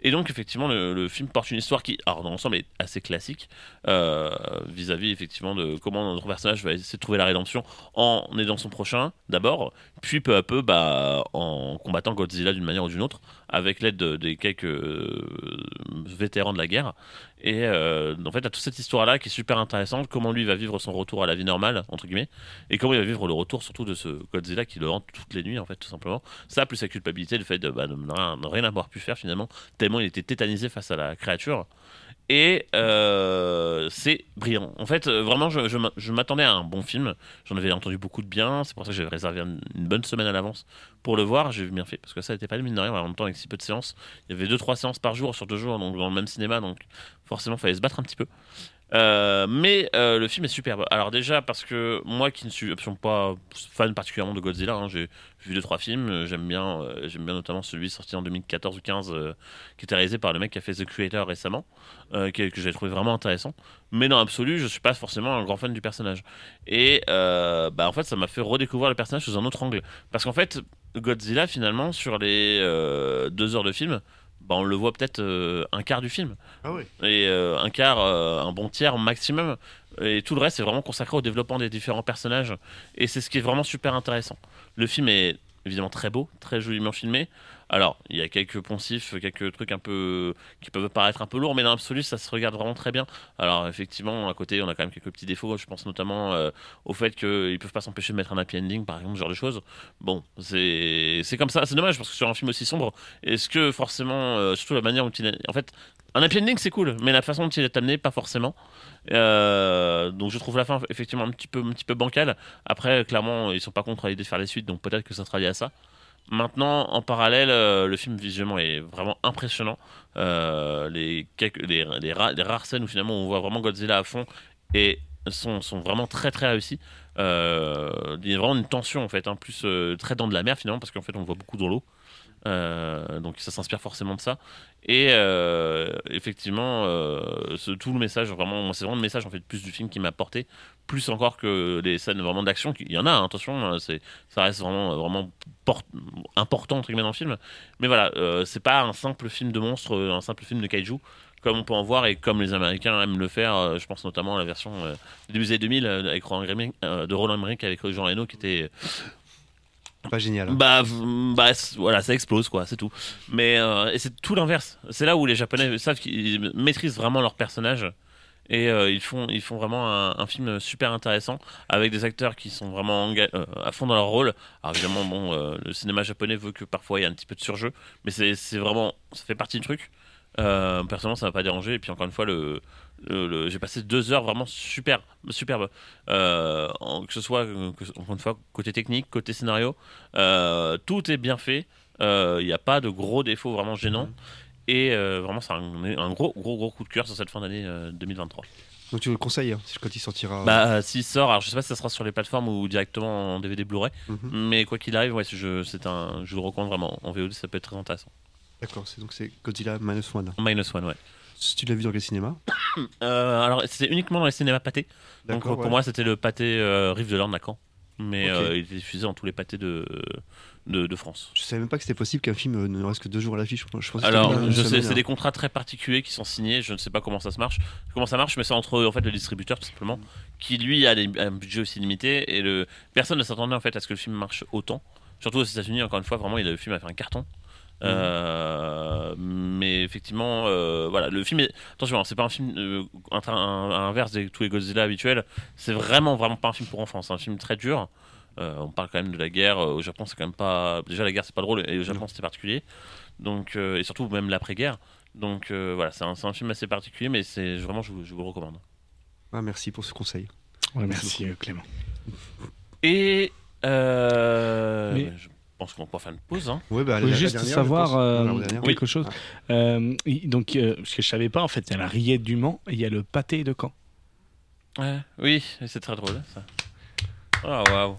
Et donc effectivement, le, le film porte une histoire qui, alors dans l'ensemble, est assez classique euh, vis-à-vis effectivement de comment notre personnage va essayer de trouver la rédemption en aidant son prochain d'abord, puis peu à peu, bah, en combattant Godzilla d'une manière ou d'une autre, avec l'aide de- des quelques euh, vétérans de la guerre. Et euh, en fait, à toute cette histoire-là qui est super intéressante, comment lui va vivre son retour à la vie normale, entre guillemets, et comment il va vivre le retour surtout de ce Godzilla qui le hante toutes les nuits, en fait, tout simplement. Ça, plus sa culpabilité, le fait de, bah, de rien avoir pu faire finalement, tellement il était tétanisé face à la créature. Et euh, c'est brillant. En fait, euh, vraiment, je, je m'a- je m'attendais à un bon film. J'en avais entendu beaucoup de bien. C'est pour ça que j'avais réservé une, bonne semaine à l'avance pour le voir. J'ai bien fait parce que ça n'était pas le mine de. En même temps, avec si peu de séances, il y avait 2-3 séances par jour sur deux jours, dans le même cinéma. Donc forcément, il fallait se battre un petit peu. Euh, mais euh, le film est superbe. Alors déjà parce que moi qui ne suis absolument pas fan particulièrement de Godzilla, hein, j'ai vu deux trois films, euh, j'aime bien, j'aime bien notamment celui sorti en 2014 ou 15 euh, qui était réalisé par le mec qui a fait The Creator récemment, que, que j'ai trouvé vraiment intéressant. Mais dans l'absolu, je suis pas forcément un grand fan du personnage. Et bah en fait, ça m'a fait redécouvrir le personnage sous un autre angle, parce qu'en fait, Godzilla finalement sur les deux heures de film. Bah, on le voit peut-être euh, un quart du film Ah oui. et euh, un quart, euh, un bon tiers maximum. Et tout le reste, c'est vraiment consacré au développement des différents personnages. Et c'est ce qui est vraiment super intéressant. Le film est évidemment très beau, très joliment filmé. Alors, il y a quelques poncifs, quelques trucs un peu qui peuvent paraître un peu lourds, mais dans l'absolu, ça se regarde vraiment très bien. Alors, effectivement, à côté, on a quand même quelques petits défauts. Je pense notamment euh, au fait qu'ils peuvent pas s'empêcher de mettre un happy ending, par exemple, genre de choses. Bon, c'est comme ça. C'est dommage parce que sur un film aussi sombre, est-ce que forcément, euh, surtout la manière dont il. En fait, un happy ending, c'est cool, mais la façon dont il est amené, pas forcément. Euh, donc je trouve la fin effectivement un petit peu, bancale. Après, clairement, ils sont pas contre l'idée de faire les suites, donc peut-être que ça sera lié à ça. Maintenant, en parallèle, euh, le film visuellement est vraiment impressionnant. Euh, les, rares scènes où finalement on voit vraiment Godzilla à fond et sont, vraiment très très réussies. Il y a vraiment une tension en fait, hein, plus très dans de la mer finalement, parce qu'en fait on voit beaucoup dans l'eau. Euh, donc ça s'inspire forcément de ça. Et euh, effectivement, euh, tout le message, vraiment, c'est vraiment le message en fait plus du film qui m'a porté, plus encore que les scènes vraiment d'action. Il y en a, hein, attention, hein, ça reste vraiment, vraiment port- important entre guillemets dans le film. Mais voilà, c'est pas un simple film de monstre, un simple film de kaiju. Comme on peut en voir et comme les Américains aiment le faire, je pense notamment à la version du années 2000 euh, avec de Roland Emmerich avec Jean Reno qui était Pas génial. hein. bah, bah, voilà, ça explose, quoi, c'est tout. Mais euh, c'est tout l'inverse. C'est là où les Japonais savent qu'ils maîtrisent vraiment leur personnage. Et euh, ils, font, ils font vraiment un, film super intéressant avec des acteurs qui sont vraiment euh, à fond dans leur rôle. Alors évidemment, bon, le cinéma japonais veut que parfois il y ait un petit peu de surjeu, mais c'est vraiment, ça fait partie du truc. Personnellement, ça m'a pas dérangé. Et puis encore une fois, le- j'ai passé deux heures vraiment super, superbe. Euh, en- que ce soit, euh, que, encore une fois, côté technique, côté scénario, euh, tout est bien fait. Il n'y a pas de gros défauts vraiment gênants. Et euh, vraiment, c'est un, un gros, gros, gros coup de cœur sur cette fin d'année euh, 2023. Donc tu le conseilles hein, quand il sortira. Bah, euh, s'il sort, alors je sais pas si ça sera sur les plateformes ou directement en DVD Blu-ray, Mhm. mais quoi qu'il arrive, ouais, je, c'est un, je le recommande vraiment. En VOD, ça peut être très intéressant. D'accord, c'est donc c'est Godzilla Minus One. Minus One, ouais. Si tu l'as vu dans quel cinéma <coughs> Euh, alors, c'était uniquement dans les cinémas pâtés. Donc, pour ouais. moi, c'était le pâté euh, Rive de l'Orne à Caen. Mais euh, il était diffusé dans tous les pâtés de, de, de France. Je savais même pas que c'était possible qu'un film ne reste que deux jours à l'affiche. Je pensais que Alors, c'est des contrats très particuliers qui sont signés. Je ne sais pas comment ça se marche. Comment ça marche, mais c'est entre en fait le distributeur tout simplement, qui lui a des- un budget aussi limité et le personne ne s'attendait en fait à ce que le film marche autant. Surtout aux États-Unis, encore une fois, vraiment, il a- le film a fait un carton. Euh, mais effectivement, euh, voilà, le film est. Attention, hein, c'est pas un film euh, un, l'inverse de tous les Godzilla habituels. C'est vraiment, vraiment pas un film pour enfants. C'est un film très dur. Euh, on parle quand même de la guerre. Au Japon, c'est quand même pas. Déjà, la guerre, c'est pas drôle. Et au Japon, c'était particulier. Donc, euh, et surtout, même l'après-guerre. Donc, euh, voilà, c'est un, film assez particulier, mais c'est vraiment, je vous, je vous le recommande. Ah, merci pour ce conseil. Ouais, merci Clément. Et. Euh, Mais- Je pense qu'on peut faire une pause. Hein. Ouais, bah, Je la- juste dernière, je savoir pense. euh, quelque Oui. chose. Ah. Euh, donc, euh, parce que je savais pas, en fait, il y a la rillette du Mans et il y a le pâté de Caen. Oui, c'est très drôle ça. Oh waouh.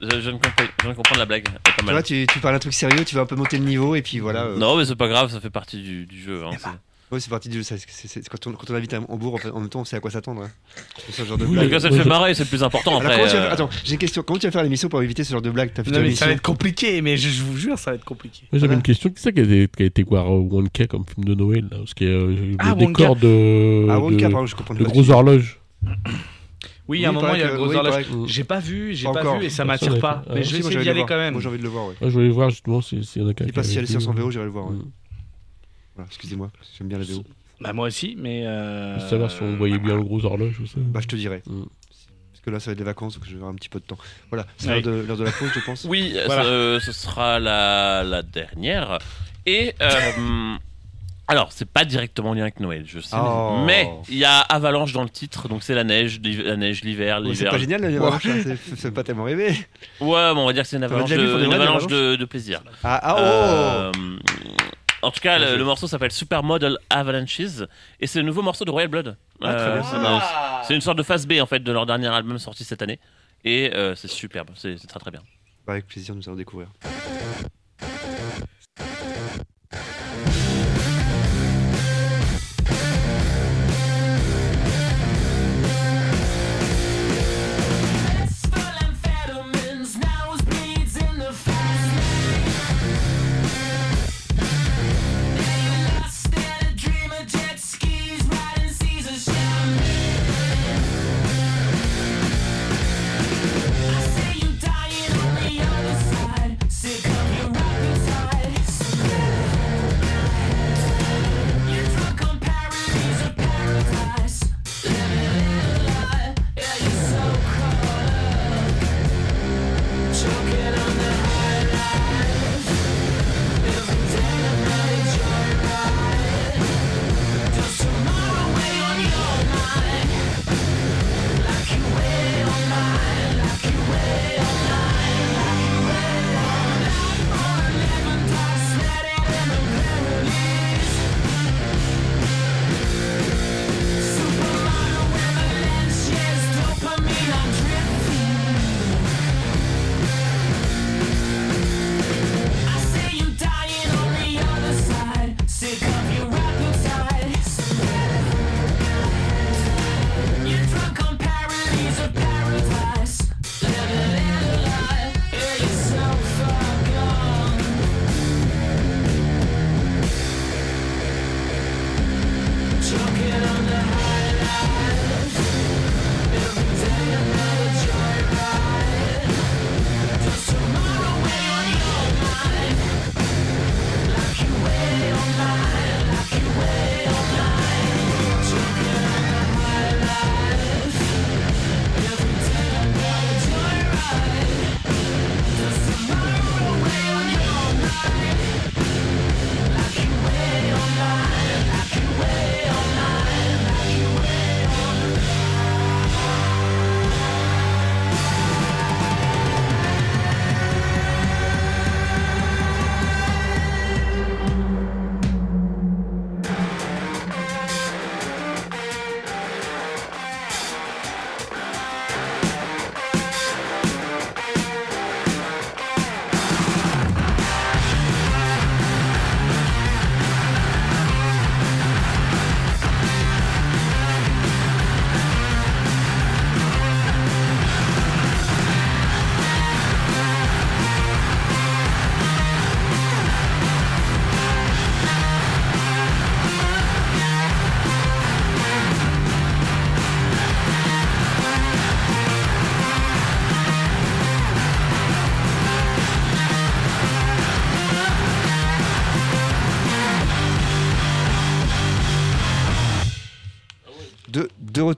Je, je, viens de comprendre- je la blague. Pas Tu mal. vois, tu, tu parles un truc sérieux, tu vas un peu monter le niveau et puis voilà. euh, Non, mais c'est pas grave, ça fait partie du, du jeu. hein, Ouais, c'est parti du jeu. ça, c'est- c'est- c'est- Quand on, quand on habite à Hambourg, en, fait, en même temps, on sait à quoi s'attendre. hein. C'est ce genre de Oui, blague. Mais quand ça te fait marrer, c'est le plus important Alors, après. euh, faire- Attends, j'ai une question. Comment tu vas faire l'émission pour éviter ce genre de blague? T'as fait Non, ton mais ça va être compliqué, mais je, je vous jure, ça va être compliqué. Moi, j'avais Voilà. une question. Qui c'est qui a été, qui a été voir euh, Wonka comme film de Noël là, Parce qu'il y a euh, Ah, le décor Wonka. de, Ah, Wonka, de, pardon, je comprends de pas. gros horloges. Oui, Oui, à un moment, il y a le gros oui, horloge. que- J'ai pas vu, j'ai Pas vu et ça Personne m'attire pas. fait. Mais Ah, je vais essayer d'y le aller quand même. Moi, j'ai envie de le voir, je voulais voir justement s'il y en a quelqu'un Il passe si la licence en. VO, j'irai le voir. Ouais. Voilà, excusez-moi, j'aime bien la VO. Bah, moi aussi, mais. Euh... Savoir si on voyait bien le gros horloge ou ça. Bah, je te dirai. Mm. Parce que là, ça va être des vacances, donc je vais avoir un petit peu de temps. Voilà, c'est Ouais. l'heure de, l'heure de la pause, je pense. Oui, Voilà. euh, ce sera la, la dernière. Et euh, Alors, c'est pas directement en lien avec Noël, je sais. Oh. Mais il y a avalanche dans le titre, donc c'est la neige, l'hiver- la neige, l'hiver, Oh, c'est l'hiver. pas génial, la avalanche, hein, c'est- c'est pas tellement rêvé. Ouais, bon, on va dire que c'est une avalanche, de, une avalanche de, de plaisir. Ah, ah, oh Euh, En tout cas, le, morceau s'appelle Supermodel Avalanches et c'est le nouveau morceau de Royal Blood. Ah, très bien. c'est c'est une sorte de phase B en fait de leur dernier album sorti cette année et euh, c'est superbe, c'est c'est très très bien. Avec plaisir, nous allons découvrir.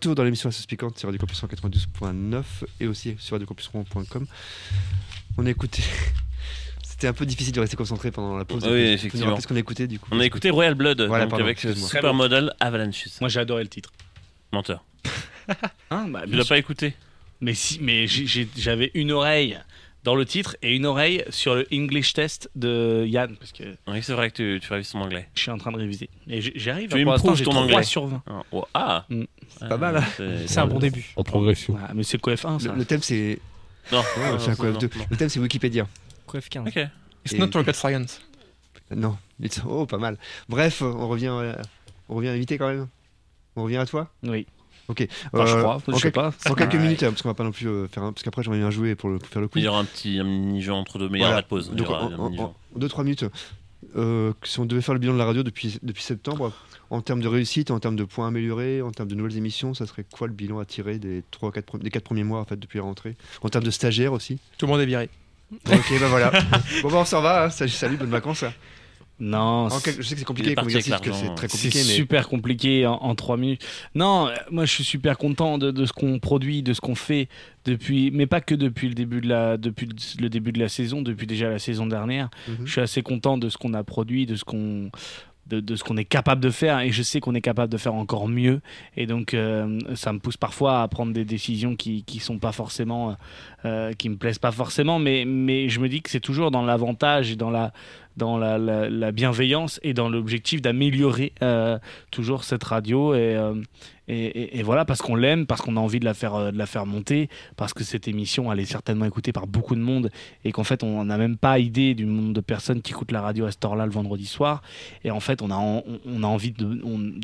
Retour dans l'émission Sauce Piquante sur Radio Campus 92.9 et aussi sur radiocampus.com. On a écouté. <laughs> C'était un peu difficile de rester concentré pendant la pause. Oui, effectivement. rappeler ce qu'on a écouté du coup On a écouté Royal Blood Voilà, donc pardon, avec. Supermodel Avalanches. Moi j'ai adoré le titre. Menteur. Hein, <laughs> bah, Tu l'as pas écouté Mais si, mais j'avais une oreille dans le titre et une oreille sur le English test de Yann parce que Oui, c'est vrai que tu, tu révises ton anglais. je suis en train de réviser. Et j'arrive. Tu pour j'ai ton 3 anglais. sur 20. Ah, oh, ah. Mm. C'est pas mal, hein. C'est un bon début. En progression. Ah, mais c'est quoi F1 ça Le, le thème c'est. Non, <laughs> c'est un non, quoi, non, F2. non. Le thème c'est Wikipédia. Quoi F15 Ok. It's Et- not rocket science. Non. It's- Oh, pas mal. Bref, on revient, euh, on revient à l'invité quand même. On revient à toi Oui. Ok. Enfin, je Euh, crois, en je sais quelques- pas. En quelques minutes, hein, parce qu'on va pas non plus euh, faire un... Parce qu'après, j'aimerais bien jouer pour, le, pour faire le coup. Il y aura un petit un mini-jeu entre deux, mais il y aura Voilà. pas de pause. Donc, aura en, en 2-3 minutes, euh, si on devait faire le bilan de la radio depuis, depuis septembre, en termes de réussite, en termes de points améliorés, en termes de nouvelles émissions, ça serait quoi le bilan à tirer des 3, 4, des 4 premiers mois en fait, depuis la rentrée? En termes de stagiaires aussi? Tout le monde est viré. Ok, bah voilà. <laughs> bon, bah on s'en va. hein. Salut, salut, bonnes vacances. hein. Non, En Je sais que c'est compliqué comme exercice, que c'est très compliqué, C'est mais. super compliqué en, en trois minutes. Non, euh, moi je suis super content de, de ce qu'on produit, de ce qu'on fait depuis, mais pas que depuis le début de la, depuis le- début de la saison, depuis déjà la saison dernière. Mhm. Je suis assez content de ce qu'on a produit, de ce qu'on de, de ce qu'on est capable de faire et je sais qu'on est capable de faire encore mieux et donc euh, ça me pousse parfois à prendre des décisions qui qui sont pas forcément euh, qui me plaisent pas forcément mais mais je me dis que c'est toujours dans l'avantage et dans la dans la, la, la bienveillance et dans l'objectif d'améliorer euh, toujours cette radio et, euh, et, voilà parce qu'on l'aime parce qu'on a envie de la faire euh, de la faire monter parce que cette émission elle est certainement écoutée par beaucoup de monde et qu'en fait on n'a même pas idée du nombre de personnes qui écoutent la radio à cette heure-là le vendredi soir. Et en fait on a envie de,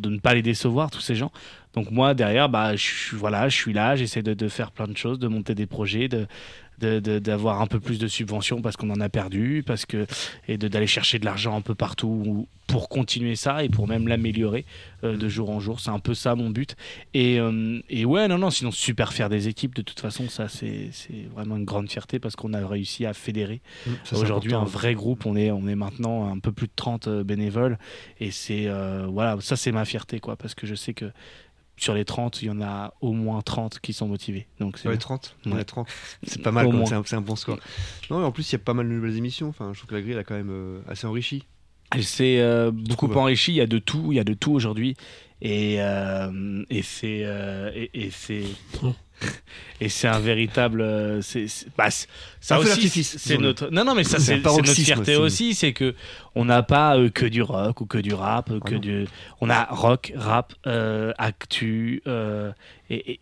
ne pas les décevoir tous ces gens. Donc moi derrière bah je voilà je suis là j'essaie de, de faire plein de choses de monter des projets de- d'avoir un peu plus de subventions parce qu'on en a perdu parce que et d'aller chercher de l'argent un peu partout pour continuer ça et pour même l'améliorer euh, de jour en jour. C'est un peu ça mon but. Et, euh, et ouais non non sinon super fier des équipes. De toute façon ça c'est vraiment une grande fierté parce qu'on a réussi à fédérer. Mmh, aujourd'hui un vrai groupe on est on est maintenant un peu plus de 30 euh, bénévoles. Et c'est euh, voilà ça c'est ma fierté quoi parce que je sais que sur les 30 il y en a au moins 30 qui sont motivés donc c'est bien. 30 On Ouais. est 30. C'est pas mal, Au quoi, moins. c'est un, bon score. Non, et en plus, il y a pas mal de nouvelles émissions. Enfin, je trouve que la grille elle a quand même euh, assez enrichi. Elle s'est euh, beaucoup trouve. enrichie. Il y a de tout, il y a de tout aujourd'hui, et euh, et c'est euh, et, et c'est <laughs> et c'est un véritable. euh, c'est bah, ça aussi, c'est notre. Non non mais ça C'est notre fierté aussi. c'est que on n'a pas euh, que du rock ou que du rap, que non. du. On a rock, rap, euh, actu, euh, et, et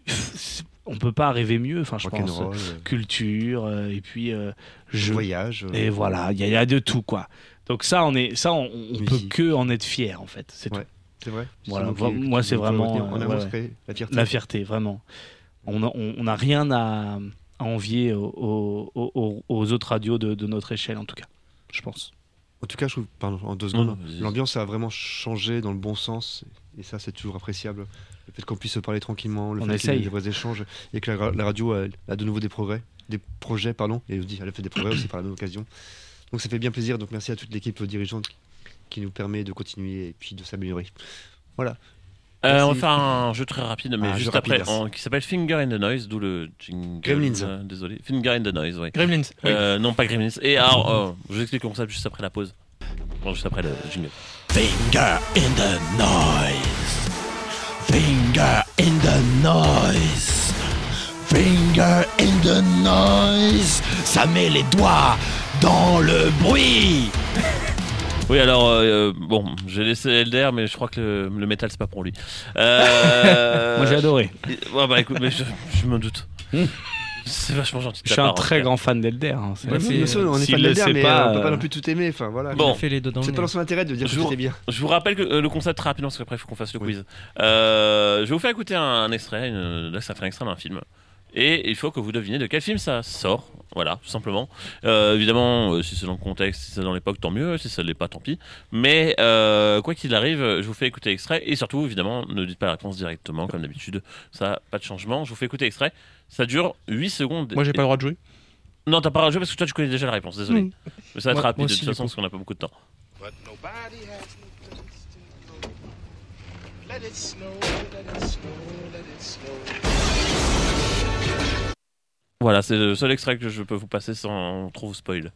on peut pas rêver mieux. Enfin je pense. Rock'n'roll, euh, Culture euh, et puis euh, jeux. voyage. Et voilà, il y, y a de tout quoi. Donc ça, on est, ça, on, on peut que en être fier en fait. C'est Ouais, c'est vrai. Voilà, moi c'est vraiment la fierté. la fierté, vraiment. On n'a rien à, à envier aux, aux- aux- aux autres radios de, de notre échelle en tout cas, je pense. En tout cas, je trouve, pardon, en deux secondes, l'ambiance a vraiment changé dans le bon sens. Et ça, c'est toujours appréciable. Le fait qu'on puisse se parler tranquillement, le On fait qu'il y ait des vrais échanges, et que la, la radio a, a de nouveau des progrès, des projets, pardon, et aussi, elle a fait des progrès aussi par la même occasion. Donc ça fait bien plaisir. Donc merci à toute l'équipe dirigeante qui nous permet de continuer et puis de s'améliorer. Voilà. Euh, on va faire un jeu très rapide, mais juste après, en- qui s'appelle Finger in the Noise, d'où le jingle. Gremlins. euh, désolé, Finger in the Noise, oui. Gremlins. Euh, non, pas Gremlins. Et alors, euh, je vous explique le concept juste après la pause. Bon, juste après le jingle. Finger in the noise. Finger in the noise. Finger in the noise. Ça met les doigts dans le bruit. Oui, alors, euh, bon, j'ai laissé Elder, mais je crois que le, le métal, c'est pas pour lui. Euh, <laughs> Moi j'ai adoré. Ouais, bah écoute, mais je, je me doute. Hmm. C'est vachement gentil. de Je ta suis un part, en très cas. grand fan d'Elder. hein, c'est- Ouais, fait, bien sûr, on est s'il fan le d'Elder, sait mais pas, euh, on peut pas euh, non plus tout aimer. Enfin voilà. Bon. Fait les deux dans le c'est nez. pas dans son intérêt de dire que Je vous- c'était bien. Je vous rappelle que euh, le concept très rapidement, parce qu'après il faut qu'on fasse le Oui. quiz. Euh, je vais vous faire écouter un, un extrait. une- là, ça fait un extrait d'un film. Et il faut que vous deviniez de quel film ça sort. Voilà, tout simplement. Euh, évidemment, euh, si c'est dans le contexte, si c'est dans l'époque, tant mieux. Si ça ne l'est pas, tant pis. Mais euh, quoi qu'il arrive, je vous fais écouter l'extrait. Et surtout, évidemment, ne dites pas la réponse directement, comme d'habitude. Ça, pas de changement. Je vous fais écouter l'extrait. Ça dure 8 secondes. Moi, j'ai pas le droit de jouer. Non, t'as pas le droit de jouer parce que toi, tu connais déjà la réponse. Désolé. Mais ça va être Moi- rapide moi de toute façon, coup. parce qu'on n'a pas beaucoup de temps. But nobody has no place to go. Let it snow, let it snow, let it snow. Voilà, c'est le seul extrait que je peux vous passer sans trop vous spoil.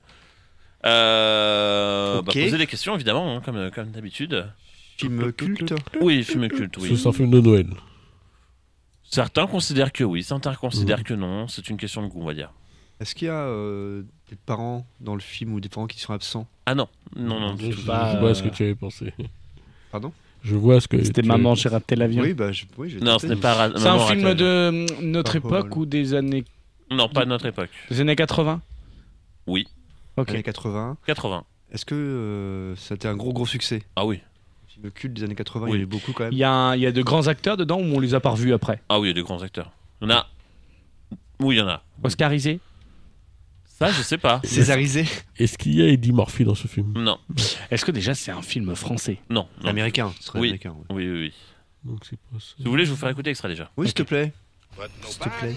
Euh, bah, Ok. posez des questions, évidemment, hein, comme, comme d'habitude. Film culte. Oui, film culte, oui. C'est un film de Noël. Certains considèrent que oui, certains Mmh. considèrent que non. C'est une question de goût, on va dire. Est-ce qu'il y a euh, des parents dans le film ou des parents qui sont absents? Ah non, non, non, Je, vois euh, ce que tu avais pensé. Pardon? Je vois ce que. C'était tu Maman, j'ai raté l'avion. Oui, bah je, oui, Non, ce n'est pas. C'est un film de euh, notre époque ou des années, Non, pas de notre époque. des années 80 Oui, Ok. Années 80. 80. Est-ce que euh, ça a été un gros gros succès? Ah oui. Film culte des années 80, il Oui. y en a beaucoup quand même. Il y, a un- il y a de grands acteurs dedans ou on les a pas revus après? Ah oui, il y a des grands acteurs. Il y en a. Oui, il y en a. Oscarisé Ça, je sais pas. Césarisé. Est-ce qu'il y a Eddie Murphy dans ce film? Non, Est-ce que déjà c'est un film français? Non. non. Américain, ce serait Oui. américain. ouais. Oui, oui, oui. Donc c'est pas ça. Si vous voulez, je vous faire écouter l'extrait déjà. Oui, s'il te plaît. S'il te plaît.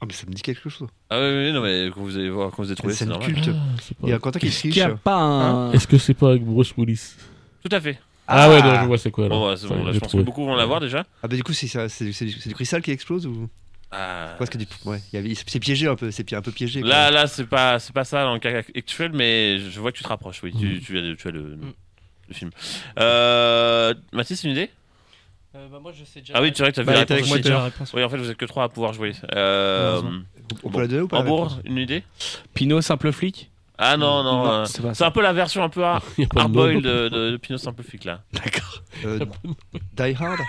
Ah, mais ça me dit quelque chose. Ah oui, oui, non, mais quand vous allez voir, quand vous allez trouver, c'est normal. culte. Ah, il y a Quentin qui est a pas. Hein Est-ce que c'est pas avec Bruce Willis Tout à fait. Ah, ouais, non, je vois c'est quoi. Bah, là, je pense que beaucoup vont l'avoir déjà. Ah, bah du coup, c'est du, cristal qui explose ou? Ah, ouais, c'est piégé un peu, c'est un peu piégé. Là, là, c'est pas, pas ça dans le cas actuel, mais je vois que tu te rapproches. Oui, tu, tu as, tu as le. Mm film. Euh, Mathis, une idée? Euh, bah, moi je sais déjà. Ah oui, tu vrai tu as bah, vu la réponse, Oui, en fait, vous êtes que trois à pouvoir jouer. Euh, On peut la donner ou pas Hambourg, une idée? Pinot, simple flic? Ah non, non. c'est un peu la version un peu <laughs> hard-boiled de, de, Pinot, simple flic là. D'accord. die Hard?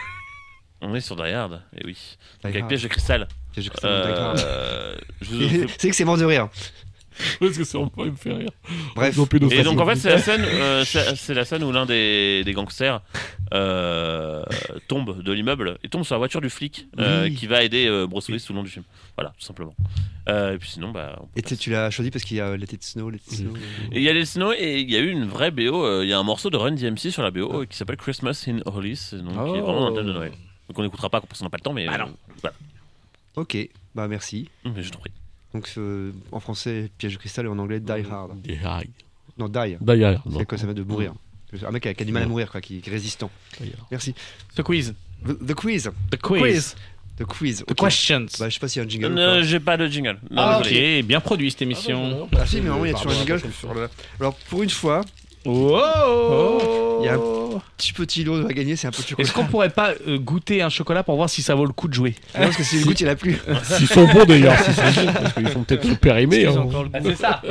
On est sur Die Hard, et oui. Die avec piège de cristal. Piège de cristal, <laughs> C'est que c'est mort de rire. <laughs> Parce que c'est vraiment me fait rire. Bref. Et donc en fait, c'est la scène, euh, <laughs> c'est la scène où l'un des, gangsters euh, tombe de l'immeuble et tombe sur la voiture du flic euh, qui va aider Bruce Willis tout le long du film. Voilà, tout simplement. et puis sinon, bah. Et tu l'as choisi parce qu'il y a Let It Snow, Il y a Let Snow et il y a eu une vraie BO. Il y a un morceau de Run DMC sur la BO ah. qui s'appelle Christmas in Hollis, donc oh. qui est oh. vraiment un thème de Noël. Donc on n'écoutera pas parce qu'on n'a pas le temps, mais. Bah non. Ok, bah merci. Je t'en prie. Donc en français, Piège de cristal et en anglais, Die Hard. Die Hard. Non, Die. Die Hard. C'est quoi ça veut de mourir Un mec qui a, du mal à mourir, quoi, qui, qui est résistant. Merci. The quiz. The, quiz. The quiz. The quiz. The questions. Bah, je sais pas s'il y a un jingle. Euh, j'ai pas de jingle. Ah, ok, bien produit cette émission. Ah, si, mais vraiment, il y a toujours un jingle. Ah, bah, Alors, pour une fois, Oh, Il y a un oh petit petit lot à gagner, c'est un peu de. Est-ce qu'on pourrait pas euh, goûter un chocolat pour voir si ça vaut le coup de jouer non, Parce que si le goûte, il a plus. S'ils sont bons d'ailleurs, s'ils sont bons, parce qu'ils sont peut-être tout périmés. Hein. Ah, c'est ça.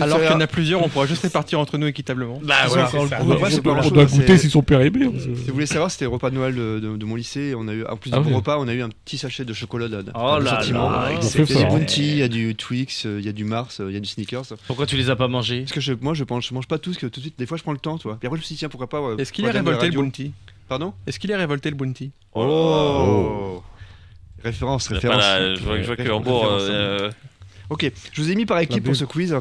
Alors qu'il y en a plusieurs, on pourra juste répartir entre nous équitablement. Bah voilà, ouais, on, on, doit goûter s'ils sont périmés. Hein. Si vous voulez savoir, c'était le repas de Noël de, mon lycée. On a eu, en plus ah, du repas, on a eu un petit sachet de chocolat. De, oh là Il y a du Bounty, il y a du Twix, euh, il y a du Mars, euh, il y a du Sneakers. Pourquoi tu les as pas mangés? Parce que moi, je mange pas tout ce que tout des fois, je prends le temps, tu vois. Après, je me suis dit, tiens, pourquoi pas. Euh, Est-ce qu'il est révolté le Bounty Pardon Est-ce qu'il est révolté le Bounty Oh, Référence, référence. je vois, je vois que Rambourg. Euh, ok, je vous ai mis par équipe pour ce quiz.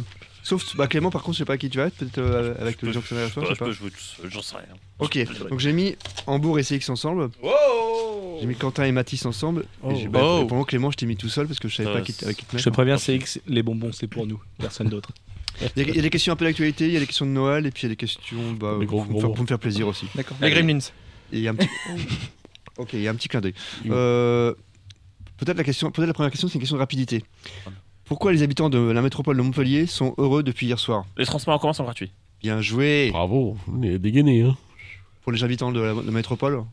Sauf bah, Clément, par contre, je sais pas à qui tu vas être, peut-être euh, avec les gens qui sont derrière. Je, j'en sais rien. Ok, donc j'ai mis Hambourg et CX ensemble. Oh j'ai mis Quentin et Mathis ensemble. Oh et oh. pendant Clément, je t'ai mis tout seul parce que je savais pas qui avec qui te mettre. Je te préviens, CX, les bonbons, c'est pour nous, personne d'autre. Il y, a des questions un peu d'actualité, il y a des questions de Noël, et puis il y a des questions bah, pour, gros, me faire plaisir aussi. D'accord. Les Gremlins. Il y a un petit... Oh. ok, il y a un petit clin d'œil. Euh, peut-être la, question, peut la première question, c'est une question de rapidité. Pourquoi les habitants de la métropole de Montpellier sont heureux depuis hier soir? Les transports en commun sont gratuits. Bien joué Bravo, on est dégainé. Hein. Pour les habitants de la métropole?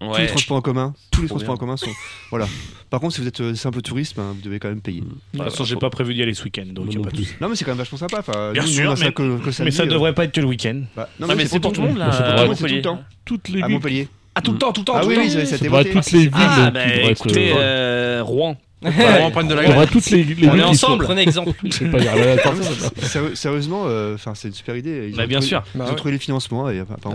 Tous les transports en commun, tous les transports en commun sont. <laughs> Voilà. Par contre, si vous êtes euh, simple touriste, ben, vous devez quand même payer. De toute façon, j'ai pas prévu d'y aller ce week-end, donc y a pas. Non, mais c'est quand même vachement sympa. Bien sûr, mais- ça que- devrait euh. pas être que le week-end. Bah, non, mais c'est pour tout le monde, là. C'est pour tout le monde, temps. Toutes les À. Montpellier. Ah, tout le temps, tout le temps. Ah tout oui, oui, ça a toutes les villes. Ah, bah écoutez, Rouen, on va de la On va toutes les, les On est ensemble. Prenez exemple. <laughs> <laughs> Sérieusement, euh, enfin, c'est une super idée. Ils bah, bien sûr. Ils ont bah trouvé les financements.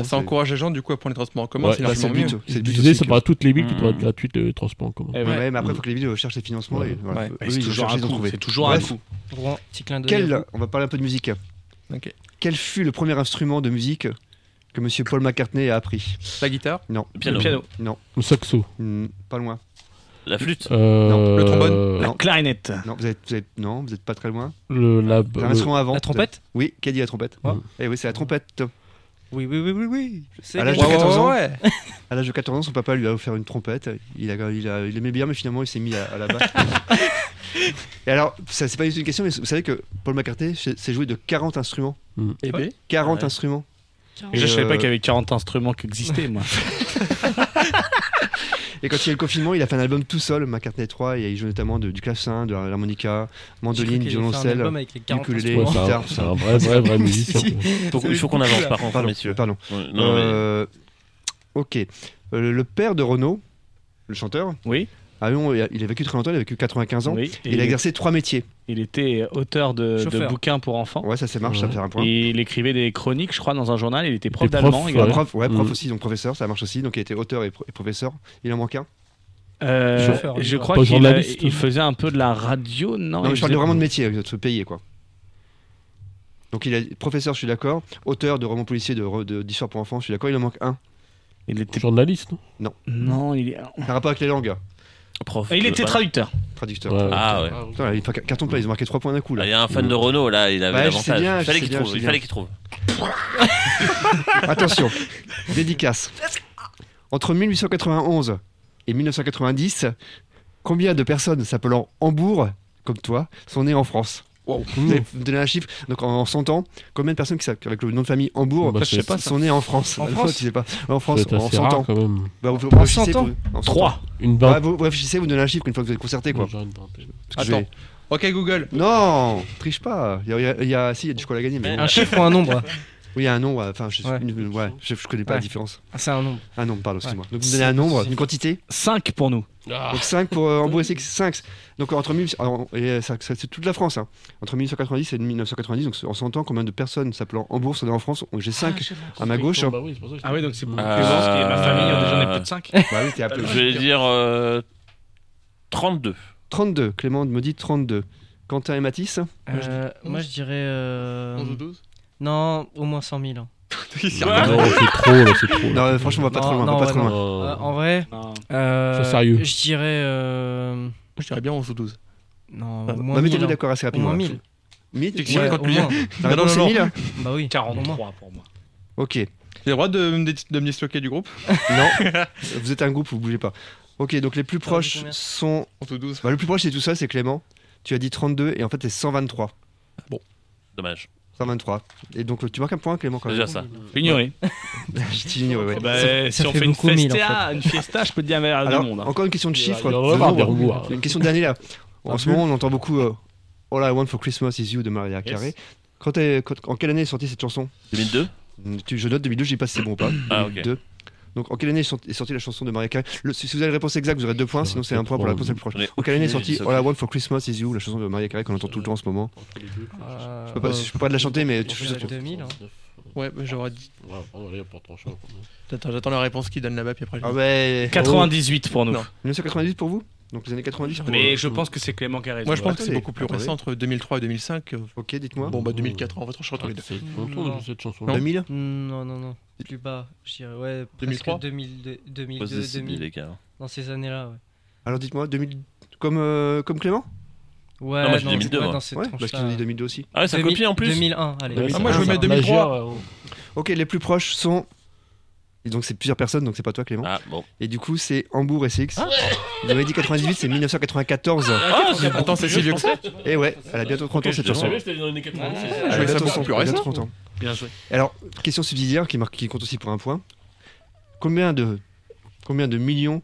Ça encourage les gens du coup à prendre les transports en commun. Bah, c'est le but. L'idée, c'est pas toutes les villes qui mmh. être gratuites les transports en commun. Mais après, il faut que les villes cherchent les financements. C'est toujours un coup. C'est On va parler un peu de musique. Quel fut le premier instrument de musique que Monsieur Paul McCartney a appris? La guitare? Non. Le piano. Non. Le saxo hmm, Pas loin. La flûte. Euh, non, le trombone La non. clarinette Non, vous êtes, pas très loin. Le, euh, avant. La trompette Oui, qui a dit la trompette. Eh oui, c'est la trompette. Oui, oui, oui, oui, oui. À l'âge de 14 ans, son papa lui a offert une trompette. Il, a, aimait bien, mais finalement, il s'est mis à, la basse. <laughs> et alors, ça, c'est pas une question, mais vous savez que Paul McCartney s'est joué de 40 instruments. Mm. 40 instruments. Et, je euh... savais pas euh, qu'il y avait 40 instruments qui existaient, moi. <laughs> Et quand il y a le confinement, il a fait un album tout seul, McCartney 3, et il joue notamment de, du classin, de l'harmonica, mandoline, violoncelle, ukulélé, ouais, guitare. C'est un vrai, vrai, vrai <laughs> musicien. Il faut qu'on avance, par contre, pardon, messieurs. Pardon. Euh, ok. Euh, le père de Renaud, le chanteur, oui. Ah il a vécu très longtemps, il a vécu 95 ans. Il a exercé trois métiers. Il était auteur de, bouquins pour enfants. Ouais, ça c'est marche, ça fait un point. Il écrivait des chroniques, je crois, dans un journal. Il était prof d'allemand. Ouais, prof, ouais, prof aussi, donc professeur, ça marche aussi. Donc il était auteur et, professeur. Il en manque un? Euh, je crois qu'il euh, faisait un peu de la radio, non, non mais Je parle vraiment de métier, de se payer quoi. Donc il est professeur, je suis d'accord. Auteur de romans policiers, d'histoire de, pour enfants, je suis d'accord. Il en manque un. Il était journaliste, non? Non, il est... Ça rapport avec les langues. Prof ah, il était euh, traducteur. Traducteur. Ah ouais. Ah, putain, il fait carton plein, ils ont marqué 3 points d'un coup là. Ah, il y a un fan de Renault là, il avait ouais, l'avantage. Il fallait qu'il trouve. Il fallait qu'il trouve. Attention, dédicace. Entre 1891 et 1990, combien de personnes s'appelant Hambourg, comme toi, sont nées en France? Vous allez me donner un chiffre. Donc en, en 100 ans, combien de personnes qui s'appellent avec le nom de famille Hambourg Bah, je sais pas, sont nées en France? En France tu sais pas. En France, en assez 100 rare, ans. quand même. Bah, vous, vous En réfléchissez, 100 ans vous- en 100 Trois. ans. Une Ouais, vingtaine. vous, vous réfléchissez, vous donnez un chiffre une fois que vous êtes concerté quoi. Attends. Ok Google. Non, triche pas. Il y a, il y a- il y a- si, il y a du chocolat à gagner. Mais Un chiffre ou un nombre? Oui, il y a un nombre. Enfin, je, Ouais. une- ouais, je, je connais pas la Ouais. différence. Ah, C'est un nombre. Un nombre, pardon, excuse-moi. Donc vous donnez un nombre, une quantité. 5 pour nous. Ah, Donc 5 pour euh, Hambourg et 5. Donc entre 1000, alors, et ça, ça- c'est toute la France. hein. Entre 1890 et 1990, donc en 100 ans, combien de personnes s'appelant Hambourg sont en France? J'ai 5 à ma gauche. Bah oui, c'est pour ça que je Ah oui, donc c'est beaucoup Euh, grand, parce que ma famille, euh, j'en ai plus de 5. Bah oui, t'es peu- Je vais dire euh, 32. 32. Clément me dit 32. Quentin et Mathis? Euh, moi, je dirais. euh, 11 ou 12 Non, au moins 100 000. hein. <laughs> Non, c'est trop, là, c'est trop. là. Non, euh, franchement, on va pas Non, trop loin. non, on va pas ouais, trop non. loin. Euh, en vrai, Non. euh, Sois sérieux. je dirais. euh, Je dirais bien 11 ou 12. Non, au Non, moins 1000. mettez-nous hein. d'accord assez Au rapidement. moins là. 1000. 1000 tu Ouais, compte au plus moins. La réponse non, c'est non. 1000 Bah oui. au moins. 43 pour moi. Ok. J'ai le droit de, me dé- de me disloquer du groupe <laughs> Non, <laughs> vous êtes un groupe, vous bougez pas. Ok, donc les plus dit proches combien sont. 11 ou 12. Bah, le plus proche, c'est tout ça, c'est Clément. Tu as dit 32 et en fait, c'est 123. Dommage. 123. Et donc, tu marques un point, Clément, quand même. déjà ça. Ignoré. <laughs> Je t'ignore, ouais. Bah, Ça- si ça on fait fait une beaucoup mille, en fiesta, une fiesta, je peux te dire un verre Alors, du monde. hein. encore une question de chiffres. Il va y de avoir des nombre. remous, hein. Une question d'année là. En ce moment, on entend beaucoup euh, All I Want for Christmas is You de Maria Carey. Quand en quelle année est sortie cette chanson? 2002 Tu- Je note 2002, je dis pas si c'est bon ou pas. Ah, ok. 2002. Donc en quelle année est sorti- est sortie la chanson de Maria Carey Le- Si si vous avez la réponse exacte, vous aurez deux points, sinon c'est un point pour la réponse la plus proche. En quelle année est sortie All I Want for Christmas is You, la chanson de Maria Carey qu'on entend tout le temps en ce moment Euh, Je peux pas, je peux pas te la chanter, mais tu dirais 2000. hein. Ouais, bah, j'aurais dit. Ouais, j'attends la réponse qui donne là-bas, puis après. je Ah ouais 98 pour nous. Non. 1998 pour vous Donc les années 90 pour Mais je pense que c'est Clément qui a raison. Moi, je pense que c'est beaucoup plus attendez. récent, entre 2003 et 2005. euh, Ok, dites-moi. Bon, bah 2004, on va trancher entre les deux. C'est longtemps Non. déjà, cette chanson. Non. 2000 Non, non, non. Plus bas. Je dirais, ouais, 2003. presque 2002, 2002 Pose des cibles, 2000. les gars. Dans ces années-là, ouais. Alors dites-moi, 2000 comme, euh, comme Clément Ouais, Non, moi, j'ai non, 2002, ouais, moi. dans cette Ouais, tranche parce qu'ils ont dit 2002 aussi. Ah ouais, ça 2000 copie en plus 2001, allez. Ah, moi, je veux mettre 2003. Ok, les plus proches sont. Et donc c'est plusieurs personnes, donc c'est pas toi Clément. Ah bon. Et du coup c'est Hambourg et Six. Vous avez dit 98, c'est 1994. Ah, c'est Attends, c'est si vieux que ça Et ouais, elle a bientôt 30 ans cette Je chanson. savais que c'était dans les années 90. Elle Je a ça bientôt beaucoup 30 plus elle récent. 30 ans. Bien joué. Alors, question subsidiaire qui, marque, qui compte aussi pour un point. Combien de, combien de millions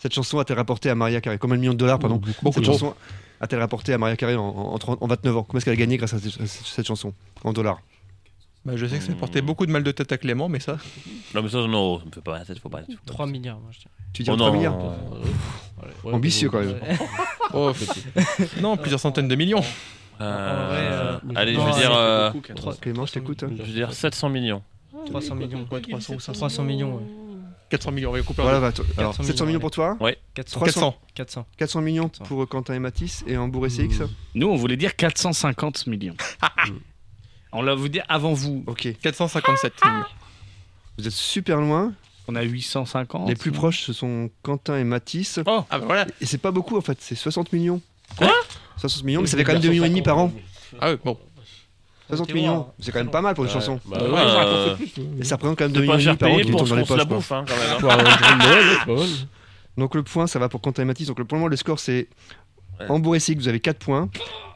cette chanson a-t-elle rapporté à Maria Carey Combien de millions de dollars, pardon, Beaucoup cette trop. chanson a-t-elle rapporté à Maria Carey en, en, en 30 en 29 ans? Combien est-ce qu'elle a gagné grâce à cette, à cette chanson en dollars? Bah, je sais que ça portait beaucoup de mal de tête à Clément, mais ça. Non, mais ça, non, ça me fait pas la tête, faut pas. faut pas. 3 milliards, moi, je dirais. Tu dis Oh 3 non. milliards Ouais, Ambitieux quand même. Ouais. <laughs> Oh, non, plusieurs centaines de millions. Euh, euh, allez, non, je vais dire, euh, beaucoup, Clément, je t'écoute. hein. je vais dire 700 millions. 300 millions. Ouais, 300 ou 500. 300 millions, ouais. 400 millions, on va couper. Voilà, bah, toi- alors 400 700 millions pour toi 400. 400. 400. 400 millions 400. pour Quentin et Matisse et Hambourg et CX Nous, on voulait dire 450 millions. <laughs> on l'a vous dire avant vous. Ok, 457 millions. vous êtes super loin. On a 850. Les plus proches, ce sont Quentin et Matisse. Ah, bah voilà. Et c'est pas beaucoup en fait, c'est 60 millions. Quoi? 60 millions, mais ça fait quand même 2 millions et demi par an. Ah, ouais, bon. 60 T'es millions, c'est quand même pas mal pour une chanson. Bah, Ouais, euh, ça. Et représente quand même 2 C'est millions et demi par an qui tombent dans les poches. bouffe, hein, quand même. hein. Pour. Donc le point, ça va pour Quentin et Matisse. Donc le- pour le moment, le score c'est Ouais. Hambourg et CX, vous avez 4 points.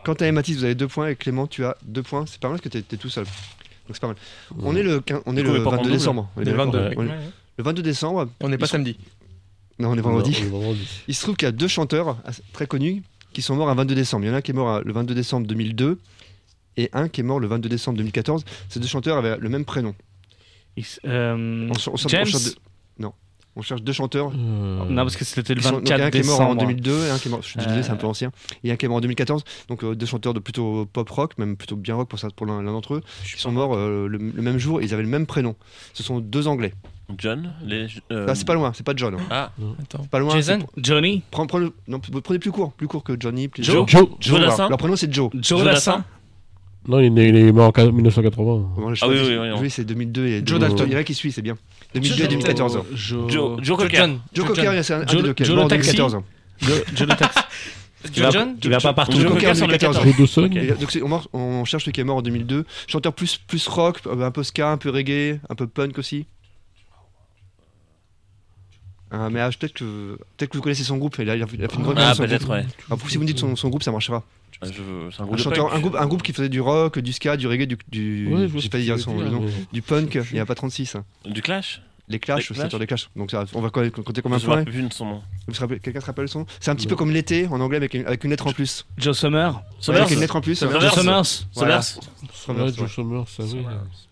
Quentin et Matisse, vous avez 2 points. Et Clément, tu as 2 points. C'est pas mal parce que t'es tout seul. Donc c'est pas mal. On est le, quin- on est le mais pas en 22 double. décembre. On est Le d'accord 22, oui. On est- Ouais. Le 22 décembre, On n'est pas samedi. non, on est vendredi. On est vendredi. Il se trouve qu'il y a deux chanteurs assez- très connus qui sont morts un 22 décembre. Il y en a un qui est mort euh, le 22 décembre 2002 et un qui est mort le 22 décembre 2014. Ces deux chanteurs avaient le même prénom. S- euh, On, James deux- Non, on cherche deux chanteurs. Euh, Non, parce que c'était le Ils sont- donc, 24 un qui est mort en décembre. 2002 et un qui est mort, je suis désolé, Euh. c'est un peu ancien, et un qui est mort en 2014. Donc euh, deux chanteurs de plutôt pop rock, même plutôt bien rock pour, ça, pour l'un d'entre eux, qui sont morts euh, le, le même jour et ils avaient le même prénom. Ce sont deux anglais. John, les. euh, Ah, c'est pas loin, c'est pas John. hein. Ah, Attends. Pas loin. Jason? Johnny? Prends- prends le- non, prenez plus court, plus court que Johnny. Plus Joe? Joe. Joe. Dassin Leur prénom c'est Joe. Joe Joe Dassin Non, il est, né- il est mort en 1980. Bon, le Ah oui, oui, oui, oui, c'est 2002 et Joe 2000. Dalton. Il y en a qui suit, c'est bien. 2002 et Joe 2014. Joe Joe, Joe Joe Cocker. John. Joe Joe Cocker, John. c'est un, un Joe- est Joe le taxi. 2014. Joe le taxi. Joe John Il va pas partout. Joe Joe Cocker, Cocker, c'est en 2014. 2014. Joe Dawson. Et donc on, on cherche celui qui est mort en 2002. Chanteur plus, plus rock, un peu ska, un peu reggae, un peu punk aussi. Ah, mais ah, peut-être que peut que vous connaissez son groupe. Il a, il a fait une grande ah, peut-être, ouais. Ah, si vous me dites son, groupe, ça marchera. Un, groupe un, groupe qui faisait du rock, du ska, du reggae, du, du je pas dire son, nom, du punk. Il n'y a pas 36. Hein. Du Clash. Les Clash, les clash. les clash. Donc on va compter comme un point. Quelqu'un se rappelle son C'est un petit peu comme l'été en anglais avec une, avec une lettre en plus. Joe Summer. Avec une lettre en plus. Joe Summers. Joe Summers.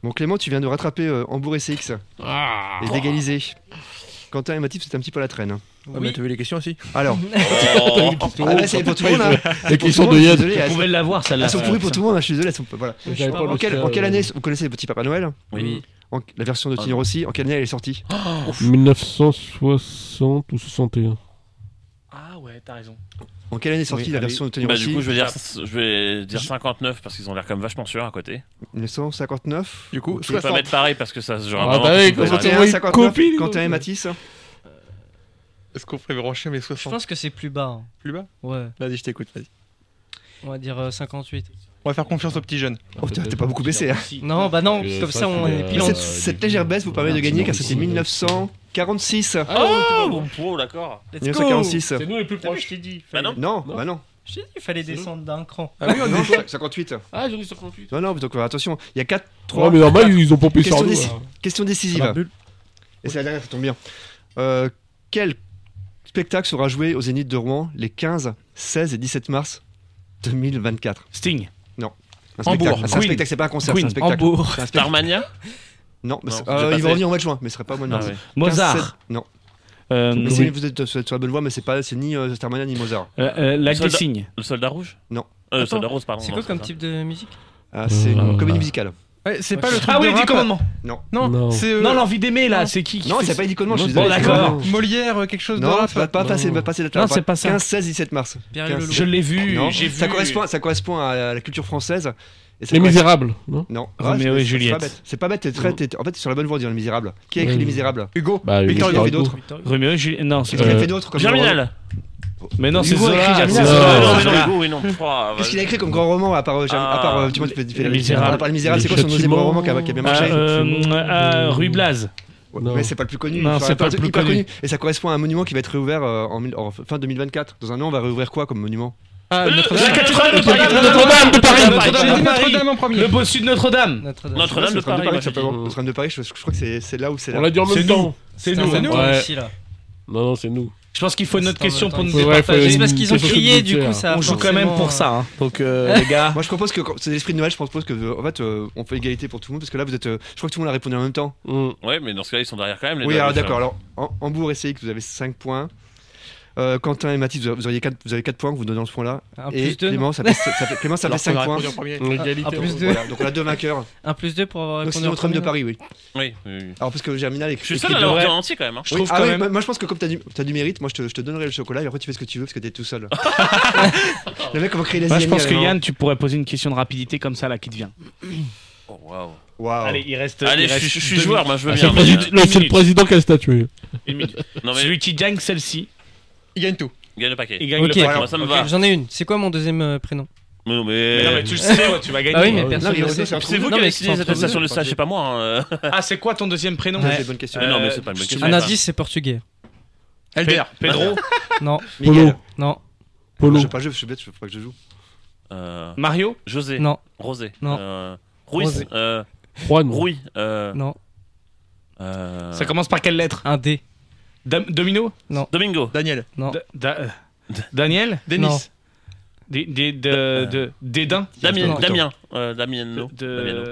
Bon Clément, tu viens de rattraper euh, Hambourg SX et d'égaliser. Quentin et Mathis, c'est un petit peu à la traîne. Hein. Ah, oui. vu les questions aussi Alors. Oh <laughs> ah, c'est pour tout le monde. Hein. Ah, les hein. <laughs> questions de Yann. Vous pouvez l'avoir, celle-là. Elles sont pourries pour tout le monde, hein, je suis désolé. En, quelle euh, année vous connaissez le petit Papa Noël Oui. La version de ah, Tino Rossi, en quelle année elle est sortie oh, 1960 ou 61. Ah ouais, t'as raison. En quelle année est sortie la version de Tony bah, Du coup, je vais dire, je vais dire 59 parce qu'ils ont l'air comme vachement sûrs à côté. 1959. Du coup, je vais pas mettre pareil parce que ça se Ah bah oui, 51, 59, Quentin et Matisse. Est-ce qu'on ferait brancher mes 60 Je pense que c'est plus bas. Hein. Plus bas? Ouais. Vas-y, je t'écoute, vas-y. On va dire euh, 58. On va faire confiance aux petits jeunes. Oh, t'es pas beaucoup baissé. Hein. Non, bah non, euh, comme ça on est pilant. Cette, cette légère baisse vous permet de ah, gagner car c'était 1946. Ah, oh, oh bon d'accord. 1946. C'est nous les plus proches. Je t'ai dit. Bah non. Non, bah non. J'ai dit, il fallait descendre d'un cran. Ah oui, on 58. Ah, j'ai dit 58. Non, non, donc attention, il y a 4, 3. Ah, mais normal, ils ont pompé sur nous. Hein. Question décisive. Et c'est la dernière, ça tombe bien. Euh, quel spectacle sera joué au Zénith de Rouen les 15, 16 et 17 mars 2024 Sting. Hambourg. C'est un spectacle, c'est pas un concert, c'est un spectacle. Hambourg. Starmania Non, euh, il va revenir au mois de juin, mais ce serait pas au mois de mars. Ah Mozart Non. Euh, vous êtes sur la bonne voie, mais c'est ni euh, Starmania ni Mozart. La Glissing. Le Soldat Rouge Non. Le Soldat Rose, pardon. C'est quoi comme type de musique? Ah, c'est une comédie musicale. C'est pas le truc. Ah oui, dix commandements. Non. Non, c'est. euh, Non, l'envie d'aimer là, c'est qui, qui Non, fait c'est pas Eddie Coleman, je suis Bon, d'accord. Molière, euh, quelque chose de Non, rap. pas, passer, pas passer la Non, c'est pas ça. 15, 16, 17 mars. Pierre et Quinze. Lolo. Je l'ai vu, j'ai vu. ça correspond, ça correspond à la culture française. Et Les Misérables, non Non, Roméo et Juliette. C'est pas bête, c'est pas bête, t'es très, en fait, t'es sur la bonne voie de dire Les Misérables. Qui a écrit Les Misérables? Hugo. Bah, Victor Victor Hugo. Hugo. Victor Roméo et Juliette. Non, c'est Qu'est-ce qu'il a fait d'autre Germinal. Mais non, c'est Zola. Qu'est-ce qu'il a écrit comme grand roman à part, euh, à part euh, tu vois, tu peux faire Misérable. À part le Misérable, c'est quoi son deuxième grand roman qui a bien marché? Euh, Rue Blaze. Mais c'est pas le plus connu. Non, c'est pas, le plus connu. Et ça correspond à un monument qui va être réouvert en, fin 2024. Dans un an, on va réouvrir quoi comme monument? Ah, Notre-Dame de Paris, Notre-Dame Notre-Dame en premier, le bossu de Notre-Dame, Notre-Dame de Paris, Notre-Dame de Paris, je crois que c'est là où c'est. On l'a dit en même temps, hein. c'est nous, c'est nous, non non c'est nous. Je pense qu'il faut une autre question pour nous départager. C'est parce qu'ils ont crié, du coup, ça. On joue quand même pour ça. Hein. Euh, les gars. Moi, je propose que, c'est l'esprit de Noël, je propose que, euh, en fait, euh, on fait égalité pour tout le monde, parce que là, vous êtes. Je crois que tout le monde a répondu en même temps. Mm. Ouais, mais dans ce cas-là, ils sont derrière quand même, Oui, ah, d'accord. Alors, Hambourg et que vous avez 5 points. Euh, Quentin et Mathis, vous, auriez vous avez 4 points que vous donnez en ce point-là. Et deux, Clément, ça fait, ça fait, Clément, ça fait 5 points. Donc, ah, égalité, plus deux. Voilà, donc on a deux vainqueurs. Un plus 2 pour avoir Donc c'est notre homme de Paris, oui. Oui, oui. Alors parce que Germinal est. Je suis seul à l'avoir quand même. Hein. Je trouve ah quand même... Moi je pense que comme t'as du, as du mérite, moi je te, je te, donnerai le chocolat et après tu fais ce que tu veux parce que t'es tout seul. <laughs> le mec, comment créer les Moi je pense que Yann, tu pourrais poser une question de rapidité comme ça là qui te vient. Oh waouh. Wow. Allez, il reste. Allez, il reste je, je, suis joueur, moi je veux ah, bien. Président qui a statué. Celui qui gagne celle-ci il gagne tout. Il gagne le paquet. Il gagne Ok. le paquet. J'en ai une. C'est quoi mon deuxième euh, prénom non, mais. Tu le sais, tu vas gagner. Ah oui, mais personne ne le sait. C'est vous qui avez signé cette c'est entre vous, attestation de ça, je sais pas moi. Hein, euh. Ah, c'est quoi ton deuxième prénom C'est une bonne question. Euh, non, mais c'est pas le même question. Un indice, c'est portugais. Albert. Pedro. <laughs> Non, Miguel. Polo. non, Polo. Je sais pas, je je suis bête, je veux pas que je joue. Mario. José. non, Rosé. Non. Euh, Ruiz. Rosé. Euh, Juan. Rui. Non. Ça commence par quelle lettre un D. Dam Domino? Non. Domingo. Daniel. Non. Da da euh, Daniel? Denis. Des, des, des euh, Damien. Damien. Damien, non. Damien, non.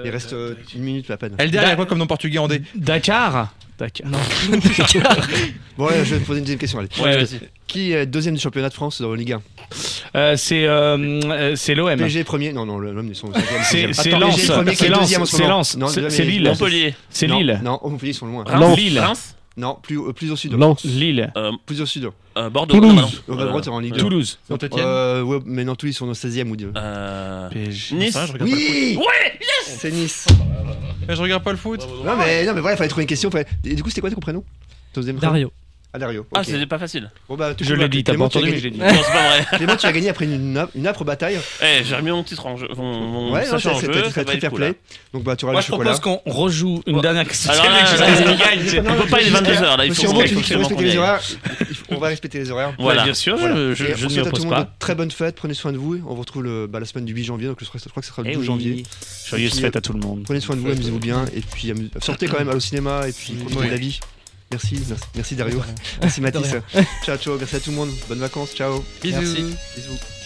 Il reste euh, une minute à peine. LDR, il quoi comme nom portugais en D Dakar Dakar. Non. Dakar. bon, <laughs> ouais, je vais te poser une deuxième question. Allez. Ouais, euh, vas-y. Qui est deuxième du championnat de France dans la Ligue 1 euh, c'est euh, c'est l'OM. PG premier, non non l'OM ils sont C'est c'est Lens, c'est Lens, c'est c'est Lille, Montpellier, c'est Lille. Non, Montpellier ils sont loin. Lille, non, plus, euh, plus au sud. Lens. Lille. Euh, plus au sud. Euh, Bordeaux. Toulouse. Non, bah, non. Euh, en Ligue 2. Toulouse. Euh, mais non, Toulouse, on est au 16ème ou 2. Nice. nice. Oui. Ouais, yes. C'est Nice. Mais je regarde pas le foot. Non, mais, non, mais voilà, il fallait trouver une question. Fallait... Et du coup, c'était quoi ton prénom? Dario. À Dario. Ah, ok. c'était pas facile. Bon, bah, Je l'ai bah, dit, t'as pas tu as entendu, mais je l'ai dit. Non, c'est pas vrai. <laughs> Clément, tu as gagné après une, âpre- une âpre bataille. Eh, j'ai remis mon titre en jeu. Mon, mon Ouais, non, sachet en c'est- jeu. très fair cool, play. là. Donc, bah, tu auras Moi, le je chocolat. propose qu'on rejoue une dernière question. Alors on peut <laughs> pas aller 22 heures là. Il faut il respecter les horaires. Il On va respecter les horaires. Voilà. Bien sûr, je, je, je ne souhaite m'y à tout oppose le monde pas. de très bonnes fêtes. Prenez soin de vous. On vous retrouve bah, la semaine du 8 janvier. Donc, je crois je crois que ce sera le Eh 12 oui. janvier. Joyeuse Puis, fête à tout le monde. Prenez soin de vous, amusez-vous bien. Et puis, sortez quand même, allez au cinéma. Et puis, la vie. Merci, merci, merci Dario. Merci Mathis. Ciao, ciao. Merci à tout le monde. Bonnes vacances. Ciao. Bisous. Merci. Bisous.